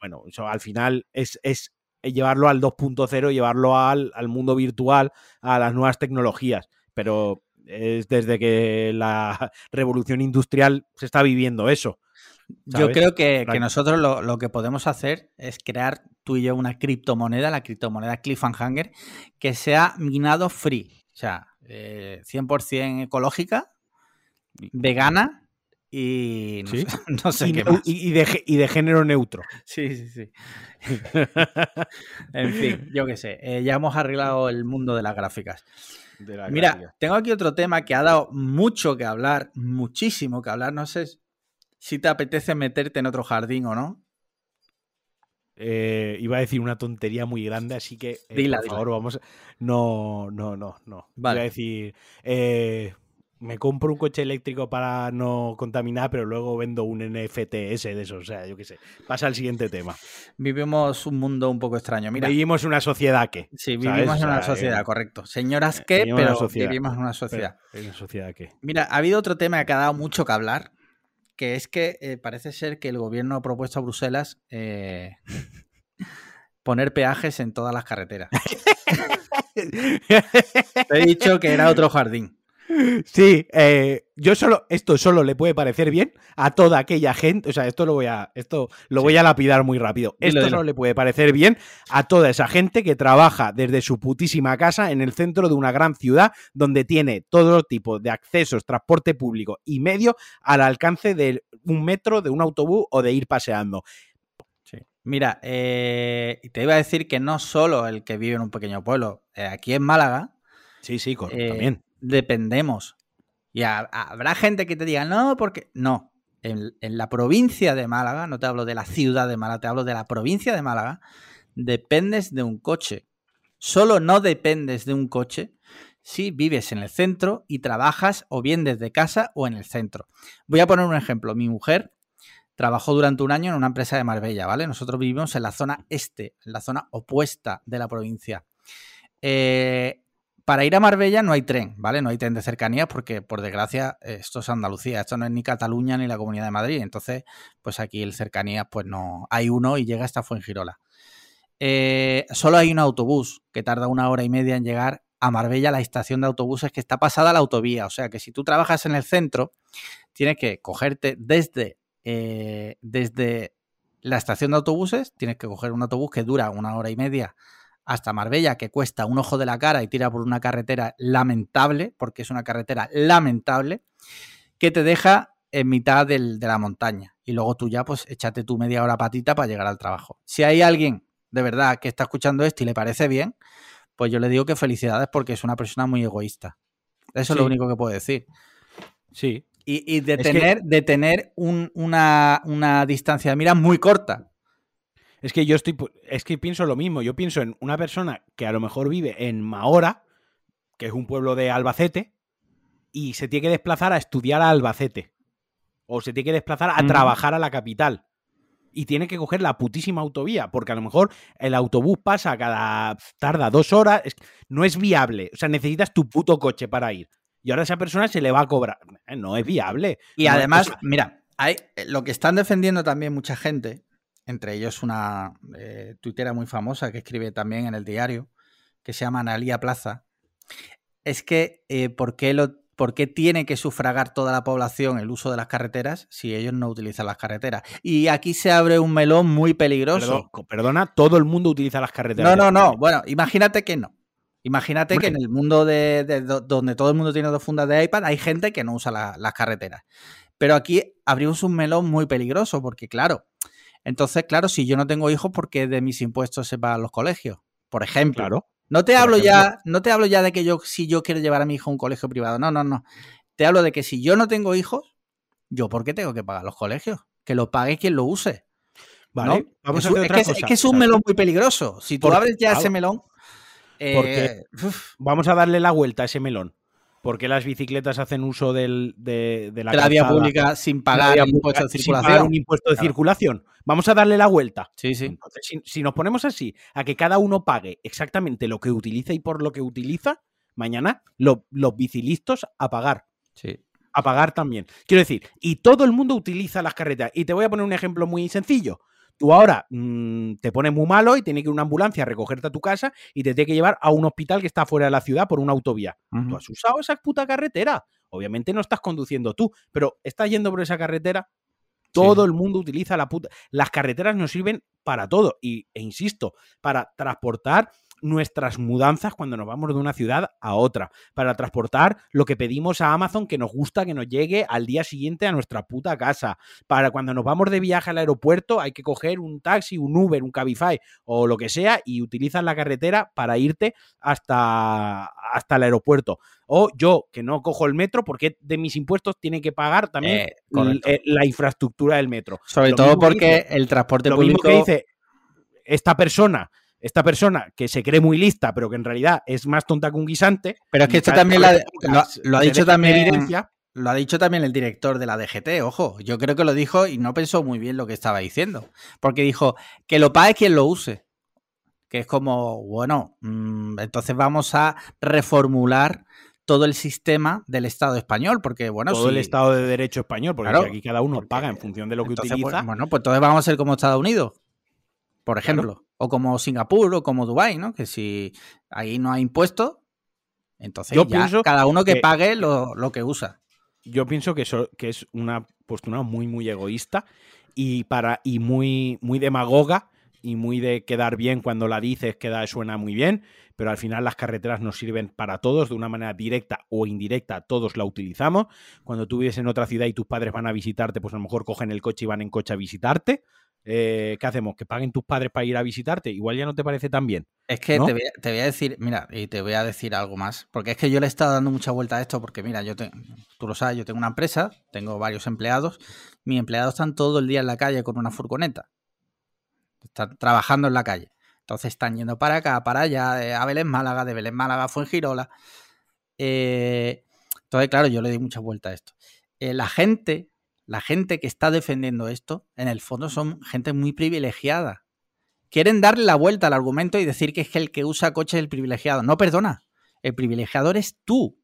Bueno, eso al final es, es llevarlo al 2.0, llevarlo al, al mundo virtual, a las nuevas tecnologías. Pero es desde que la revolución industrial se está viviendo eso. Yo creo que, nosotros lo, lo que podemos hacer es crear tú y yo una criptomoneda, la criptomoneda Cliffhanger, que sea minado free. O sea, eh, 100% ecológica, vegana y no ¿Sí? sé, no sé y, qué más. de, y de género neutro. Sí, sí, sí. En fin, yo qué sé. eh, ya hemos arreglado el mundo de las gráficas. De la Mira, gráfica. tengo aquí otro tema que ha dado mucho que hablar, muchísimo que hablar. No sé si te apetece meterte en otro jardín o no. Eh, iba a decir una tontería muy grande, así que eh, Dila, por dila. favor, vamos. a- No, no, no, no. Vale. Iba a decir. eh, me compro un coche eléctrico para no contaminar, pero luego vendo un NFTS de eso. O sea, yo qué sé. Pasa al siguiente tema. Vivimos un mundo un poco extraño. Mira, Vivimos una sociedad que. sí, vivimos en una sea, sociedad, correcto. Señoras que, pero una sociedad. vivimos en una sociedad. Pero, ¿En una sociedad que? Mira, ha habido otro tema que ha dado mucho que hablar, que es que eh, parece ser que el gobierno ha propuesto a Bruselas eh, poner peajes en todas las carreteras. Te he dicho que era otro jardín. Sí, eh, yo solo, esto solo le puede parecer bien a toda aquella gente, o sea, esto lo voy a, esto lo voy a lapidar muy rápido. Dilo, esto dilo. solo le puede parecer bien a toda esa gente que trabaja desde su putísima casa en el centro de una gran ciudad donde tiene todo tipo de accesos, transporte público y medio al alcance de un metro, de un autobús o de ir paseando. Mira, eh, te iba a decir que no solo el que vive en un pequeño pueblo, eh, aquí en Málaga Sí, sí, correcto, eh, también. Dependemos. Y ha- habrá gente que te diga, no, porque no. En, en la provincia de Málaga, no te hablo de la ciudad de Málaga, te hablo de la provincia de Málaga, dependes de un coche. Solo no dependes de un coche si vives en el centro y trabajas o bien desde casa o en el centro. Voy a poner un ejemplo. Mi mujer trabajó durante un año en una empresa de Marbella, ¿vale? Nosotros vivimos en la zona este, en la zona opuesta de la provincia. Eh, para ir a Marbella no hay tren, ¿vale? No hay tren de cercanías porque, por desgracia, eh, esto es Andalucía, esto no es ni Cataluña ni la Comunidad de Madrid. Entonces, pues aquí el cercanías, pues no, hay uno y llega hasta Fuengirola. Eh, solo hay un autobús que tarda una hora y media en llegar a Marbella, la estación de autobuses que está pasada a la autovía. O sea que si tú trabajas en el centro, tienes que cogerte desde, eh, desde la estación de autobuses, tienes que coger un autobús que dura una hora y media hasta Marbella, que cuesta un ojo de la cara y tira por una carretera lamentable, porque es una carretera lamentable, que te deja en mitad del- de la montaña. Y luego tú ya, pues, échate tu media hora patita para llegar al trabajo. Si hay alguien de verdad que está escuchando esto y le parece bien, pues yo le digo que felicidades porque es una persona muy egoísta. Eso es lo único que puedo decir. Sí. Y, y de, Es que- tener, de tener un- una, una distancia de mira muy corta. Es que yo estoy. Es que pienso lo mismo. Yo pienso en una persona que a lo mejor vive en Mahora, que es un pueblo de Albacete, y se tiene que desplazar a estudiar a Albacete. O se tiene que desplazar a Ujú. trabajar a la capital. Y tiene que coger la putísima autovía, porque a lo mejor el autobús pasa cada. tarda dos horas. es no es viable. O sea, necesitas tu puto coche para ir. Y ahora a esa persona se le va a cobrar. Eh, No es viable. Y No, además, mira, hay, eh, lo que están defendiendo también mucha gente, entre ellos una eh, tuitera muy famosa que escribe también en el diario, que se llama Analía Plaza, es que eh, ¿por, qué lo, ¿por qué tiene que sufragar toda la población el uso de las carreteras si ellos no utilizan las carreteras? Y aquí se abre un melón muy peligroso. perdón- perdona, todo el mundo utiliza las carreteras. No, no, no. Bueno, imagínate que no. Imagínate que en el mundo de, de do- donde todo el mundo tiene dos fundas de iPad hay gente que no usa la- las carreteras. Pero aquí abrimos un melón muy peligroso porque, claro, entonces, claro, si yo no tengo hijos, ¿por qué de mis impuestos se pagan los colegios? Por ejemplo. Claro. No te hablo ya, no te hablo ya de que yo, si yo quiero llevar a mi hijo a un colegio privado. No, no, no. Te hablo de que si yo no tengo hijos, ¿yo por qué tengo que pagar los colegios? Que lo pague quien lo use. Vale, ¿no? vamos es, a es otra que, es- cosa. es que es un melón muy peligroso. Si tú Porque, abres ya ese melón. eh, porque- uf, Vamos a darle la vuelta a ese melón. ¿Por qué las bicicletas hacen uso del, de, de la, de la vía pública sin pagar impuesto de sin un impuesto de Claro. circulación? Vamos a darle la vuelta. Sí, sí. Entonces, si, si nos ponemos así, a que cada uno pague exactamente lo que utiliza y por lo que utiliza, mañana lo- los bicilistas a pagar. sí. A pagar también. Quiero decir, y todo el mundo utiliza las carreteras. Y te voy a poner un ejemplo muy sencillo. Tú ahora mm, te pones muy malo y tiene que ir una ambulancia a recogerte a tu casa y te tiene que llevar a un hospital que está fuera de la ciudad por una autovía. Tú has usado esa puta carretera. Obviamente no estás conduciendo tú, pero estás yendo por esa carretera. Todo el mundo utiliza la puta. Las carreteras nos sirven para todo. Y, e insisto, para transportar nuestras mudanzas cuando nos vamos de una ciudad a otra, para transportar lo que pedimos a Amazon que nos gusta que nos llegue al día siguiente a nuestra puta casa, para cuando nos vamos de viaje al aeropuerto hay que coger un taxi, un Uber, un Cabify o lo que sea y utilizas la carretera para irte hasta, hasta el aeropuerto. O yo, que no cojo el metro, porque de mis impuestos tiene que pagar también Eh, eh, la infraestructura del metro. Sobre Lo todo mismo que porque dice- el transporte Lo mismo público. que dice esta persona, esta persona que se cree muy lista, pero que en realidad es más tonta que un guisante. Pero es que esto también la- que lo, ha dicho también. evidencia. Lo ha dicho también el director de la DGT, ojo. Yo creo que lo dijo y no pensó muy bien lo que estaba diciendo. Porque dijo que lo pague quien lo use. Que es como, bueno, mm, entonces vamos a reformular todo el sistema del Estado español. Porque, bueno, todo el Estado de Derecho español, porque Claro, si aquí cada uno porque paga en función de lo que entonces, utiliza. pues, bueno, pues entonces vamos a ser como Estados Unidos, por ejemplo. O como Singapur o como Dubái, ¿no? Que si ahí no hay impuestos, entonces Yo ya pienso cada uno que que- pague lo, lo que usa. yo pienso que, eso, que es una postura muy, muy egoísta y, para, y muy, muy demagoga y muy de quedar bien cuando la dices, queda, suena muy bien, pero al final las carreteras nos sirven para todos de una manera directa o indirecta, todos la utilizamos. Cuando tú vives en otra ciudad y tus padres van a visitarte, pues a lo mejor cogen el coche y van en coche a visitarte. Eh, ¿Qué hacemos? ¿Que paguen tus padres para ir a visitarte? Igual ya no te parece tan bien. Es que ¿no? te, voy a, te voy a decir, mira, y te voy a decir algo más, porque es que yo le he estado dando mucha vuelta a esto, porque mira, yo te- tú lo sabes, yo tengo una empresa, tengo varios empleados, mis empleados están todo el día en la calle con una furgoneta, están trabajando en la calle, entonces están yendo para acá, para allá, a Belén Málaga, de Belén Málaga fue en Girola. entonces, claro, yo le di mucha vuelta a esto. Eh, la gente, la gente que está defendiendo esto, en el fondo son gente muy privilegiada quieren darle la vuelta al argumento y decir que es que el que usa coche es el privilegiado. No, perdona. El privilegiado eres tú.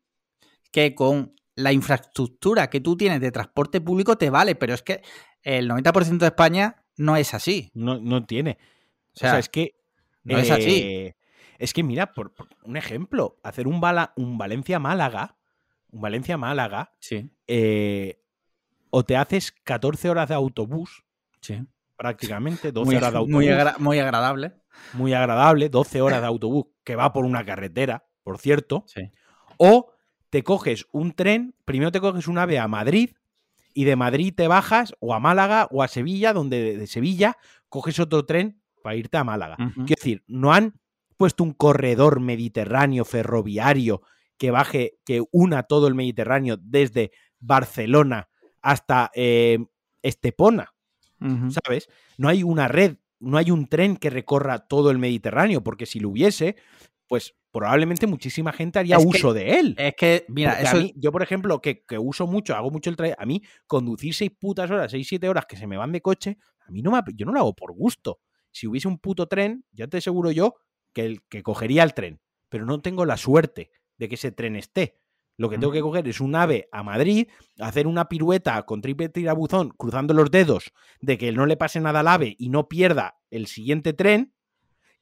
Que con la infraestructura que tú tienes de transporte público te vale, pero es que el 90% de España no es así. No, no tiene. O sea, o sea, es que no es así. Eh, Es que mira, por, por un ejemplo, hacer un, Bala- un Valencia-Málaga, un Valencia-Málaga, Sí, eh, o te haces 14 horas de autobús, sí. prácticamente, 12 Muy, horas de autobús, muy muy, agra- muy agradable. agradable, 12 horas de autobús que va por una carretera, por cierto, Sí. o te coges un tren, primero te coges un ave a Madrid y de Madrid te bajas o a Málaga o a Sevilla, donde de, Sevilla coges otro tren para irte a Málaga. Quiero decir, no han puesto un corredor mediterráneo ferroviario que baje, que una todo el Mediterráneo desde Barcelona hasta eh, Estepona. ¿sabes? No hay una red, no hay un tren que recorra todo el Mediterráneo, porque si lo hubiese, pues probablemente muchísima gente haría Es que- uso de él. Es que, mira, a mí- yo, por ejemplo, que, que uso mucho, hago mucho el trayecto, a mí conducir seis putas horas, seis, siete horas que se me van de coche, a mí no me, yo no lo hago por gusto. Si hubiese un puto tren, ya te aseguro yo que, el, que cogería el tren, pero no tengo la suerte de que ese tren esté. Lo que tengo que coger es un ave a Madrid, hacer una pirueta con triple tirabuzón, cruzando los dedos, de que no le pase nada al ave y no pierda el siguiente tren,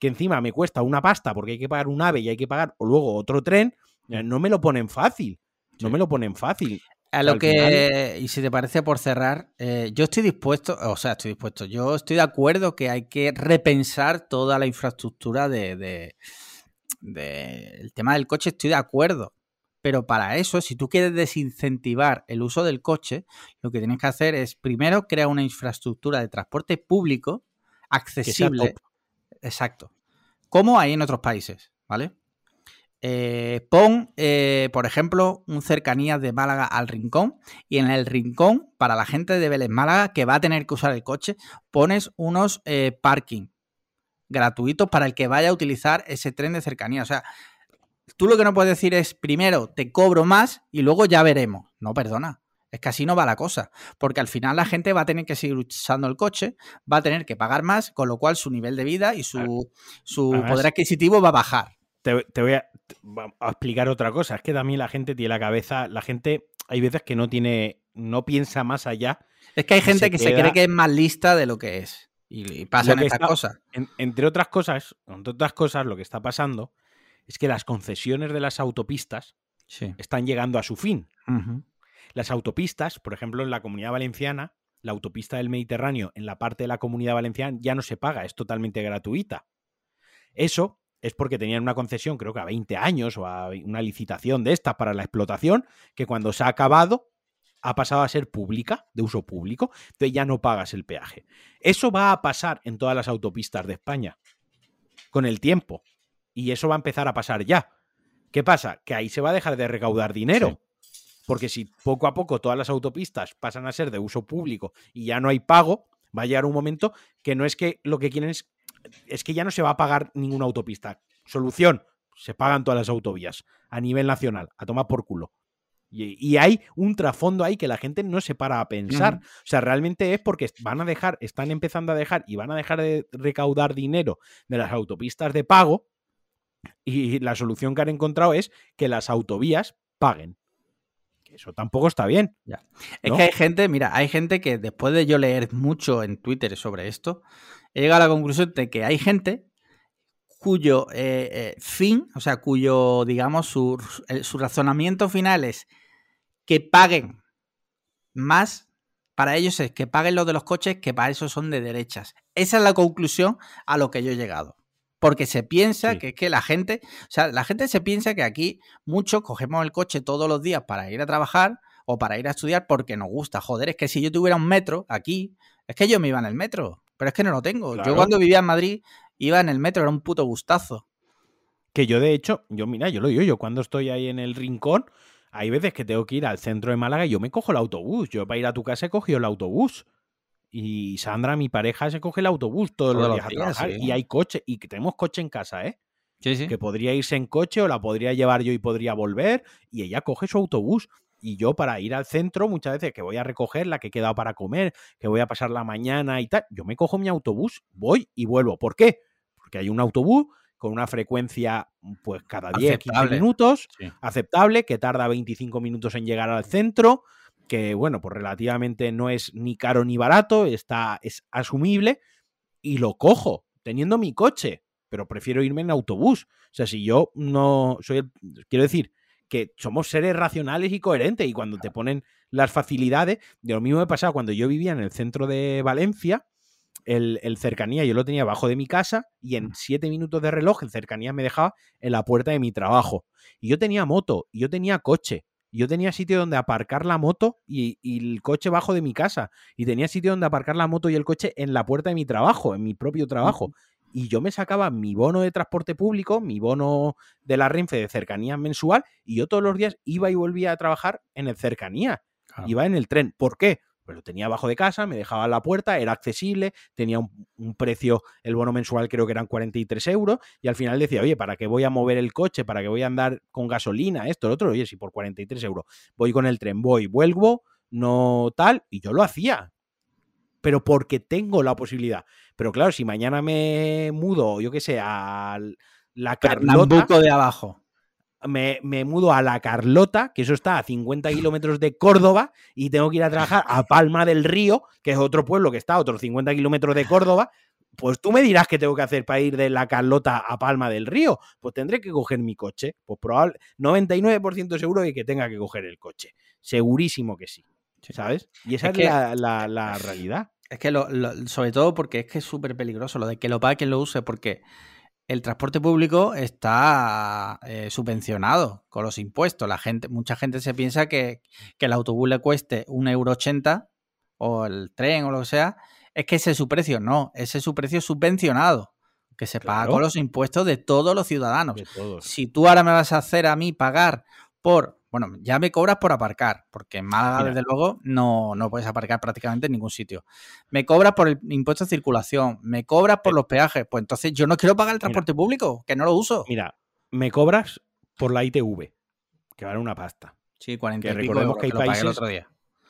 que encima me cuesta una pasta porque hay que pagar un ave y hay que pagar o luego otro tren, eh, no me lo ponen fácil. No Sí. me lo ponen fácil. A lo que, final- y si te parece por cerrar, eh, yo estoy dispuesto, o sea, estoy dispuesto, yo estoy de acuerdo que hay que repensar toda la infraestructura de, de- de- el tema del coche, estoy de acuerdo. Pero para eso, si tú quieres desincentivar el uso del coche, lo que tienes que hacer es primero crear una infraestructura de transporte público accesible. Exacto. Como hay en otros países, ¿vale? Eh, pon, eh, por ejemplo, un cercanías de Málaga al Rincón y en el Rincón, para la gente de Vélez Málaga que va a tener que usar el coche, pones unos eh, parking gratuitos para el que vaya a utilizar ese tren de cercanía. O sea, tú lo que no puedes decir es, primero te cobro más y luego ya veremos. No, perdona. Es que así no va la cosa, porque al final la gente va a tener que seguir usando el coche, va a tener que pagar más, con lo cual su nivel de vida y su, su poder adquisitivo va a bajar. Te, te voy a, te- va- a explicar otra cosa. Es que también la gente tiene la cabeza, la gente hay veces que no tiene, no piensa más allá. Es que hay gente se que se cree que es más lista de lo que es. Y, y pasan estas cosas. En- entre otras cosas, entre otras cosas, lo que está pasando es que las concesiones de las autopistas Sí. están llegando a su fin. Las autopistas, por ejemplo, en la comunidad valenciana, la autopista del Mediterráneo en la parte de la comunidad valenciana ya no se paga, es totalmente gratuita. Eso es porque tenían una concesión, creo que a 20 años o a una licitación de estas para la explotación, que cuando se ha acabado ha pasado a ser pública, de uso público, entonces ya no pagas el peaje. Eso va a pasar en todas las autopistas de España con el tiempo. Y eso va a empezar a pasar ya. ¿Qué pasa? Que ahí se va a dejar de recaudar dinero. Porque si poco a poco todas las autopistas pasan a ser de uso público y ya no hay pago, va a llegar un momento que no es que lo que quieren es, es que ya no se va a pagar ninguna autopista. Solución, se pagan todas las autovías a nivel nacional, a tomar por culo. Y, hay un trasfondo ahí que la gente no se para a pensar. O sea, realmente es porque van a dejar, están empezando a dejar y van a dejar de recaudar dinero de las autopistas de pago. Y la solución que han encontrado es que las autovías paguen. Eso tampoco está bien. Es que hay gente, mira, hay gente que después de yo leer mucho en Twitter sobre esto, he llegado a la conclusión de que hay gente cuyo eh, eh, fin, o sea, cuyo, digamos, su, su razonamiento final es que paguen más para ellos es que paguen los de los coches que para eso son de derechas. Esa es la conclusión a lo que yo he llegado. Porque se piensa que es que la gente, o sea, la gente se piensa que aquí muchos cogemos el coche todos los días para ir a trabajar o para ir a estudiar porque nos gusta. Joder, es que si yo tuviera un metro aquí, es que yo me iba en el metro, pero es que no lo tengo. Yo cuando vivía en Madrid iba en el metro, era un puto gustazo. Que yo de hecho, yo mira, yo lo digo, yo cuando estoy ahí en el rincón, hay veces que tengo que ir al centro de Málaga y yo me cojo el autobús. Yo para ir a tu casa he cogido el autobús. Y Sandra, mi pareja, se coge el autobús todos, los días, a trabajar. Y hay coche, y tenemos coche en casa, ¿eh? Sí, sí. Que podría irse en coche o la podría llevar yo y podría volver. Y ella coge su autobús. Y yo para ir al centro, muchas veces que voy a recoger la que he quedado para comer, que voy a pasar la mañana y tal, yo me cojo mi autobús, voy y vuelvo. ¿Por qué? Porque hay un autobús con una frecuencia pues cada 10, 15 minutos, aceptable, que tarda 25 minutos en llegar al centro, que bueno, pues relativamente no es ni caro ni barato, está, es asumible, y lo cojo, teniendo mi coche, pero prefiero irme en autobús. O sea, si yo no soy, quiero decir, que somos seres racionales y coherentes, y cuando te ponen las facilidades, de lo mismo me pasaba cuando yo vivía en el centro de Valencia, el, cercanía yo lo tenía abajo de mi casa y en siete minutos de reloj el cercanía me dejaba en la puerta de mi trabajo. Y yo tenía moto, y yo tenía coche, yo tenía sitio donde aparcar la moto y, el coche bajo de mi casa. Y tenía sitio donde aparcar la moto y el coche en la puerta de mi trabajo, en mi propio trabajo. Y yo me sacaba mi bono de transporte público, mi bono de la Renfe de cercanía mensual, y yo todos los días iba y volvía a trabajar en el cercanía. Iba en el tren. ¿Por qué? Pues lo tenía abajo de casa, me dejaba la puerta, era accesible, tenía un, precio, el bono mensual creo que eran 43 euros, y al final decía, oye, ¿para qué voy a mover el coche? ¿Para qué voy a andar con gasolina? Esto, lo otro, oye, si por 43 euros voy con el tren, voy, vuelvo, no tal, y yo lo hacía, pero porque tengo la posibilidad. Pero claro, si mañana me mudo, yo qué sé, a la Carlota... de abajo me, mudo a La Carlota, que eso está a 50 kilómetros de Córdoba, y tengo que ir a trabajar a Palma del Río, que es otro pueblo que está a otros 50 kilómetros de Córdoba, pues tú me dirás qué tengo que hacer para ir de La Carlota a Palma del Río. Pues tendré que coger mi coche. Pues probable, 99% seguro de que tenga que coger el coche. Segurísimo que sí. ¿Sabes? Y esa es, la, realidad. Es que sobre todo porque es que es súper peligroso lo de que lo pague quien lo use, porque el transporte público está eh, subvencionado con los impuestos. La gente, mucha gente se piensa que, el autobús le cueste un euro ochenta o el tren o lo que sea, es que ese es su precio. No, ese es su precio subvencionado, que se paga con los impuestos de todos los ciudadanos. Si tú ahora me vas a hacer a mí pagar por bueno, ya me cobras por aparcar, porque en Málaga, desde luego, no, no, puedes aparcar prácticamente en ningún sitio. Me cobras por el impuesto de circulación, me cobras por los peajes. Pues entonces yo no quiero pagar el transporte público, que no lo uso. Mira, me cobras por la ITV, que vale una pasta. Sí, 40 que recordemos que hay países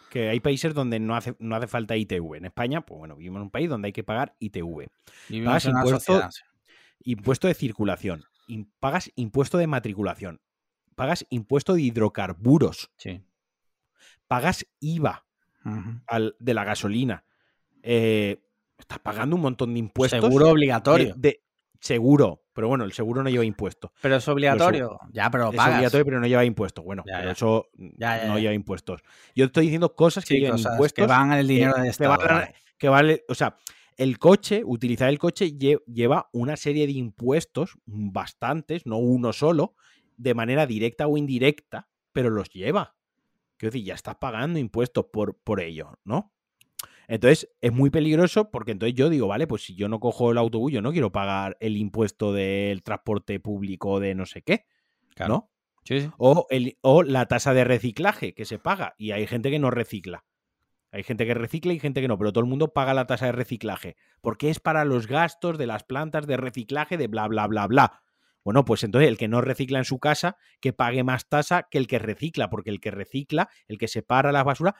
que hay países donde no hace, no hace falta ITV. En España, pues bueno, vivimos en un país donde hay que pagar ITV. pagas impuesto, impuesto de circulación, pagas impuesto de matriculación, pagas impuesto de hidrocarburos. Sí. Pagas IVA de la gasolina. Eh, estás pagando un montón de impuestos. Seguro obligatorio. De, seguro, pero bueno, el seguro no lleva impuestos. Pero es obligatorio. ya, pero Es obligatorio, pero no lleva impuestos. Bueno, eso no lleva impuestos. Yo estoy diciendo cosas que llevan impuestos. Que van el dinero de Estado. Que, vale, o sea, el coche, utilizar el coche lleva una serie de impuestos, bastantes, no uno solo, de manera directa o indirecta, pero los lleva. Quiero decir, ya estás pagando impuestos por, por ello, ¿no? Entonces, es muy peligroso porque entonces yo digo, vale, pues si yo no cojo el autobús, yo no quiero pagar el impuesto del transporte público de no sé qué, ¿no? O, el, o la tasa de reciclaje que se paga y hay gente que no recicla. Hay gente que recicla y gente que no, pero todo el mundo paga la tasa de reciclaje porque es para los gastos de las plantas de reciclaje de bla, bla, bla, bla. Bueno, pues entonces el que no recicla en su casa, que pague más tasa que el que recicla, porque el que recicla, el que separa la basura,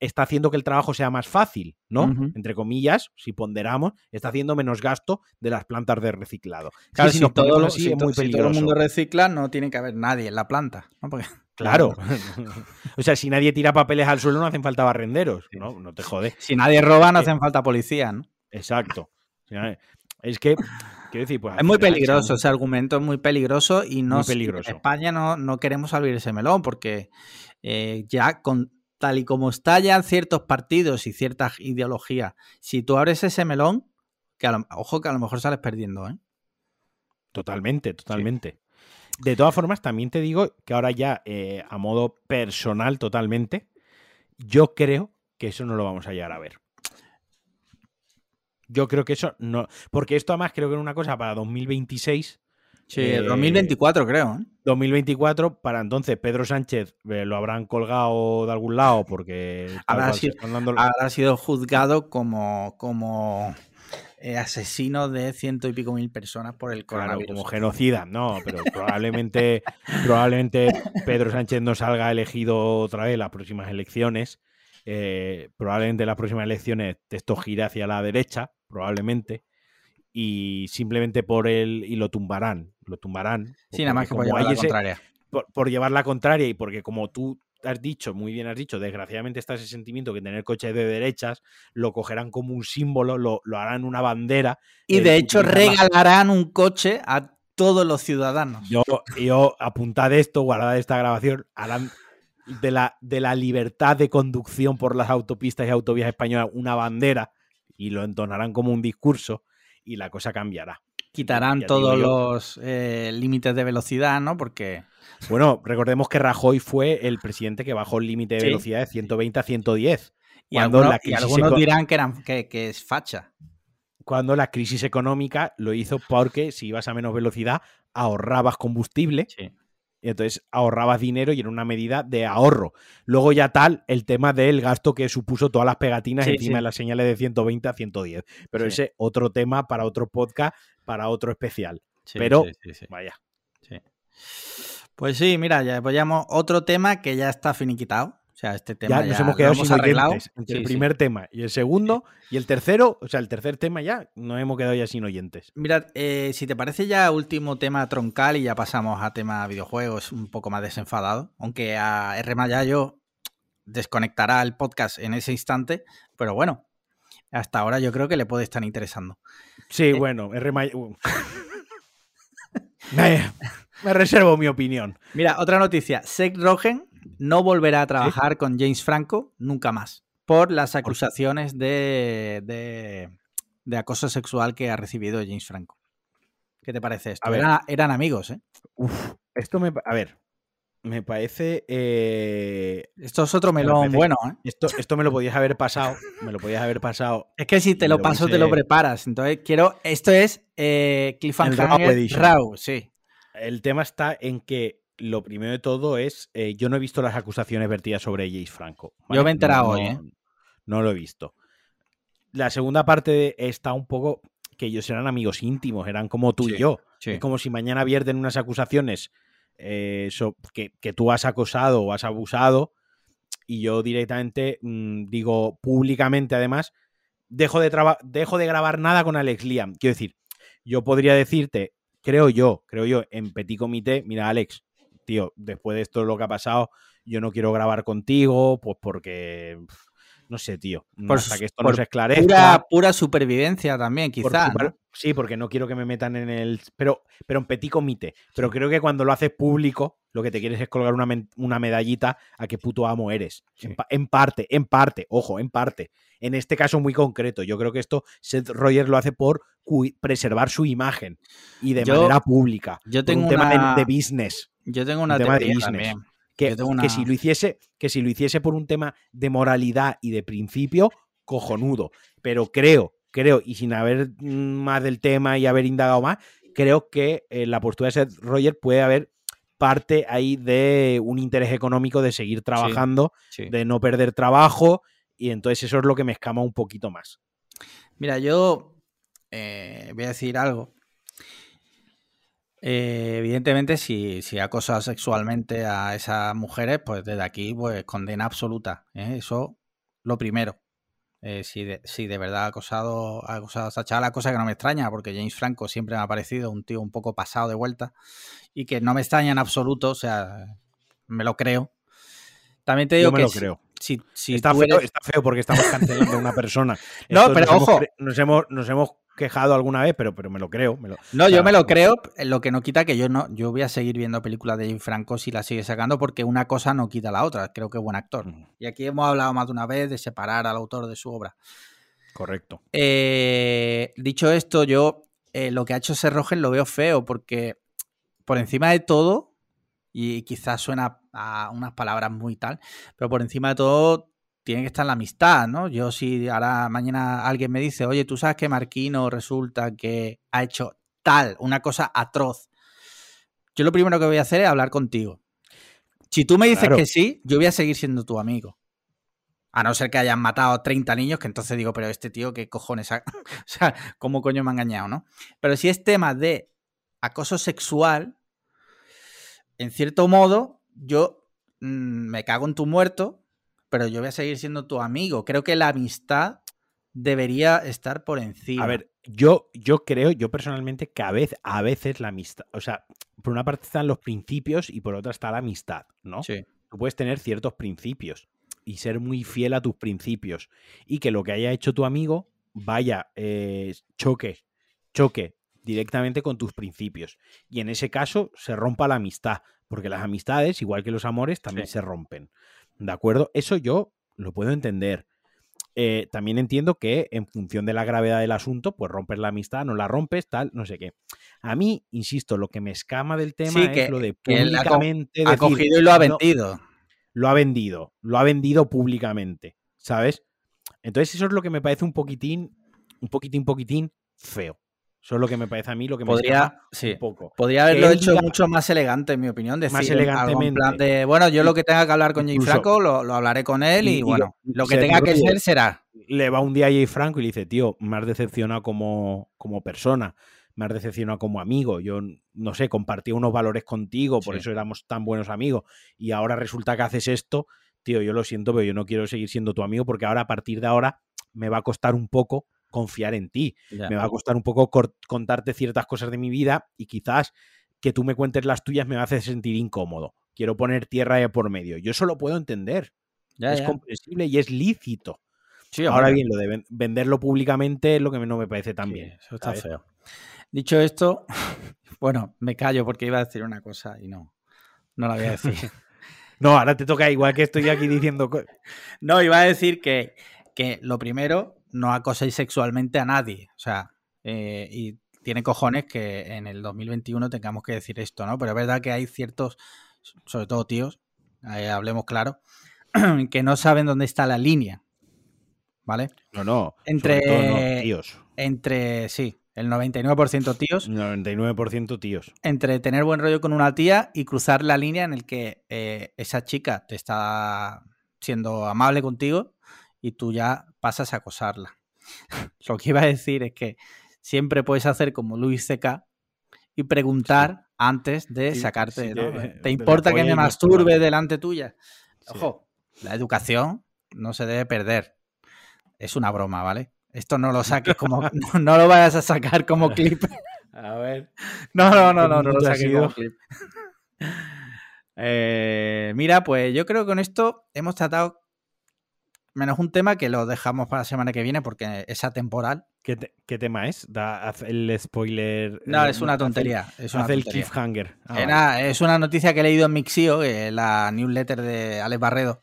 está haciendo que el trabajo sea más fácil, ¿no? Entre comillas, si ponderamos, está haciendo menos gasto de las plantas de reciclado. Claro, si, todo, el mundo recicla, no tiene que haber nadie en la planta. Claro. o sea, si nadie tira papeles al suelo, no hacen falta barrenderos. No, no te jode. Si nadie roba, no hacen falta policía, ¿no? Exacto. Es que, quiero decir, pues. Es muy peligroso, ese argumento es muy peligroso y no. peligroso. En España no, no queremos abrir ese melón porque eh, ya con tal y como estallan ciertos partidos y ciertas ideologías, si tú abres ese melón, que ojo que a lo mejor sales perdiendo, ¿eh? Totalmente, totalmente. De todas formas, también te digo que ahora ya eh, a modo personal totalmente, yo creo que eso no lo vamos a llegar a ver. Yo creo que eso no. Porque esto además creo que es una cosa para 2026 Sí, 2024 eh, creo. 2024, ¿eh? para entonces Pedro Sánchez eh, lo habrán colgado de algún lado porque habrá, sido, juzgado como, como asesino de ciento y pico mil personas por el coronavirus. como genocida, no, pero probablemente, probablemente Pedro Sánchez no salga elegido otra vez en las próximas elecciones. Probablemente en las próximas elecciones esto gire hacia la derecha, probablemente y simplemente por él y lo tumbarán, lo tumbarán. Sí, nada más que por llevar la contraria. Por, llevar la contraria y porque como tú has dicho, muy bien has dicho, desgraciadamente está ese sentimiento que tener coches de derechas lo cogerán como un símbolo, lo, harán una bandera. Y de hecho regalarán un coche a todos los ciudadanos. Yo, yo apuntad esto, guardad esta grabación, harán de la, de la libertad de conducción por las autopistas y autovías españolas una bandera y lo entonarán como un discurso y la cosa cambiará. Quitarán todos los eh, límites de velocidad, ¿no? Porque. Bueno, recordemos que Rajoy fue el presidente que bajó el límite de velocidad de 120 a 110. Y, algunos, dirán que, eran, que, es facha. Cuando la crisis económica lo hizo porque si ibas a menos velocidad ahorrabas combustible. Y entonces ahorrabas dinero y era una medida de ahorro. Luego ya tal, el tema del gasto que supuso todas las pegatinas encima de las señales de 120 a 110. Pero ese otro tema para otro podcast, para otro especial. Pero, vaya. Pues sí, mira, ya apoyamos otro tema que ya está finiquitado. Sea, este tema ya, nos hemos quedado sin oyentes entre el primer tema y el segundo y el tercero, o sea, el tercer tema ya nos hemos quedado ya sin oyentes. Mira, eh, si te parece ya último tema troncal y ya pasamos a tema videojuegos un poco más desenfadado, aunque a R Mayayo desconectará el podcast en ese instante, pero bueno, hasta ahora yo creo que le puede estar interesando. Sí, eh, bueno, R Mayayo... Uh. me, reservo mi opinión. Mira, otra noticia. Seth Rogen no volverá a trabajar con James Franco nunca más por las acusaciones de, de, acoso sexual que ha recibido James Franco. ¿Qué te parece esto? eran amigos, ¿eh? esto me... A ver, me parece. Eh, esto es otro melón bueno, ¿eh? Esto, esto me lo podías haber pasado. Me lo podías haber pasado. Es que si te lo, paso, te lo preparas. Entonces, quiero. Esto es eh, Cliffhanger Raw, sí. El tema está en que lo primero de todo es, eh, yo no he visto las acusaciones vertidas sobre Jace Franco. Yo me he enterado hoy, ¿eh? No lo he visto. La segunda parte está un poco que ellos eran amigos íntimos, eran como tú y yo. Es como si mañana vierten unas acusaciones eh, que, tú has acosado o has abusado y yo directamente mm, digo públicamente además, dejo de, dejo de grabar nada con Alex Liam. Quiero decir, yo podría decirte, creo yo, creo yo, en petit comité, mira Alex, tío, después de esto lo que ha pasado, yo no quiero grabar contigo, pues porque, no sé, tío, por, hasta que esto no se esclarezca. Pura, supervivencia también, quizá. Sí, porque no quiero que me metan en el. Pero, pero en petit comité. Pero creo que cuando lo haces público, lo que te quieres es colgar una, una medallita a qué puto amo eres. Sí. En, pa- en parte, en parte, ojo, en parte. En este caso muy concreto. Yo creo que esto Seth Rogers lo hace por preservar su imagen y de Yo- manera pública. yo por tengo un tema de business. Yo tengo una tema teoría también. Que, una- si lo hiciese, que si lo hiciese por un tema de moralidad y de principio, cojonudo. Pero creo, creo, y sin haber mm, más del tema y haber indagado más, creo que en la postura de Seth Rogers puede haber parte ahí de un interés económico de seguir trabajando, Sí. de no perder trabajo, y entonces eso es lo que me escama un poquito más. Mira, yo eh, voy a decir algo. Eh, evidentemente, si, si ha acosado sexualmente a esas mujeres, pues desde aquí, pues condena absoluta. ¿eh? Eso, lo primero. Eh, si, de, si de verdad ha acosado, ha acosado a esta chavala, cosa que no me extraña, porque James Franco siempre me ha parecido un tío un poco pasado de vuelta y que no me extraña en absoluto, o sea, me lo creo. También te digo Yo me que lo si- creo. si, si está, feo, eres- está feo porque estamos cancelando a una persona. No, Esto pero nos hemos ojo. cre- Nos hemos, nos hemos quejado alguna vez, pero, pero me lo creo. me lo- No, yo me lo creo, lo que no quita que yo no, yo voy a seguir viendo películas de Jane Franco si la sigue sacando, porque una cosa no quita la otra. Creo que es buen actor. Y aquí hemos hablado más de una vez de separar al autor de su obra. Correcto. Eh, dicho esto, yo eh, lo que ha hecho Serrogen lo veo feo, porque por encima de todo, y quizás suena a unas palabras muy tal, pero por encima de todo tiene que estar la amistad, ¿no? Yo si ahora mañana alguien me dice, oye, tú sabes que Marquino resulta que ha hecho tal, una cosa atroz, yo lo primero que voy a hacer es hablar contigo. Si tú me dices Claro. que sí, yo voy a seguir siendo tu amigo. A no ser que hayan matado 30 niños, que entonces digo, pero este tío, ¿qué cojones? ha- o sea, ¿cómo coño me ha engañado, no? Pero si es tema de acoso sexual, en cierto modo, yo mm, me cago en tu muerto, pero yo voy a seguir siendo tu amigo. Creo que la amistad debería estar por encima. A ver, yo, yo creo, yo personalmente, que a veces, a veces la amistad, o sea, por una parte están los principios y por otra está la amistad, ¿no? Sí, Tú puedes tener ciertos principios y ser muy fiel a tus principios y que lo que haya hecho tu amigo vaya, eh, choque, choque directamente con tus principios. Y en ese caso se rompa la amistad, porque las amistades, igual que los amores, también Sí. se rompen. ¿De acuerdo? Eso yo lo puedo entender. Eh, también entiendo que en función de la gravedad del asunto, pues rompes la amistad, no la rompes, tal, no sé qué. A mí, insisto, lo que me escama del tema Sí, es que- lo de que ha co- públicamente ha decir, cogido y lo ha "No, vendido. lo ha vendido, lo ha vendido públicamente, ¿sabes? Entonces eso es lo que me parece un poquitín, un poquitín, poquitín feo. Eso es lo que me parece a mí, lo que me Podría, sí, un poco. podría haberlo hecho diga- mucho más elegante, en mi opinión. Decir Más algo en elegantemente. plan de, bueno, yo lo que tenga que hablar con Jay Franco lo, lo hablaré con él y, bueno, lo- lo que tenga que ser será. Le va un día a Jay Franco y le dice, tío, me has decepcionado como, como persona, me has decepcionado como amigo. Yo, no sé, compartí unos valores contigo, por Sí. eso éramos tan buenos amigos. Y ahora resulta que haces esto, tío, yo lo siento, pero yo no quiero seguir siendo tu amigo porque ahora, a partir de ahora, me va a costar un poco confiar en ti. Me va a costar un poco contarte ciertas cosas de mi vida y quizás que tú me cuentes las tuyas me hace sentir incómodo. Quiero poner tierra de por medio. Yo eso lo puedo entender. Es comprensible y es lícito. Sí, Ahora bien, lo de ven- venderlo públicamente es lo que no me parece tan Sí, bien. Eso está ¿sabes? feo. Dicho esto, bueno, me callo porque iba a decir una cosa y no, no la voy a decir. No, ahora te toca igual que estoy aquí diciendo. No, iba a decir que, que lo primero, no acoséis sexualmente a nadie. O sea, eh, y tiene cojones que en el 2021 tengamos que decir esto, ¿no? Pero es verdad que hay ciertos, sobre todo tíos, eh, hablemos claro, que no saben dónde está la línea. ¿Vale? No, no. Entre- no, tíos. Entre, sí, el 99% tíos, 99% tíos. entre tener buen rollo con una tía y cruzar la línea en el que eh, esa chica te está siendo amable contigo y tú ya pasas a acosarla. Lo que iba a decir es que siempre puedes hacer como Luis CK y preguntar antes de Sí, sacarte. sí, ¿no? de- ¿Te de importa que me masturbe delante tuya? Ojo, la educación no se debe perder. Es una broma, ¿vale? Esto no lo saques como. No, no lo vayas a sacar como clip. A ver. No, no, no, ¿Qué no, no lo saques como clip. Eh, mira, pues yo creo que con esto hemos tratado menos un tema que lo dejamos para la semana que viene porque es atemporal. ¿Qué, te- qué tema es? Da, haz el spoiler. No, eh, es una haz el- tontería. Es una Haz el tontería. cliffhanger. Ah, Eh, nada, es una noticia que he leído en Mixio, es la newsletter de Alex Barredo,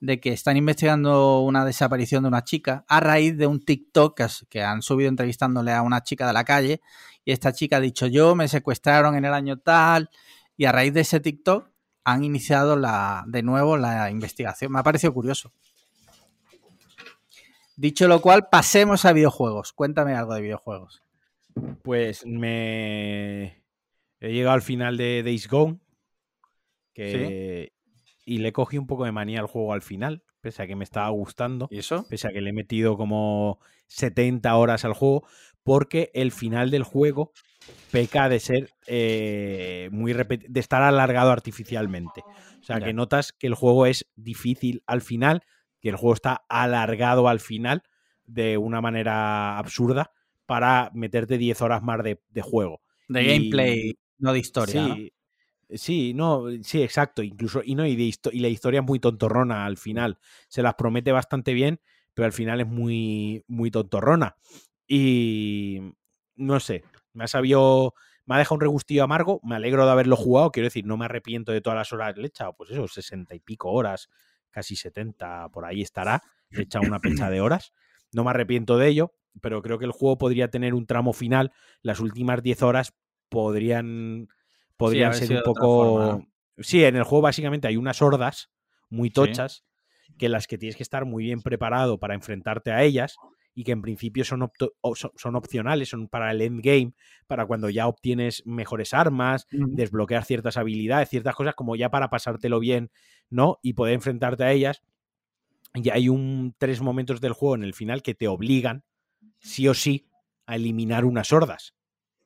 de que están investigando una desaparición de una chica a raíz de un TikTok que han subido entrevistándole a una chica de la calle y esta chica ha dicho yo me secuestraron en el año tal y a raíz de ese TikTok han iniciado la, de nuevo la investigación. Me ha parecido curioso. Dicho lo cual, pasemos a videojuegos. Cuéntame algo de videojuegos. Pues me. He llegado al final de Days Gone. Que... Y le cogí un poco de manía al juego al final, pese a que me estaba gustando. ¿Y eso? Pese a que le he metido como 70 horas al juego, porque el final del juego peca de ser eh, muy de estar alargado artificialmente. O sea, Ya. que notas que el juego es difícil al final, que el juego está alargado al final de una manera absurda para meterte 10 horas más de, de juego. De Y- gameplay, no de historia. ¿no? Sí, sí, no, sí, exacto. Incluso, y no, y, de y la historia es muy tontorrona al final. Se las promete bastante bien, pero al final es muy, muy tontorrona. Y no sé, me ha sabido. Me ha dejado un regustillo amargo. Me alegro de haberlo jugado. Quiero decir, no me arrepiento de todas las horas. Le he echado, pues eso, 60 y pico horas, casi 70, por ahí estará. Le he echado una pecha de horas. No me arrepiento de ello, pero creo que el juego podría tener un tramo final. Las últimas 10 horas podrían, podrían ser un poco. Sí, en el juego básicamente hay unas hordas muy Sí. tochas que las que tienes que estar muy bien preparado para enfrentarte a ellas y que en principio son, son, opcionales, son para el endgame, para cuando ya obtienes mejores armas, desbloquear ciertas habilidades, ciertas cosas como ya para pasártelo bien, ¿no? Y poder enfrentarte a ellas. Y hay un tres momentos del juego en el final que te obligan, sí o sí, a eliminar unas hordas.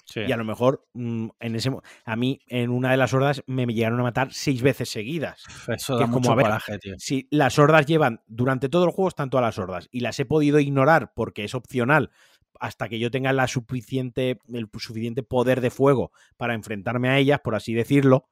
Sí. Y a lo mejor mm, en ese a mí en una de las hordas me llegaron a matar seis veces seguidas. Eso que da es como, a ver, tío. Si las hordas llevan, durante todo el juego están todas las hordas y las he podido ignorar porque es opcional hasta que yo tenga la suficiente, el suficiente poder de fuego para enfrentarme a ellas, por así decirlo.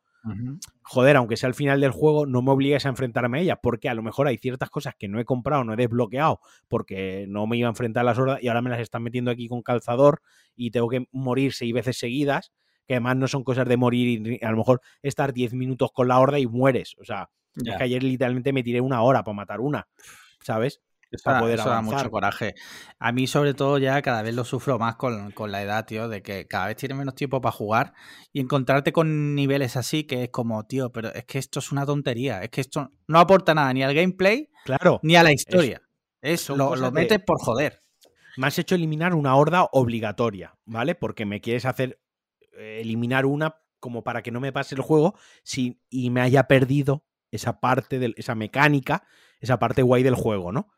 Joder, aunque sea al final del juego, no me obligues a enfrentarme a ellas, porque a lo mejor hay ciertas cosas que no he comprado, no he desbloqueado, porque no me iba a enfrentar a las hordas y ahora me las están metiendo aquí con calzador y tengo que morir seis veces seguidas, que además no son cosas de morir y a lo mejor estar 10 minutos con la horda y mueres. O sea, Ya. es que ayer literalmente me tiré una hora para matar una, ¿sabes? Eso, para da- poder eso da avanzar. mucho coraje. A mí, sobre todo, ya cada vez lo sufro más con, con la edad, tío, de que cada vez tienes menos tiempo para jugar y encontrarte con niveles así que es como, tío, pero es que esto es una tontería. Es que esto no aporta nada ni al gameplay Claro, ni a la historia. Es, son lo, lo de- metes por joder. me has hecho eliminar una horda obligatoria, ¿vale? Porque me quieres hacer eh, eliminar una como para que no me pase el juego sin, y me haya perdido esa parte, de, esa mecánica, esa parte guay del juego, ¿no?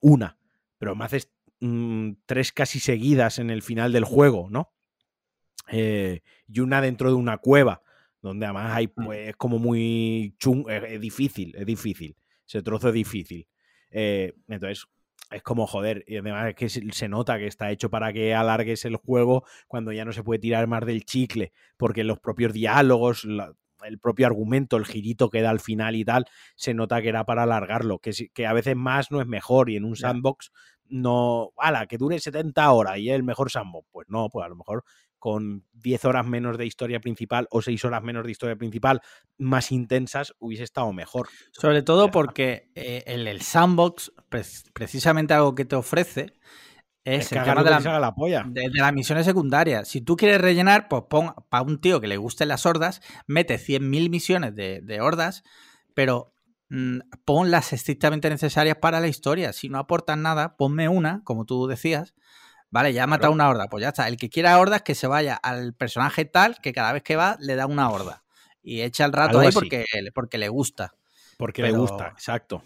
Una. Pero me haces mm, tres casi seguidas en el final del juego, ¿no? Eh, y una dentro de una cueva, donde además hay, pues, es como muy chung, es, es difícil, es difícil. Ese trozo es difícil. Eh, entonces, es como joder, y además es que se se nota que está hecho para que alargues el juego cuando ya no se puede tirar más del chicle, porque los propios diálogos, la- el propio argumento, el girito que da al final y tal, se nota que era para alargarlo, que, a veces más no es mejor y en un sandbox no, ala, que dure 70 horas y es el mejor sandbox, pues no, pues a lo mejor con 10 horas menos de historia principal o 6 horas menos de historia principal más intensas hubiese estado mejor. Sobre todo porque eh, el, el sandbox, pre- precisamente algo que te ofrece, es, Es el tema de la, polla. de, de las misiones secundarias. Si tú quieres rellenar, pues pon para un tío que le gusten las hordas, mete 100.000 misiones de, de hordas, pero mm, pon las estrictamente necesarias para la historia. Si no aportan nada, ponme una, como tú decías. Vale, ya ha matado una horda, pues ya está. El que quiera hordas, que se vaya al personaje tal, que cada vez que va le da una horda. Y echa el rato Algo ahí porque, porque le gusta. Porque le gusta, exacto.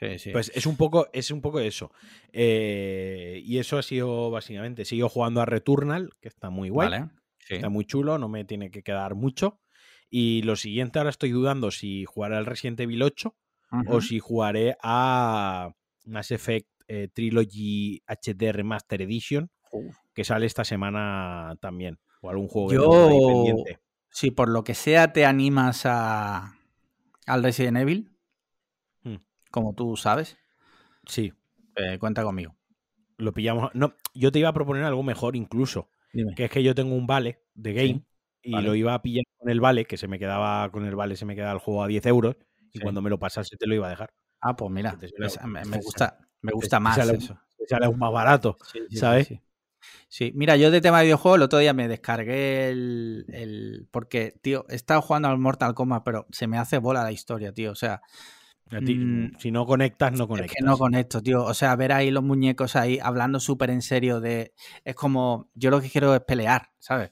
Sí, sí. Pues es un poco, es un poco eso. Eh, y eso ha sido básicamente. Sigo jugando a Returnal, que está muy guay. vale. Sí. Está muy chulo, no me tiene que quedar mucho. Y lo siguiente, ahora estoy dudando si jugaré al Resident Evil 8 o si jugaré a Mass Effect eh, Trilogy HD Remaster Edition, que sale esta semana también. O algún juego que Yo, pendiente. si por lo que sea te animas a, al Resident Evil. Como tú sabes, Sí, Eh, cuenta conmigo. lo pillamos. No, yo te iba a proponer algo mejor incluso. Dime. Que es que yo tengo un vale de game Sí, y vale. lo iba a pillar con el vale, que se me quedaba con el vale, se me quedaba el juego a 10 euros. Y cuando me lo pasase te lo iba a dejar. Ah, pues mira, esa- me, gusta, me te gusta más sale- eso. Sale aún más barato. Sí, ¿sabes? Sí, mira, yo de tema de videojuegos el otro día me descargué el, el- Porque, tío, he estado jugando al Mortal Kombat, pero se me hace bola la historia, tío. O sea, ti, Mm, si no conectas, no es conectas. que no conecto, tío. O sea, ver ahí los muñecos ahí hablando súper en serio de... Es como... Yo lo que quiero es pelear, ¿sabes?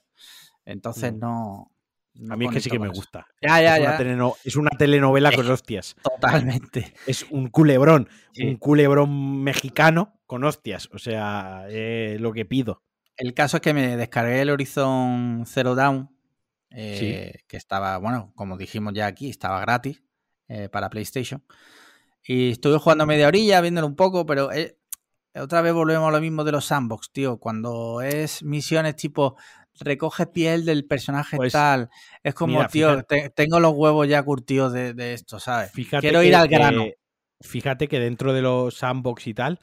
Entonces Mm. no... no a mí es que sí que me gusta. Ya, ya, es, ya. Una teleno- es una telenovela con hostias. Totalmente. Es un culebrón. Sí. Un culebrón mexicano con hostias. O sea, eh, lo que pido. El caso es que me descargué el Horizon Zero Dawn, eh, que estaba, bueno, como dijimos ya aquí, estaba gratis eh, para PlayStation. Y estuve jugando media orilla, viéndolo un poco, pero eh, otra vez volvemos a lo mismo de los sandbox, tío. Cuando es misiones tipo recoge piel del personaje Pues, tal, es como, mira, tío, fíjate- te- tengo los huevos ya curtidos de, de esto, ¿sabes? Fíjate Quiero que, ir al grano. eh, fíjate que dentro de los sandbox y tal,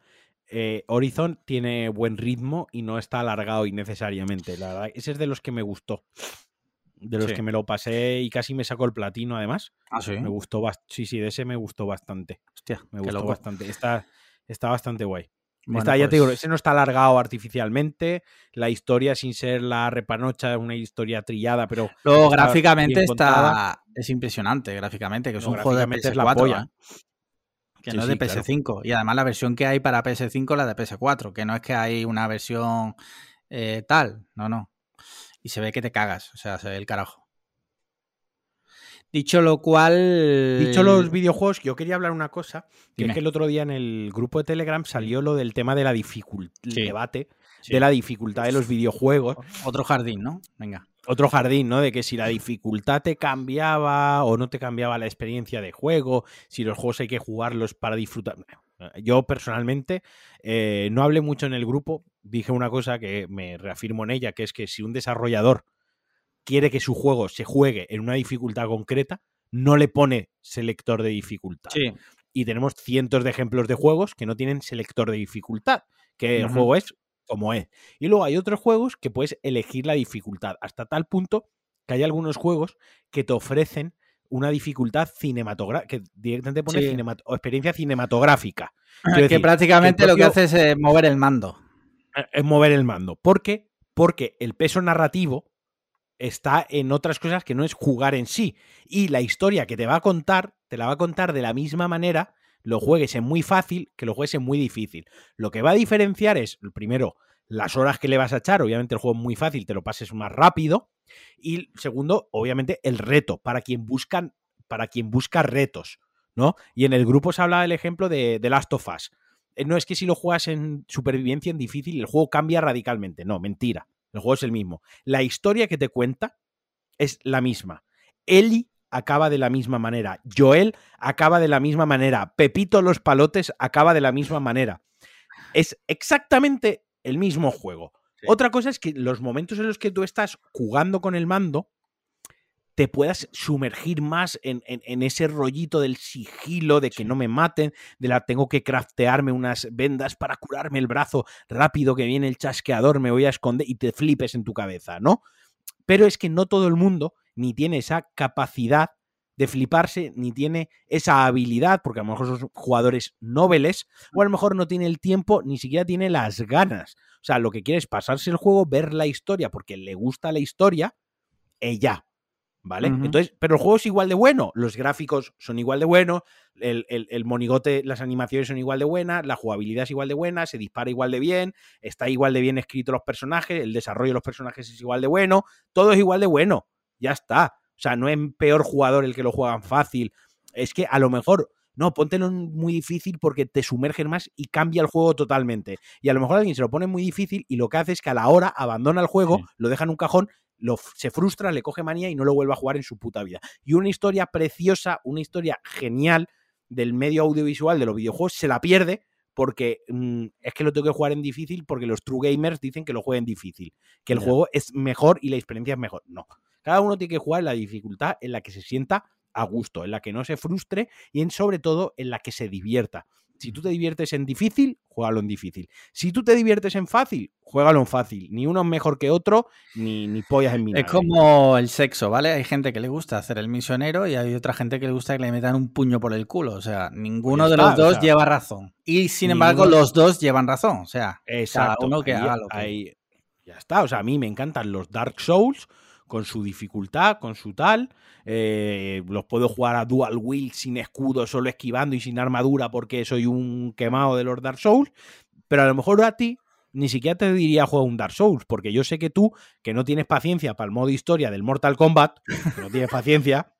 eh, Horizon tiene buen ritmo y no está alargado innecesariamente. La verdad, ese es de los que me gustó. De los Sí. que me lo pasé y casi me sacó el platino, además. Ah, sí. Me gustó bastante. Sí, sí, de ese me gustó bastante. Hostia, Me gustó loco. bastante. Está, está bastante guay. Bueno, Está, ya te digo, pues- ese no está alargado artificialmente. La historia, sin ser la repanocha, es una historia trillada, pero Luego, está gráficamente está. Es impresionante, gráficamente, que es No, un juego de gráficamente es la PS4. polla. ¿eh? Que Sí, no es sí, de claro. PS5. Y además la versión que hay para PS5 la de PS4, que no es que hay una versión eh, tal. No, no. Y se ve que te cagas. O sea, se ve el carajo. Dicho lo cual. Dicho los videojuegos, yo quería hablar una cosa, que Dime. es que el otro día en el grupo de Telegram salió lo del tema de la dificultad, Sí. debate Sí. de la dificultad de los videojuegos. Otro jardín, ¿no? Venga. Otro jardín, ¿no? De que si la dificultad te cambiaba o no te cambiaba la experiencia de juego, si los juegos hay que jugarlos para disfrutar. Yo personalmente eh, no hablé mucho en el grupo, dije una cosa que me reafirmo en ella, que es que si un desarrollador quiere que su juego se juegue en una dificultad concreta, no le pone selector de dificultad. Sí. Y tenemos cientos de ejemplos de juegos que no tienen selector de dificultad, que el juego es como es. Y luego hay otros juegos que puedes elegir la dificultad, hasta tal punto que hay algunos juegos que te ofrecen una dificultad cinematográfica, que directamente pone Sí. cinemat- o experiencia cinematográfica. Quiero que decir, prácticamente el lo que propio- hace es mover el mando. Eh, es mover el mando. ¿Por qué? Porque el peso narrativo está en otras cosas que no es jugar en sí. Y la historia que te va a contar, te la va a contar de la misma manera, lo juegues en muy fácil que lo juegues en muy difícil. Lo que va a diferenciar es, primero, las horas que le vas a echar. Obviamente el juego es muy fácil, te lo pases más rápido. Y segundo, obviamente, el reto, para quien buscan, para quien busca retos. ¿no? Y en el grupo se hablaba del ejemplo de, de Last of Us. Eh, No es que si lo juegas en supervivencia en difícil, el juego cambia radicalmente. No, mentira. El juego es el mismo. La historia que te cuenta es la misma. Eli acaba de la misma manera. Joel acaba de la misma manera. Pepito los palotes acaba de la misma manera. Es exactamente el mismo juego. Sí. Otra cosa es que los momentos en los que tú estás jugando con el mando, te puedas sumergir más en, en- en ese rollito del sigilo, de que Sí. no me maten, de la tengo que craftearme unas vendas para curarme el brazo rápido, que viene el chasqueador, me voy a esconder y te flipes en tu cabeza, ¿no? Pero es que no todo el mundo ni tiene esa capacidad de fliparse, ni tiene esa habilidad, porque a lo mejor son jugadores nobles, o a lo mejor no tiene el tiempo, ni siquiera tiene las ganas. O sea, lo que quiere es pasarse el juego, ver la historia, porque le gusta la historia, y ¿Vale? Entonces, pero el juego es igual de bueno, los gráficos son igual de buenos, el, el- el monigote, las animaciones son igual de buenas, la jugabilidad es igual de buena, se dispara igual de bien, está igual de bien escrito los personajes, el desarrollo de los personajes es igual de bueno, todo es igual de bueno, ya está. O sea, no es peor jugador el que lo juegan fácil, es que a lo mejor, no, póntelo en muy difícil porque te sumergen más y cambia el juego totalmente. Y a lo mejor alguien se lo pone muy difícil y lo que hace es que a la hora abandona el juego, Sí. lo deja en un cajón, lo, se frustra, le coge manía y no lo vuelve a jugar en su puta vida. Y una historia preciosa, una historia genial del medio audiovisual de los videojuegos se la pierde porque mm, es que lo tengo que jugar en difícil porque los true gamers dicen que lo jueguen difícil, que el juego es mejor y la experiencia es mejor. No. Cada uno tiene que jugar en la dificultad en la que se sienta a gusto, en la que no se frustre y en sobre todo en la que se divierta. Si tú te diviertes en difícil, juégalo en difícil. Si tú te diviertes en fácil, juégalo en fácil. Ni uno es mejor que otro, ni, ni pollas en vinagre. Es como el sexo, ¿vale? Hay gente que le gusta hacer el misionero y hay otra gente que le gusta que le metan un puño por el culo. O sea, ninguno Pues de los o dos sea, lleva razón. Y sin embargo, los dos llevan razón. O sea, Exacto. cada uno que ahí- haga lo que. ahí- ya está. O sea, a mí me encantan los Dark Souls con su dificultad, con su tal. eh, los puedo jugar a dual wield sin escudo, solo esquivando y sin armadura porque soy un quemado de los Dark Souls. Pero a lo mejor a ti ni siquiera te diría juega un Dark Souls, porque yo sé que tú, que no tienes paciencia para el modo historia del Mortal Kombat, que no tienes paciencia,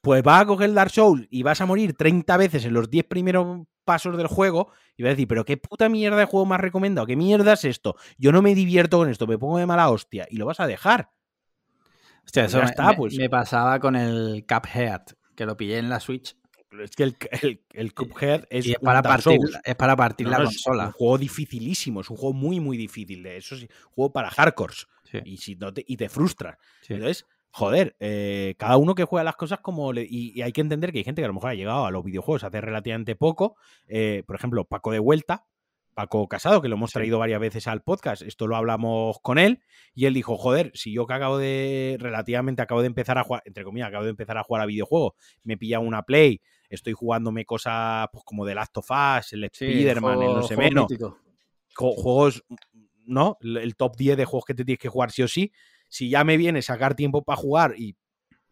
pues vas a coger el Dark Souls y vas a morir 30 veces en los 10 primeros pasos del juego y vas a decir, pero qué puta mierda de juego más recomendado, qué mierda es esto, yo no me divierto con esto, me pongo de mala hostia y lo vas a dejar. Hostia, eso me, está, pues. me pasaba con el Cuphead, que lo pillé en la Switch. Es que el, el, el Cuphead es, un para partir, es para partir No, la no, Es un consola. juego dificilísimo, es un juego muy, muy difícil. De eso sí, juego para hardcores. Sí, Y, si no te, y te frustra. sí. Entonces, joder, eh, cada uno que juega las cosas como. le- y, y hay que entender que hay gente que a lo mejor ha llegado a los videojuegos hace relativamente poco. eh, por ejemplo, Paco de Vuelta, Paco Casado, que lo hemos traído varias veces al podcast. Esto lo hablamos con él. Y él dijo: Joder, si yo que acabo de. relativamente acabo de empezar a jugar, entre comillas, acabo de empezar a jugar a videojuegos, me pilla una Play. Estoy jugándome cosas pues, como The Last of Us, el Sí, Spider-Man, el no sé menos juegos, ¿no? El el top 10 de juegos que te tienes que jugar sí o sí. Si ya me viene sacar tiempo para jugar y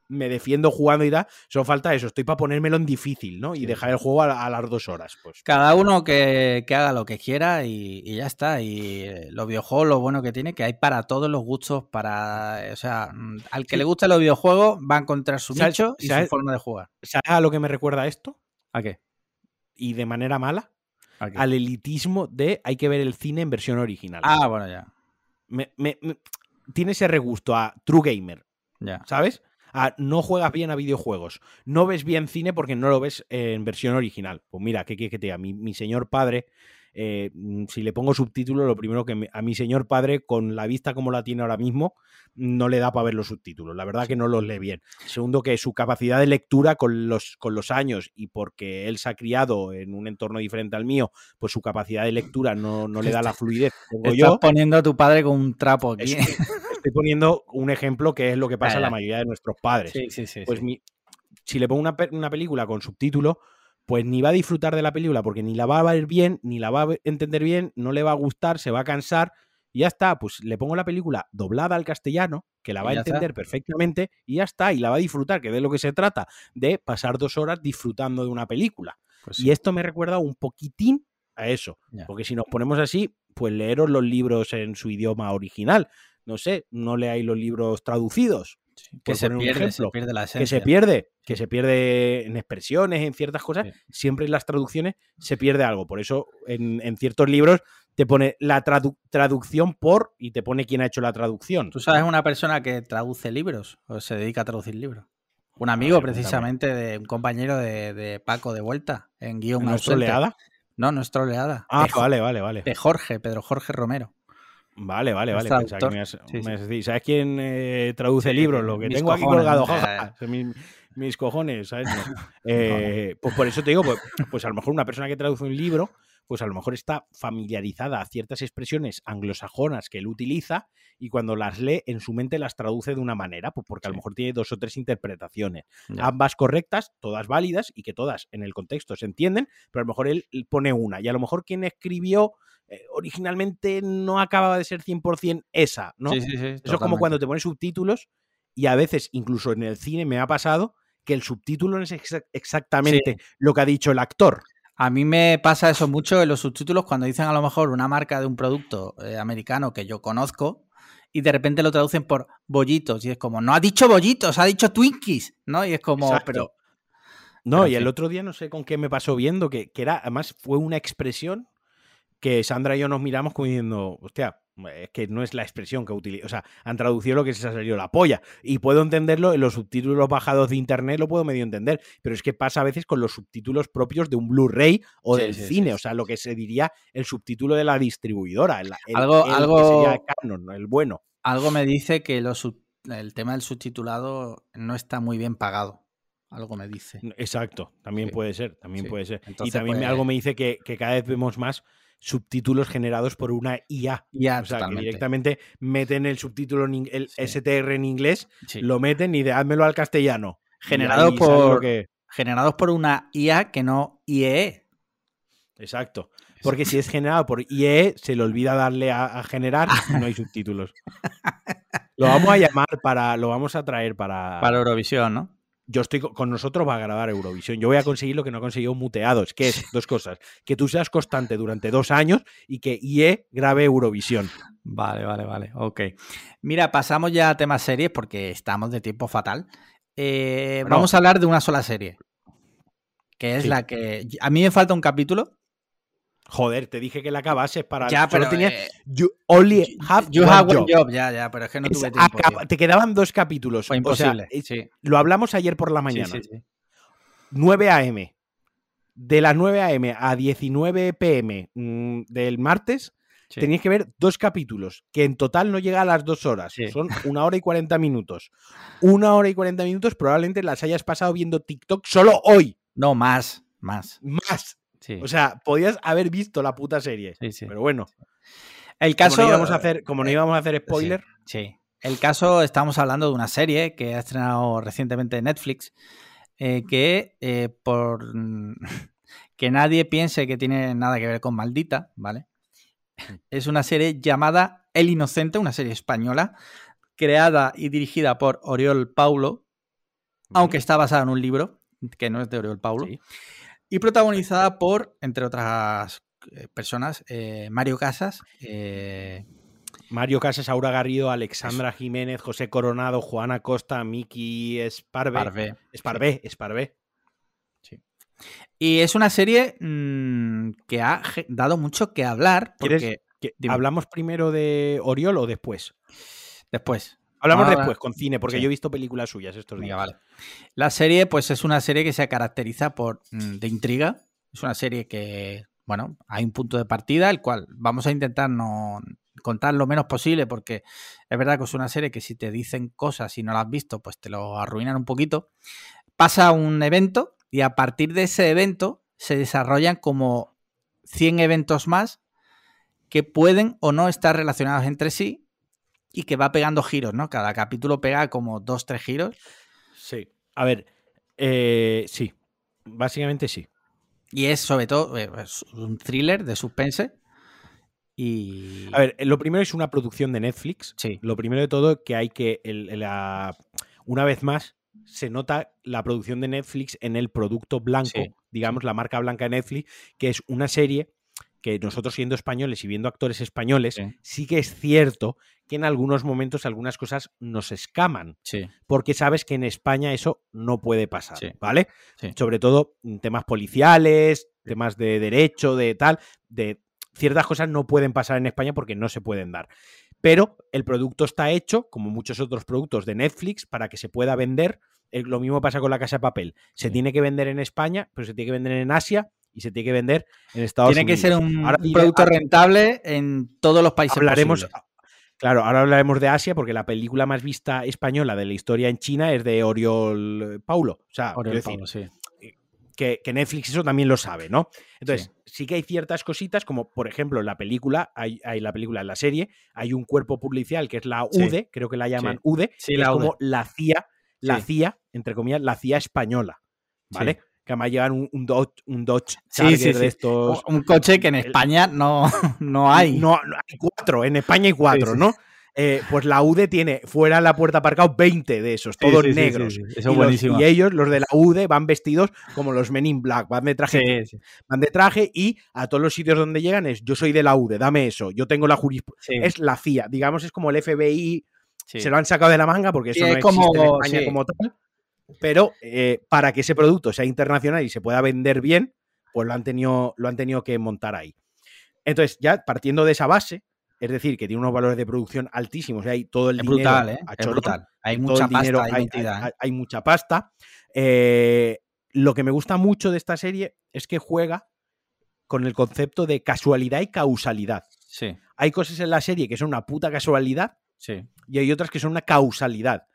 me defiendo jugando y tal, solo falta eso. Estoy para ponérmelo en difícil, ¿no? Y Sí. dejar el juego a, a las dos horas. Pues Cada uno que, que haga lo que quiera y, y ya está. Y eh, los videojuegos, lo bueno que tiene, que hay para todos los gustos, para, o sea, mm, al que Sí. le gusten los videojuegos va a encontrar su ¿Sabes- nicho y sabes- su forma de jugar. ¿Sabes a lo que me recuerda esto? ¿A qué? Y de manera mala, al elitismo de hay que ver el cine en versión original. Ah, bueno, ya. Me- me- me- tiene ese regusto a True Gamer. ¿sabes? A no juegas bien a videojuegos, no ves bien cine porque no lo ves en versión original. Pues mira, ¿qué quieres que te diga? Mi, mi señor padre, eh, mm, si le pongo subtítulos, lo primero que me- a mi señor padre, con la vista como la tiene ahora mismo, no le da para ver los subtítulos. La verdad que no los lee bien. Segundo, que su capacidad de lectura con los, con los años y porque él se ha criado en un entorno diferente al mío, pues su capacidad de lectura no, no le da la fluidez Estás yo. poniendo a tu padre con un trapo aquí. Es- Estoy poniendo un ejemplo que es lo que pasa a la mayoría de nuestros padres sí, sí, sí. pues sí. mi- si le pongo una, una película con subtítulos, pues ni va a disfrutar de la película porque ni la va a ver bien, ni la va a entender bien, no le va a gustar, se va a cansar y ya está. Pues le pongo la película doblada al castellano, que la va a está. entender perfectamente y ya está, y la va a disfrutar, que de lo que se trata, de pasar dos horas disfrutando de una película. Pues Y esto me recuerda un poquitín a eso, Ya. porque si nos ponemos así, pues leeros los libros en su idioma original. No sé, no leáis los libros traducidos. Sí, que se pierde, se ejemplo, pierde la que se pierde, que se pierde en expresiones, en ciertas cosas, Sí. siempre en las traducciones se pierde algo. Por eso en, en ciertos libros te pone la tradu- traducción por y te pone quién ha hecho la traducción. ¿Tú sabes una persona que traduce libros o se dedica a traducir libros? Un amigo, ver, precisamente, de un compañero de, de Paco de Vuelta, en guion ¿No es troleada? No, no es troleada. Ah, de, vale, vale, vale. de Jorge, Pedro Jorge Romero. Vale, vale, vale. Pensaba que traductor. me ibas- Sí, me sí. ibas a decir, ¿Sabes quién eh, traduce libros? Lo que mis tengo aquí colgado, jaja, mis, mis cojones, ¿sabes? No. Eh, pues por eso te digo, pues, pues a lo mejor una persona que traduce un libro, pues a lo mejor está familiarizada a ciertas expresiones anglosajonas que él utiliza y cuando las lee en su mente las traduce de una manera, pues porque a lo mejor tiene dos o tres interpretaciones. Ambas correctas, todas válidas y que todas en el contexto se entienden, pero a lo mejor él pone una y a lo mejor quien escribió eh, originalmente no acababa de ser 100% esa, ¿no? Sí, sí, sí. Eso es como cuando te pones subtítulos y a veces, incluso en el cine, me ha pasado que el subtítulo no es exa- exactamente lo que ha dicho el actor. A mí me pasa eso mucho en los subtítulos cuando dicen a lo mejor una marca de un producto eh, americano que yo conozco y de repente lo traducen por bollitos y es como, no ha dicho bollitos, ha dicho Twinkies, ¿no? Y es como, Exacto. pero No, Pero y el otro día no sé con qué me pasó viendo, que, que era, además fue una expresión que Sandra y yo nos miramos como diciendo, hostia, es que no es la expresión que utiliza, o sea, han traducido lo que se ha salido la polla. Y puedo entenderlo, en los subtítulos bajados de internet lo puedo medio entender, pero es que pasa a veces con los subtítulos propios de un Blu-ray o Sí, del sí, cine, sí. o sea, lo que se diría el subtítulo de la distribuidora, el, el- Algo- el que algo- sería canon, el bueno. algo me dice que los el tema del subtitulado no está muy bien pagado algo me dice. Exacto, también Sí. puede ser, también Sí. puede ser. y también me- pues- algo me dice que, que cada vez vemos más subtítulos generados por una IA. Ya, O sea, que directamente meten el subtítulo, en el Sí. STR en inglés, Sí. lo meten y de házmelo al castellano. Generado por- que- Generados por una IA que no E. IEE. Exacto. Porque si es generado por IE, se le olvida darle a, a generar y no hay subtítulos. Lo vamos a llamar para. Lo vamos a traer para. Para Eurovisión, ¿no? Yo estoy co- con nosotros, va a grabar Eurovisión. Yo voy a conseguir lo que no ha conseguido muteados, que es dos cosas. Que tú seas constante durante dos años y que IE grabe Eurovisión. Vale, vale, vale. Ok. Mira, pasamos ya a temas series porque estamos de tiempo fatal. Eh, Bueno. Vamos a hablar de una sola serie. Que es Sí. la que. A mí me falta un capítulo. Joder, te dije que la acabases para. ya, pero. tenía- eh, you only have you one have one job. job, ya, ya, pero es que no Es tuve tiempo. acaba- te quedaban dos capítulos. Fue O sea, imposible. sí. lo hablamos ayer por la mañana. sí, sí. 9 a.m. De las 9 a.m. a 19 p.m. mm, del martes, tenías que ver dos capítulos, que en total no llega a las dos horas. Son una hora y 40 minutos. Una hora y 40 minutos probablemente las hayas pasado viendo TikTok solo hoy. No, más, más. Más. Sí, O sea, podías haber visto la puta serie. sí, sí. Pero bueno, El como caso. no íbamos a hacer, como no eh, íbamos a hacer spoiler, Sí. El caso, estamos hablando de una serie que ha estrenado recientemente en Netflix, eh, que eh, por que nadie piense que tiene nada que ver con Maldita, ¿vale? Es una serie llamada El Inocente, una serie española, creada y dirigida por Oriol Paulo, aunque está basada en un libro, que no es de Oriol Paulo, Sí. Y protagonizada por, entre otras eh, personas, eh, Mario Casas, eh, Mario Casas, Aura Garrido, Alexandra Jiménez, José Coronado, Juana Costa, Miki Esparve. Parvé. Esparvé, Esparvé. Y es una serie mm, que ha dado mucho que hablar, ¿Quieres que-. ¿Hablamos primero de Oriol o después? después. Hablamos Ahora- después, con cine, porque sí. yo he visto películas suyas estos días. Vale. La serie, pues es una serie que se caracteriza por mm, de intriga. Es una serie que, bueno, hay un punto de partida, el cual vamos a intentar no contar lo menos posible, porque es verdad que es una serie que si te dicen cosas y no las has visto, pues te lo arruinan un poquito. Pasa un evento y a partir de ese evento se desarrollan como 100 eventos más que pueden o no estar relacionados entre sí y que va pegando giros, ¿no? Cada capítulo pega como dos, tres giros Sí. A ver, eh, sí. Básicamente sí. Y es sobre todo eh, es un thriller de suspense. Y. A ver, lo primero es una producción de Netflix. Sí. Lo primero de todo que hay que, el- la- una vez más, se nota la producción de Netflix en el producto blanco, Sí, digamos, la marca blanca de Netflix, que es una serie que nosotros siendo españoles y viendo actores españoles, Sí. sí que es cierto que en algunos momentos algunas cosas nos escaman, Sí. porque sabes que en España eso no puede pasar, Sí. ¿vale? Sobre todo en temas policiales, temas de derecho, de tal, de ciertas cosas no pueden pasar en España porque no se pueden dar. Pero el producto está hecho, como muchos otros productos de Netflix, para que se pueda vender. Eh, Lo mismo pasa con la casa de papel. Se tiene que vender en España, pero se tiene que vender en Asia y se tiene que vender en Estados Tiene que Unidos. ser un Ahora un producto rentable en todos los países hablaremos, posibles. claro, ahora hablaremos de Asia porque la película más vista española de la historia en China es de Oriol Paulo. O sea, Oriol decir, Paulo, sí. que, que Netflix eso también lo sabe, ¿no? Entonces, sí. que hay ciertas cositas, como por ejemplo en la película, hay, hay la película, en la serie, hay un cuerpo policial que es la Sí. UDE, creo que la llaman Sí. UDE, que la es UDE. como la CIA, la. CIA, entre comillas, la CIA española, ¿vale? Que además llegan un, un Dodge, un Dodge Sí, de estos. Un coche que en España no, no hay. No, no, hay cuatro, en España hay cuatro. ¿no? Eh, pues la UDE tiene fuera de la puerta aparcado 20 de esos, todos negros. Eso y, es los- buenísimo. y ellos, los de la UDE, van vestidos como los Men in Black, van de traje van de traje y a todos los sitios donde llegan es yo soy de la UDE, dame eso, yo tengo la jurisprudencia. Es la CIA, digamos, es como el FBI, se lo han sacado de la manga porque eso no es existe como- en España como tal. Pero eh, para que ese producto sea internacional y se pueda vender bien, pues lo han tenido, lo han tenido que montar ahí. Entonces, ya partiendo de esa base, es decir, que tiene unos valores de producción altísimos, y hay todo el Es dinero brutal, ¿eh? a Es brutal. Hay mucha dinero, pasta hay, hay- ¿eh? hay mucha pasta. Eh, lo que me gusta mucho de esta serie es que juega con el concepto de casualidad y causalidad. Sí, Hay cosas en la serie que son una puta casualidad sí. y hay otras que son una causalidad.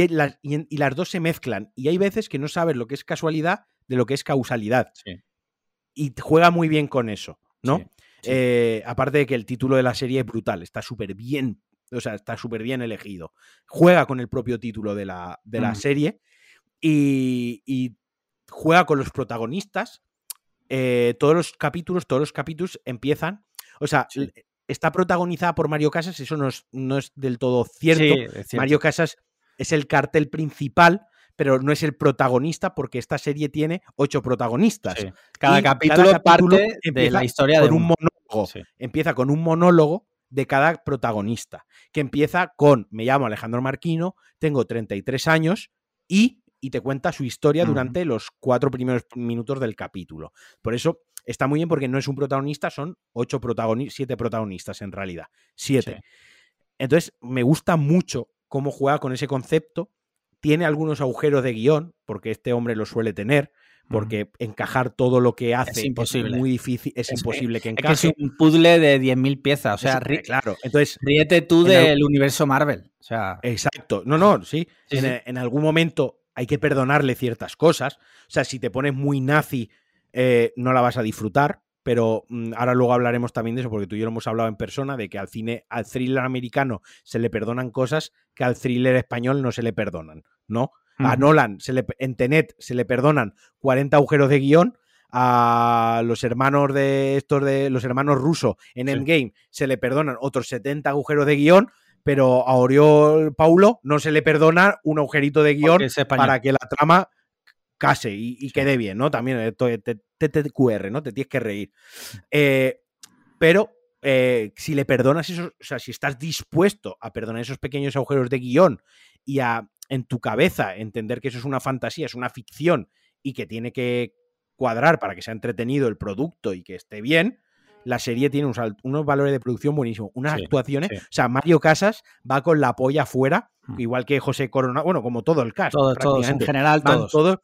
Y, las, y, las dos se mezclan. Y hay veces que no sabes lo que es casualidad de lo que es causalidad. Y juega muy bien con eso, ¿no? Eh, aparte de que el título de la serie es brutal, está súper bien, o sea, está súper bien elegido. Juega con el propio título de la, de la serie y, juega con los protagonistas. Eh, todos los capítulos, todos los capítulos empiezan. O sea, está protagonizada por Mario Casas, eso no es, no es del todo cierto. Mario Casas es el cartel principal, pero no es el protagonista porque esta serie tiene ocho protagonistas. Cada, capítulo parte de la historia de un monólogo. Empieza con un monólogo de cada protagonista, que empieza con, me llamo Alejandro Marquino, tengo 33 años y, y te cuenta su historia durante los cuatro primeros minutos del capítulo. Por eso está muy bien porque no es un protagonista, son ocho protagonistas, siete protagonistas en realidad, siete. Entonces, me gusta mucho cómo juega con ese concepto. Tiene algunos agujeros de guion, porque este hombre lo suele tener, porque encajar todo lo que hace es, imposible. muy difícil, es, imposible que encaje. Es, un puzzle de 10.000 piezas, o sea, claro. Entonces, ríete tú del universo Marvel. O sea, exacto. No, no, sí. en, algún momento hay que perdonarle ciertas cosas. O sea, si te pones muy nazi, eh, no la vas a disfrutar pero mm, ahora luego hablaremos también de eso, porque tú y yo lo hemos hablado en persona, de que al cine, al thriller americano se le perdonan cosas que al thriller español no se le perdonan, ¿no? A Nolan, se le, en Tenet, se le perdonan 40 agujeros de guion, a los hermanos de estos de los hermanos rusos en Endgame se le perdonan otros 70 agujeros de guion, pero a Oriol Paulo no se le perdona un agujerito de guion para que la trama case y, quede bien, ¿no? También eh, TTQR, ¿no? Te tienes que reír. Eh, pero eh, si le perdonas eso, o sea, si estás dispuesto a perdonar esos pequeños agujeros de guion y a en tu cabeza entender que eso es una fantasía, es una ficción y que tiene que cuadrar para que sea entretenido el producto y que esté bien, la serie tiene unos, valores de producción buenísimos, unas actuaciones. O sea, Mario Casas va con la polla afuera, mm. igual que José Corona, bueno, como todo el cast. Todos, en general, todos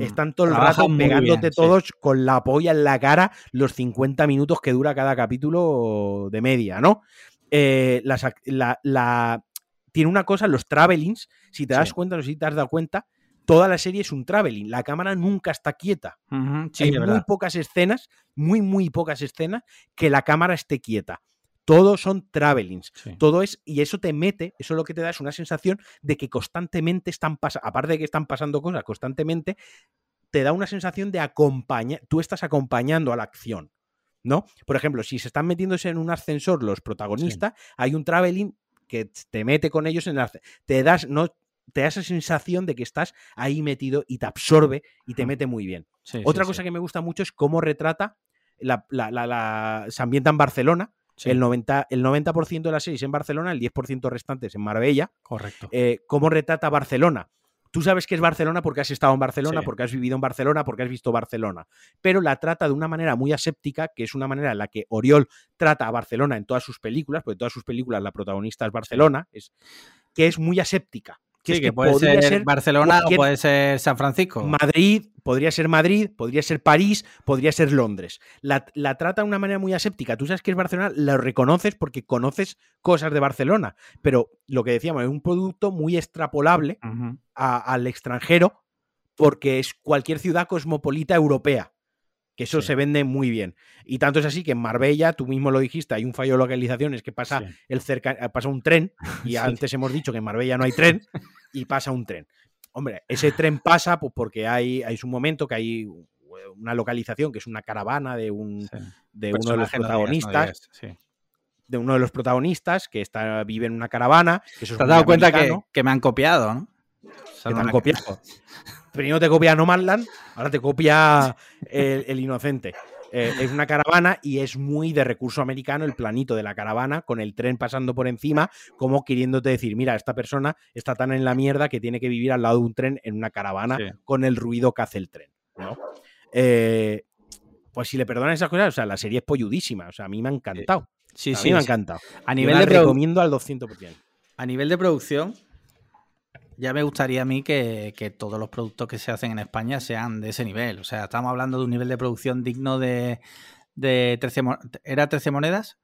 están todo el rato pegándote todos con la polla en la cara los 50 minutos que dura cada capítulo de media, ¿no? Eh, la, tiene una cosa, los travelings, si te das cuenta, no sé si te has dado cuenta, toda la serie es un traveling. La cámara nunca está quieta. Hay muy pocas escenas, muy, muy pocas escenas que la cámara esté quieta. Todos son travelings. Todo es, y eso te mete, eso lo que te da es una sensación de que constantemente están pasando, aparte de que están pasando cosas constantemente, te da una sensación de acompañar, tú estás acompañando a la acción, ¿no? Por ejemplo, si se están metiéndose en un ascensor los protagonistas, hay un traveling que te mete con ellos en el te das no te da esa sensación de que estás ahí metido y te absorbe y te mete muy bien. Otra cosa que me gusta mucho es cómo retrata la, la, se ambienta en Barcelona, el 90%, el 90 de la serie es en Barcelona, el 10% restante es en Marbella. Correcto. Eh, ¿Cómo retrata Barcelona? Tú sabes que es Barcelona porque has estado en Barcelona, porque has vivido en Barcelona, porque has visto Barcelona. Pero la trata de una manera muy aséptica, que es una manera en la que Oriol trata a Barcelona en todas sus películas, porque en todas sus películas la protagonista es Barcelona, es, que es muy aséptica. Que, que, puede ser, Barcelona o puede ser San Francisco. Madrid, podría ser Madrid, podría ser París, podría ser Londres. La, trata de una manera muy aséptica. Tú sabes que es Barcelona, la reconoces porque conoces cosas de Barcelona. Pero lo que decíamos, es un producto muy extrapolable al extranjero porque es cualquier ciudad cosmopolita europea que eso se vende muy bien. Y tanto es así que en Marbella, tú mismo lo dijiste, hay un fallo de localización, es que pasa, el cerca, eh, pasa un tren, y antes hemos dicho que en Marbella no hay tren, y pasa un tren. Hombre, ese tren pasa pues, porque hay, hay un momento que hay una localización que es una caravana de, un, de uno de los protagonistas. de uno de los protagonistas que está, vive en una caravana. Que ¿Te has dado cuenta que, me han copiado, ¿no? Que te han copiado. Primero te copia Nomadland, ahora te copia el, Inocente. Eh, es una caravana y es muy de recurso americano el planito de la caravana con el tren pasando por encima, como queriéndote decir, mira, esta persona está tan en la mierda que tiene que vivir al lado de un tren en una caravana con el ruido que hace el tren. Eh, pues si le perdonan esas cosas, o sea, la serie es polludísima, o sea, a mí me ha encantado. Sí, sí, a mí me ha encantado. A nivel de recomiendo al 200%. A nivel de producción, ya me gustaría a mí que, todos los productos que se hacen en España sean de ese nivel. O sea, estamos hablando de un nivel de producción digno de, de 13 ¿Era 13 monedas?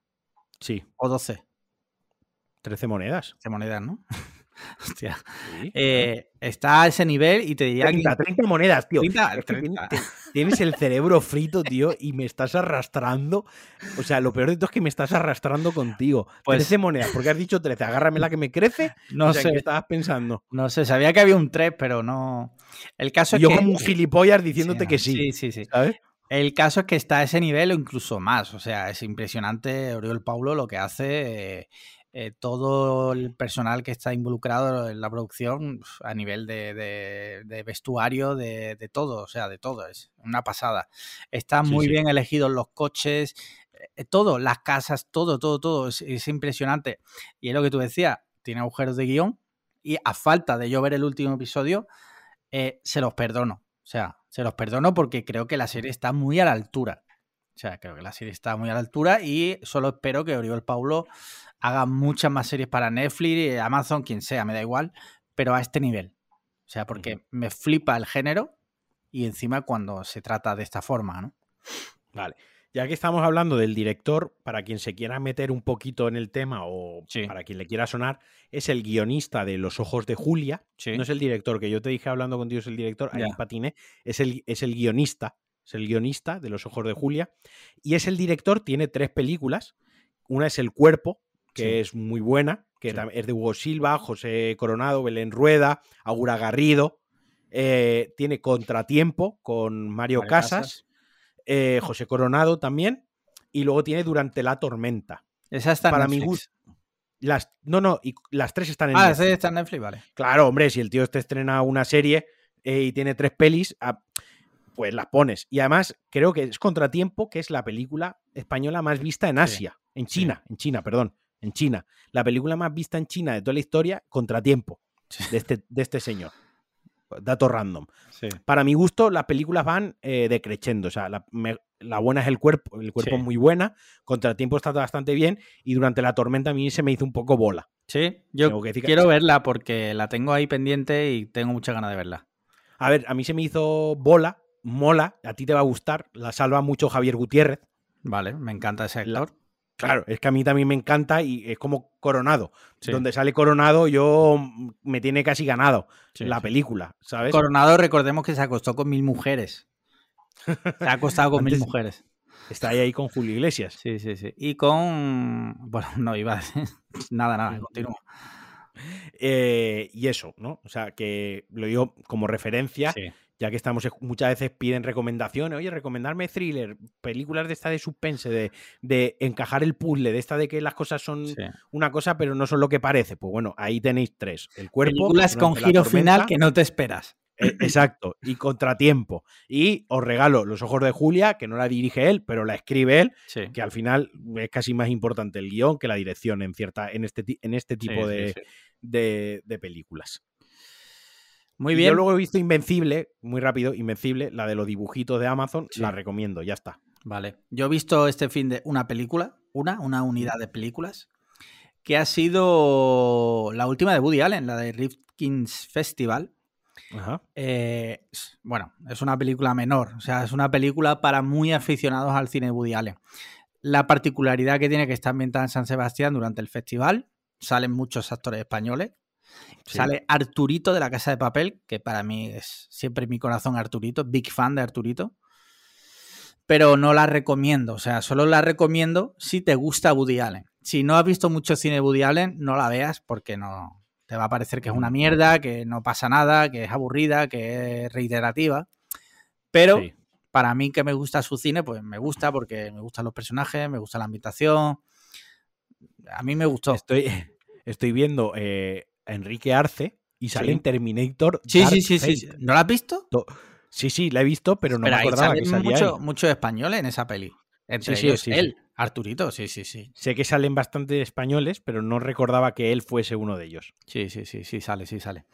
Sí. ¿O 12? 13 monedas. 13 monedas, ¿no? Hostia. Sí. Eh, está a ese nivel y te diría 30, que. 30 monedas, tío. 30, Es que 30. tienes- el cerebro frito, tío, y me estás arrastrando. O sea, lo peor de todo es que me estás arrastrando contigo. Pues- 13 monedas, porque has dicho 13. Agárrame la que me crece. No o sea, ¿en sé, ¿qué estabas pensando? no sé, sabía que había un 3, pero no. El caso es yo que. como un gilipollas diciéndote Sí, que sí, Sí, sí, sí. ¿sabes? El caso es que está a ese nivel o incluso más. O sea, es impresionante Oriol Paulo lo que hace. Eh, todo el personal que está involucrado en la producción a nivel de, de- de vestuario, de, de todo, o sea, de todo, es una pasada. Están Sí, muy sí. bien elegidos los coches, eh, todo, las casas, todo, todo, todo, es, es impresionante. Y es lo que tú decías, tiene agujeros de guion y a falta de yo ver el último episodio, eh, se los perdono. O sea, se los perdono porque creo que la serie está muy a la altura. O sea, creo que la serie está muy a la altura y solo espero que Oriol Paulo haga muchas más series para Netflix, Amazon, quien sea, me da igual, pero a este nivel. O sea, porque me flipa el género y encima cuando se trata de esta forma, ¿no? Vale. Ya que estamos hablando del director, para quien se quiera meter un poquito en el tema o Sí. para quien le quiera sonar, es el guionista de Los Ojos de Julia. Sí. No es el director, que yo te dije hablando contigo, es el director, ahí patiné, es el, es el guionista, es el guionista de Los Ojos de Julia. Y es el director, tiene tres películas. Una es El Cuerpo, que Sí. es muy buena, que Sí. es de Hugo Silva, José Coronado, Belén Rueda, Aura Garrido. Eh, tiene Contratiempo con Mario, Mario Casas, Casas. eh, José Coronado también. Y luego tiene Durante la Tormenta. Esa está Para mi Netflix. gusto. Las, no, no, y las tres están en Ah, Netflix. esa está en Netflix, vale. Claro, hombre, si el tío te estrena una serie eh, y tiene tres pelis, ah, pues las pones. Y además, creo que es Contratiempo, que es la película española más vista en Asia, en sí. China, en China, perdón, en China. La película más vista en China de toda la historia, Contratiempo, Sí. de este, de este señor. Dato random. Para mi gusto, las películas van eh, decreciendo. O sea, la, me- la buena es el cuerpo, el cuerpo es muy buena, Contratiempo está bastante bien, y durante la tormenta a mí se me hizo un poco bola. Sí, yo que que- quiero verla porque la tengo ahí pendiente y tengo muchas ganas de verla. A ver, a mí se me hizo bola, mola, a ti te va a gustar, la salva mucho Javier Gutiérrez. Vale, me encanta ese actor. Claro, es que a mí también me encanta y es como Coronado. Sí. Donde sale Coronado, yo me tiene casi ganado Sí, la sí. película, ¿sabes? Coronado, recordemos que se acostó con mil mujeres. Se ha acostado con mil mujeres. Está ahí, ahí con Julio Iglesias. Sí, sí, sí. Y con. Bueno, no iba a decir. Nada, nada, continúa. Eh, y eso, ¿no? O sea, que lo digo como referencia, Sí. Ya que estamos muchas veces piden recomendaciones, oye, recomendarme thriller, películas de esta de suspense, de, de encajar el puzzle, de esta de que las cosas son sí. una cosa, pero no son lo que parece. Pues bueno, ahí tenéis tres. El cuerpo. Películas con giro tormenta, final que no te esperas. eh, exacto. Y contratiempo. Y os regalo Los Ojos de Julia, que no la dirige él, pero la escribe él, Sí. que al final es casi más importante el guion que la dirección en cierta, en este, en este tipo Sí, de- de películas. Muy Y bien. Yo luego he visto Invencible, muy rápido, Invencible, la de los dibujitos de Amazon, Sí. la recomiendo, ya está. Vale. Yo he visto este fin de una película, una, una unidad de películas, que ha sido la última de Woody Allen, la de Rifkin's Festival. Ajá. Eh, bueno, es una película menor, o sea, es una película para muy aficionados al cine de Woody Allen. La particularidad que tiene que está ambientada en San Sebastián durante el festival, salen muchos actores españoles, Sí. sale Arturito de la Casa de Papel, que para mí es siempre mi corazón Arturito, big fan de Arturito, pero no la recomiendo, o sea, solo la recomiendo si te gusta Woody Allen. Si no has visto mucho cine de Woody Allen, no la veas porque no te va a parecer que es una mierda, que no pasa nada, que es aburrida, que es reiterativa. Pero Sí. para mí que me gusta su cine, pues me gusta porque me gustan los personajes, me gusta la ambientación. A mí me gustó. Estoy, estoy viendo eh, a Enrique Arce y sale Sí. en Terminator. Sí, Dark sí, sí, sí. ¿No la has visto? Sí, sí, la he visto, pero no me acordaba que salía mucho- muchos españoles en esa peli. Entre Sí, sí, ellos sí, sí. él, Arturito, sí, sí, sí. Sé que salen bastante españoles, pero no recordaba que él fuese uno de ellos. Sí, sí, sí, sí, sale, sí, sale.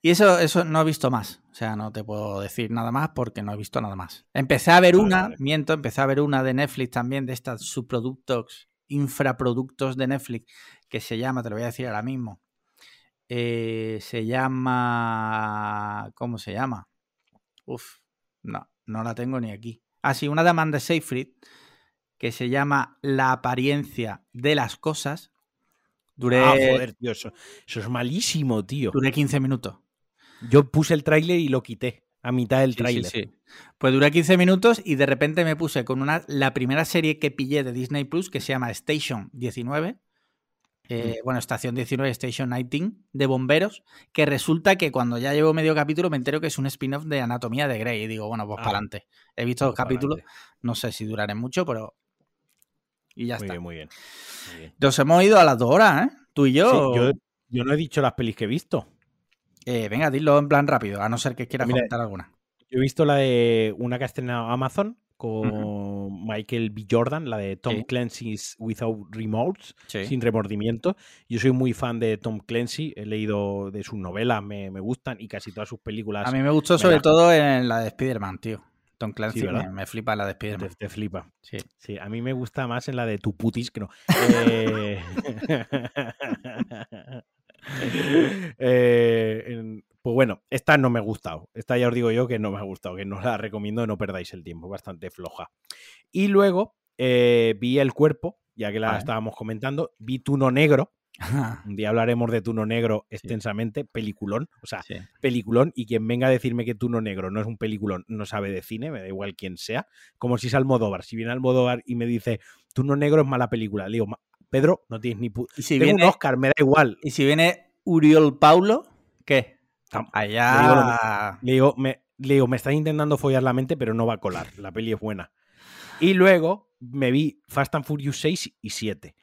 Y eso, eso no he visto más. O sea, no te puedo decir nada más porque no he visto nada más. Empecé a ver Vale, una, vale. miento, empecé a ver una de Netflix también, de estas subproductos, infraproductos de Netflix, que se llama, te lo voy a decir ahora mismo. Eh, se llama. ¿Cómo se llama? Uf, no, no la tengo ni aquí. Ah, sí, una de Amanda Seyfried, que se llama La apariencia de las cosas, Duré, Ah, joder, tío, eso, eso es malísimo, tío. duré 15 minutos. Yo puse el tráiler y lo quité a mitad del Sí, sí, tráiler. sí. Pues duré 15 minutos y de repente me puse con una la primera serie que pillé de Disney Plus que se llama Station 19. Eh. Bueno, Estación 19, Station 19, de bomberos, que resulta que cuando ya llevo medio capítulo me entero que es un spin-off de Anatomía de Grey. Y digo, bueno, pues Ah. para adelante. He visto dos Pues capítulos, no sé si durarán mucho, pero. Y ya Muy está. bien, muy bien. muy bien. Nos hemos ido a las dos horas, ¿eh? Tú y yo. Sí, yo, yo no he dicho las pelis que he visto. Eh, venga, dilo en plan rápido, a no ser que quieras Mira, comentar alguna. Yo he visto la de una que ha estrenado Amazon con Michael B. Jordan, la de Tom Sí. Clancy's Without Remorse, Sí. sin remordimiento. Yo soy muy fan de Tom Clancy, he leído de sus novelas, me, me gustan y casi todas sus películas A mí me gustó me sobre todo en la de Spider-Man, tío. Tom Clancy Sí, ¿verdad? me, me flipa la de te, Spider-Man. te flipa. Sí. Sí, a mí me gusta más en la de tu putis que no. Eh, eh, en- pues bueno, esta no me ha gustado. Esta ya os digo yo que no me ha gustado, que no la recomiendo, no perdáis el tiempo, bastante floja. Y luego eh, vi El Cuerpo, ya que la estábamos comentando, vi Tuno Negro. Un día hablaremos de Tuno Negro extensamente, peliculón, o sea, Sí. peliculón y quien venga a decirme que Tuno Negro no es un peliculón no sabe de cine, me da igual quién sea, como si es Almodóvar. Si viene Almodóvar y me dice Tuno Negro es mala película, le digo, "Ma- Pedro, no tienes ni pu Y si, Tengo viene, un Oscar, me da igual. y si viene Uriol Paulo, ¿qué? Allá. Le digo, me, le digo, me estás intentando follar la mente, pero no va a colar. La peli es buena. Y luego me vi Fast and Furious 6 y 7.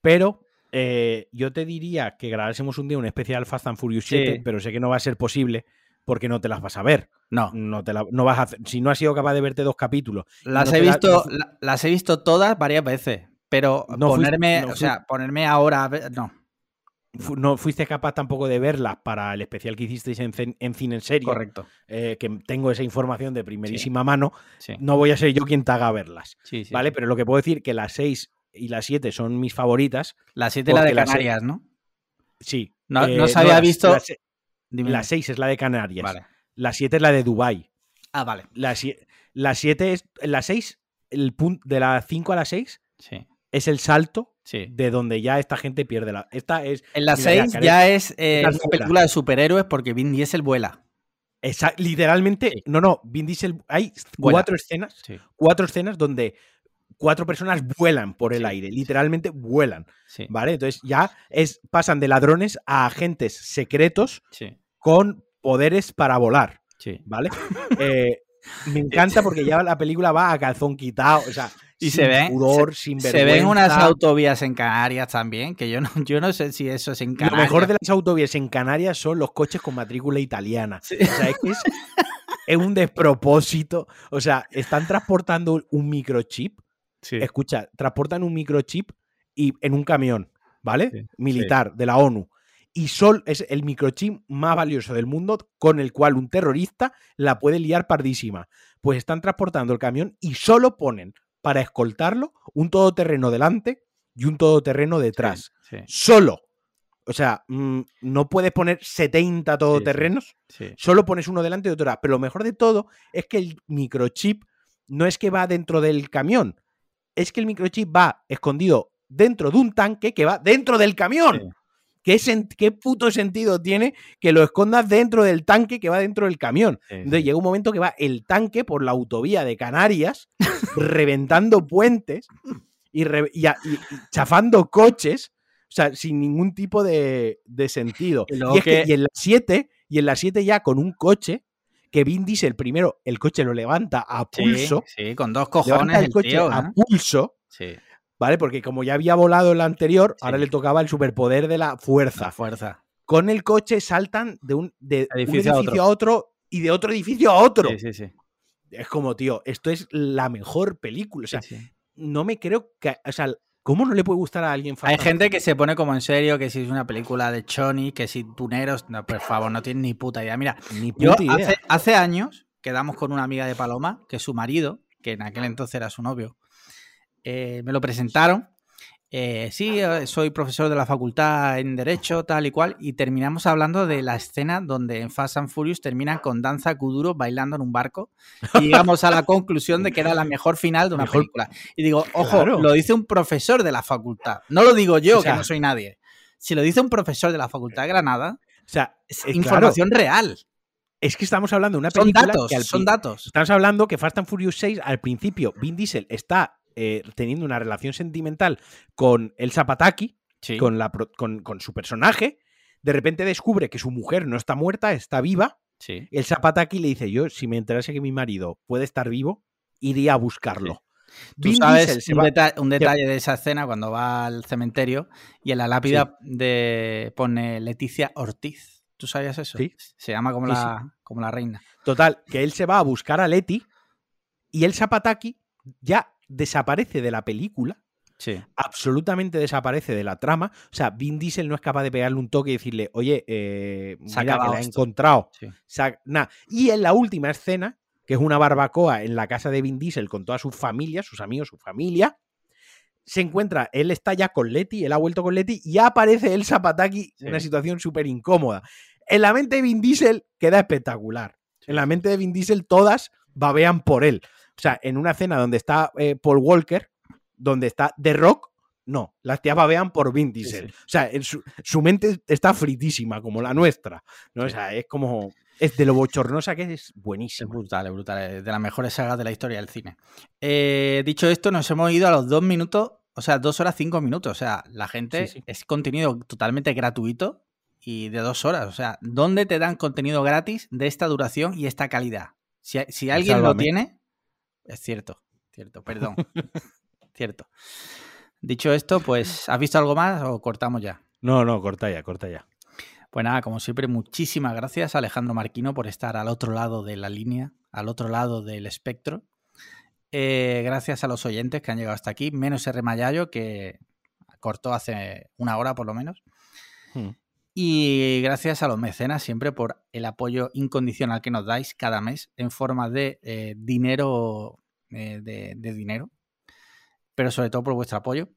Pero eh, yo te diría que grabásemos un día un especial Fast and Furious 7, Sí. pero sé que no va a ser posible porque no te las vas a ver. No, No te la- no vas a si no has sido capaz de verte dos capítulos. las no he visto, la- las he visto todas varias veces. Pero No ponerme, no o fui- sea, ponerme ahora a ver, no, no fuiste capaz tampoco de verlas para el especial que hicisteis en, en cine en serio, correcto. eh, que tengo esa información de primerísima mano, Sí, no voy a ser yo quien te haga verlas. sí, sí, ¿Vale? Pero lo que puedo decir que las 6 y las 7 son mis favoritas. La 7 la de porque la se- Canarias, ¿no? Sí. No, eh, no se había visto. La 6 es la de Canarias. Vale. La 7 es la de Dubai. Ah, vale. La 7 es. La 6, el punto de la 5 a la 6 Sí, es el salto sí. de donde ya esta gente pierde la. Esta es. En la Mira, ya, 6 Karen, ya es eh, una buena. película de superhéroes porque Vin Diesel vuela. esa- literalmente. Sí. No, no. Vin Diesel. Hay Vuela. cuatro escenas. Sí, Cuatro escenas donde cuatro personas vuelan por el Sí, aire. Literalmente vuelan. sí, ¿Vale? Entonces ya es, pasan de ladrones a agentes secretos sí, con poderes para volar. sí. ¿Vale? Eh, me encanta porque ya la película va a calzón quitado. O sea, Y sin se ven- pudor, sin Se ven unas autovías en Canarias también, que yo no, yo no sé si eso es en Lo Canarias. mejor de las autovías en Canarias son los coches con matrícula italiana. Sí. O sea, es que es, es un despropósito. O sea, están transportando un microchip. Sí. Escucha, transportan un microchip y en un camión, ¿vale? Sí, Militar de la ONU. Y Sol es el microchip más valioso del mundo con el cual un terrorista la puede liar pardísima. Pues están transportando el camión y solo ponen para escoltarlo un todoterreno delante y un todoterreno detrás. Sí, Solo. O sea, mm, no puedes poner 70 todoterrenos, sí, solo pones uno delante y otro atrás. Pero lo mejor de todo es que el microchip no es que va dentro del camión, es que el microchip va escondido dentro de un tanque que va dentro del camión. ¿Qué, ¿Qué puto sentido tiene que lo escondas dentro del tanque que va dentro del camión? sí, Entonces llega un momento que va el tanque por la autovía de Canarias, reventando puentes y, re- y a- y- y chafando coches, o sea, sin ningún tipo de, de sentido. Y Y, luego es que- que- y en la 7, y en la 7 ya con un coche, que Vin Diesel primero el coche lo levanta a pulso, sí, con dos levanta cojones el el coche tío, a pulso, Sí, ¿vale? Porque como ya había volado en la anterior, ahora le tocaba el superpoder de la fuerza la fuerza. con el coche saltan de un, de un Edificio a a, otro. y de otro edificio a otro. Sí, sí, sí. Es como, tío, esto es la mejor película. O sea, sí, sí. no me creo que. O sea, ¿cómo no le puede gustar a alguien Fast Hay gente que se pone como en serio que si es una película de Choni, que si tuneros, no, por favor, no tienen ni puta idea. Mira? Ni yo puta idea. hace, hace años quedamos con una amiga de Paloma, que su marido, que en aquel entonces era su novio, eh, me lo presentaron. Eh, sí, eh, soy profesor de la facultad en Derecho, tal y cual, y terminamos hablando de la escena donde en Fast and Furious terminan con danza kuduro bailando en un barco y llegamos a la conclusión de que era la mejor final de una Mejor- película. Y digo, ojo, Claro. lo dice un profesor de la facultad, no lo digo yo, O sea- que no soy nadie. si lo dice un profesor de la Facultad de Granada, O sea, es información real. es que estamos hablando de una Son película datos, que al son datos. Estamos hablando que Fast and Furious 6, al principio, Vin Diesel está eh, teniendo una relación sentimental con Elsa Pataki, Sí. con, la, pro- con, con su personaje. De repente descubre que su mujer no está muerta, está viva. sí. Elsa Pataki le dice: Yo, si me enterase que mi marido puede estar vivo, iría a buscarlo. Tú Vin sabes un, va- deta- un detalle de esa escena cuando va al cementerio y en la lápida de, pone Leticia Ortiz. ¿Tú sabías eso? Sí. Se llama como, Sí, la, como la reina. Total, que él se va a buscar a Leti y Elsa Pataki ya desaparece de la película Sí. absolutamente desaparece de la trama. O sea, Vin Diesel no es capaz de pegarle un toque y decirle, oye, eh, Se ha mira que la he esto". encontrado. Sí. Sa- nah. Y en la última escena, que es una barbacoa en la casa de Vin Diesel con toda su familia, sus amigos, su familia, se encuentra, él está ya con Letty, él ha vuelto con Letty y aparece el Zapataki Sí. en una situación súper incómoda. En la mente de Vin Diesel queda espectacular. En la mente de Vin Diesel todas babean por él. O sea, en una escena donde está eh, Paul Walker, donde está The Rock, no, las tías babean por Vin Diesel. sí. O sea, su, su mente está fritísima, como la nuestra. ¿no? O sea, es como. Es de lo bochornosa que es, es Es buenísimo. brutal, es brutal. Es de las mejores sagas de la historia del cine. Eh, dicho esto, nos hemos ido a los dos minutos, o sea, dos horas cinco minutos. O sea, la gente Sí, es contenido totalmente gratuito y de dos horas. O sea, ¿dónde te dan contenido gratis de esta duración y esta calidad? Si, si alguien lo tiene, es cierto, cierto, perdón. cierto. Dicho esto, pues, ¿has visto algo más o cortamos ya? No, no, corta ya, corta ya. Pues nada, como siempre, muchísimas gracias a Alejandro Marquino por estar al otro lado de la línea, al otro lado del espectro. Eh, gracias a los oyentes que han llegado hasta aquí, menos R. Mayayo, que cortó hace una hora por lo menos. Hmm. Y gracias a los mecenas siempre por el apoyo incondicional que nos dais cada mes en forma de eh, dinero, eh, de, de dinero, pero sobre todo por vuestro apoyo.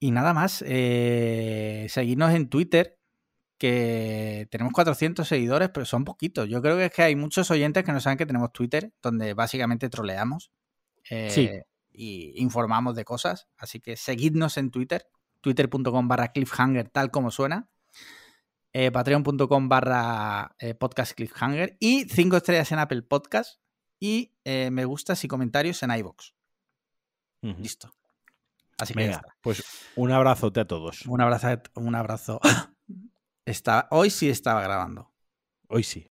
Y nada más, eh, seguidnos en Twitter, que tenemos 400 seguidores, pero son poquitos. Yo creo que es que hay muchos oyentes que no saben que tenemos Twitter, donde básicamente troleamos eh, Sí. y informamos de cosas. Así que seguidnos en Twitter, twitter.com barra cliffhanger, tal como suena. Eh, patreon.com barra eh, podcast cliffhanger y 5 estrellas en Apple Podcast y eh, me gustas y comentarios en iVoox. Listo. Así que ya Venga, está. pues un abrazote a todos. Un abrazo. Un abrazo. Está, hoy sí estaba grabando. Hoy sí.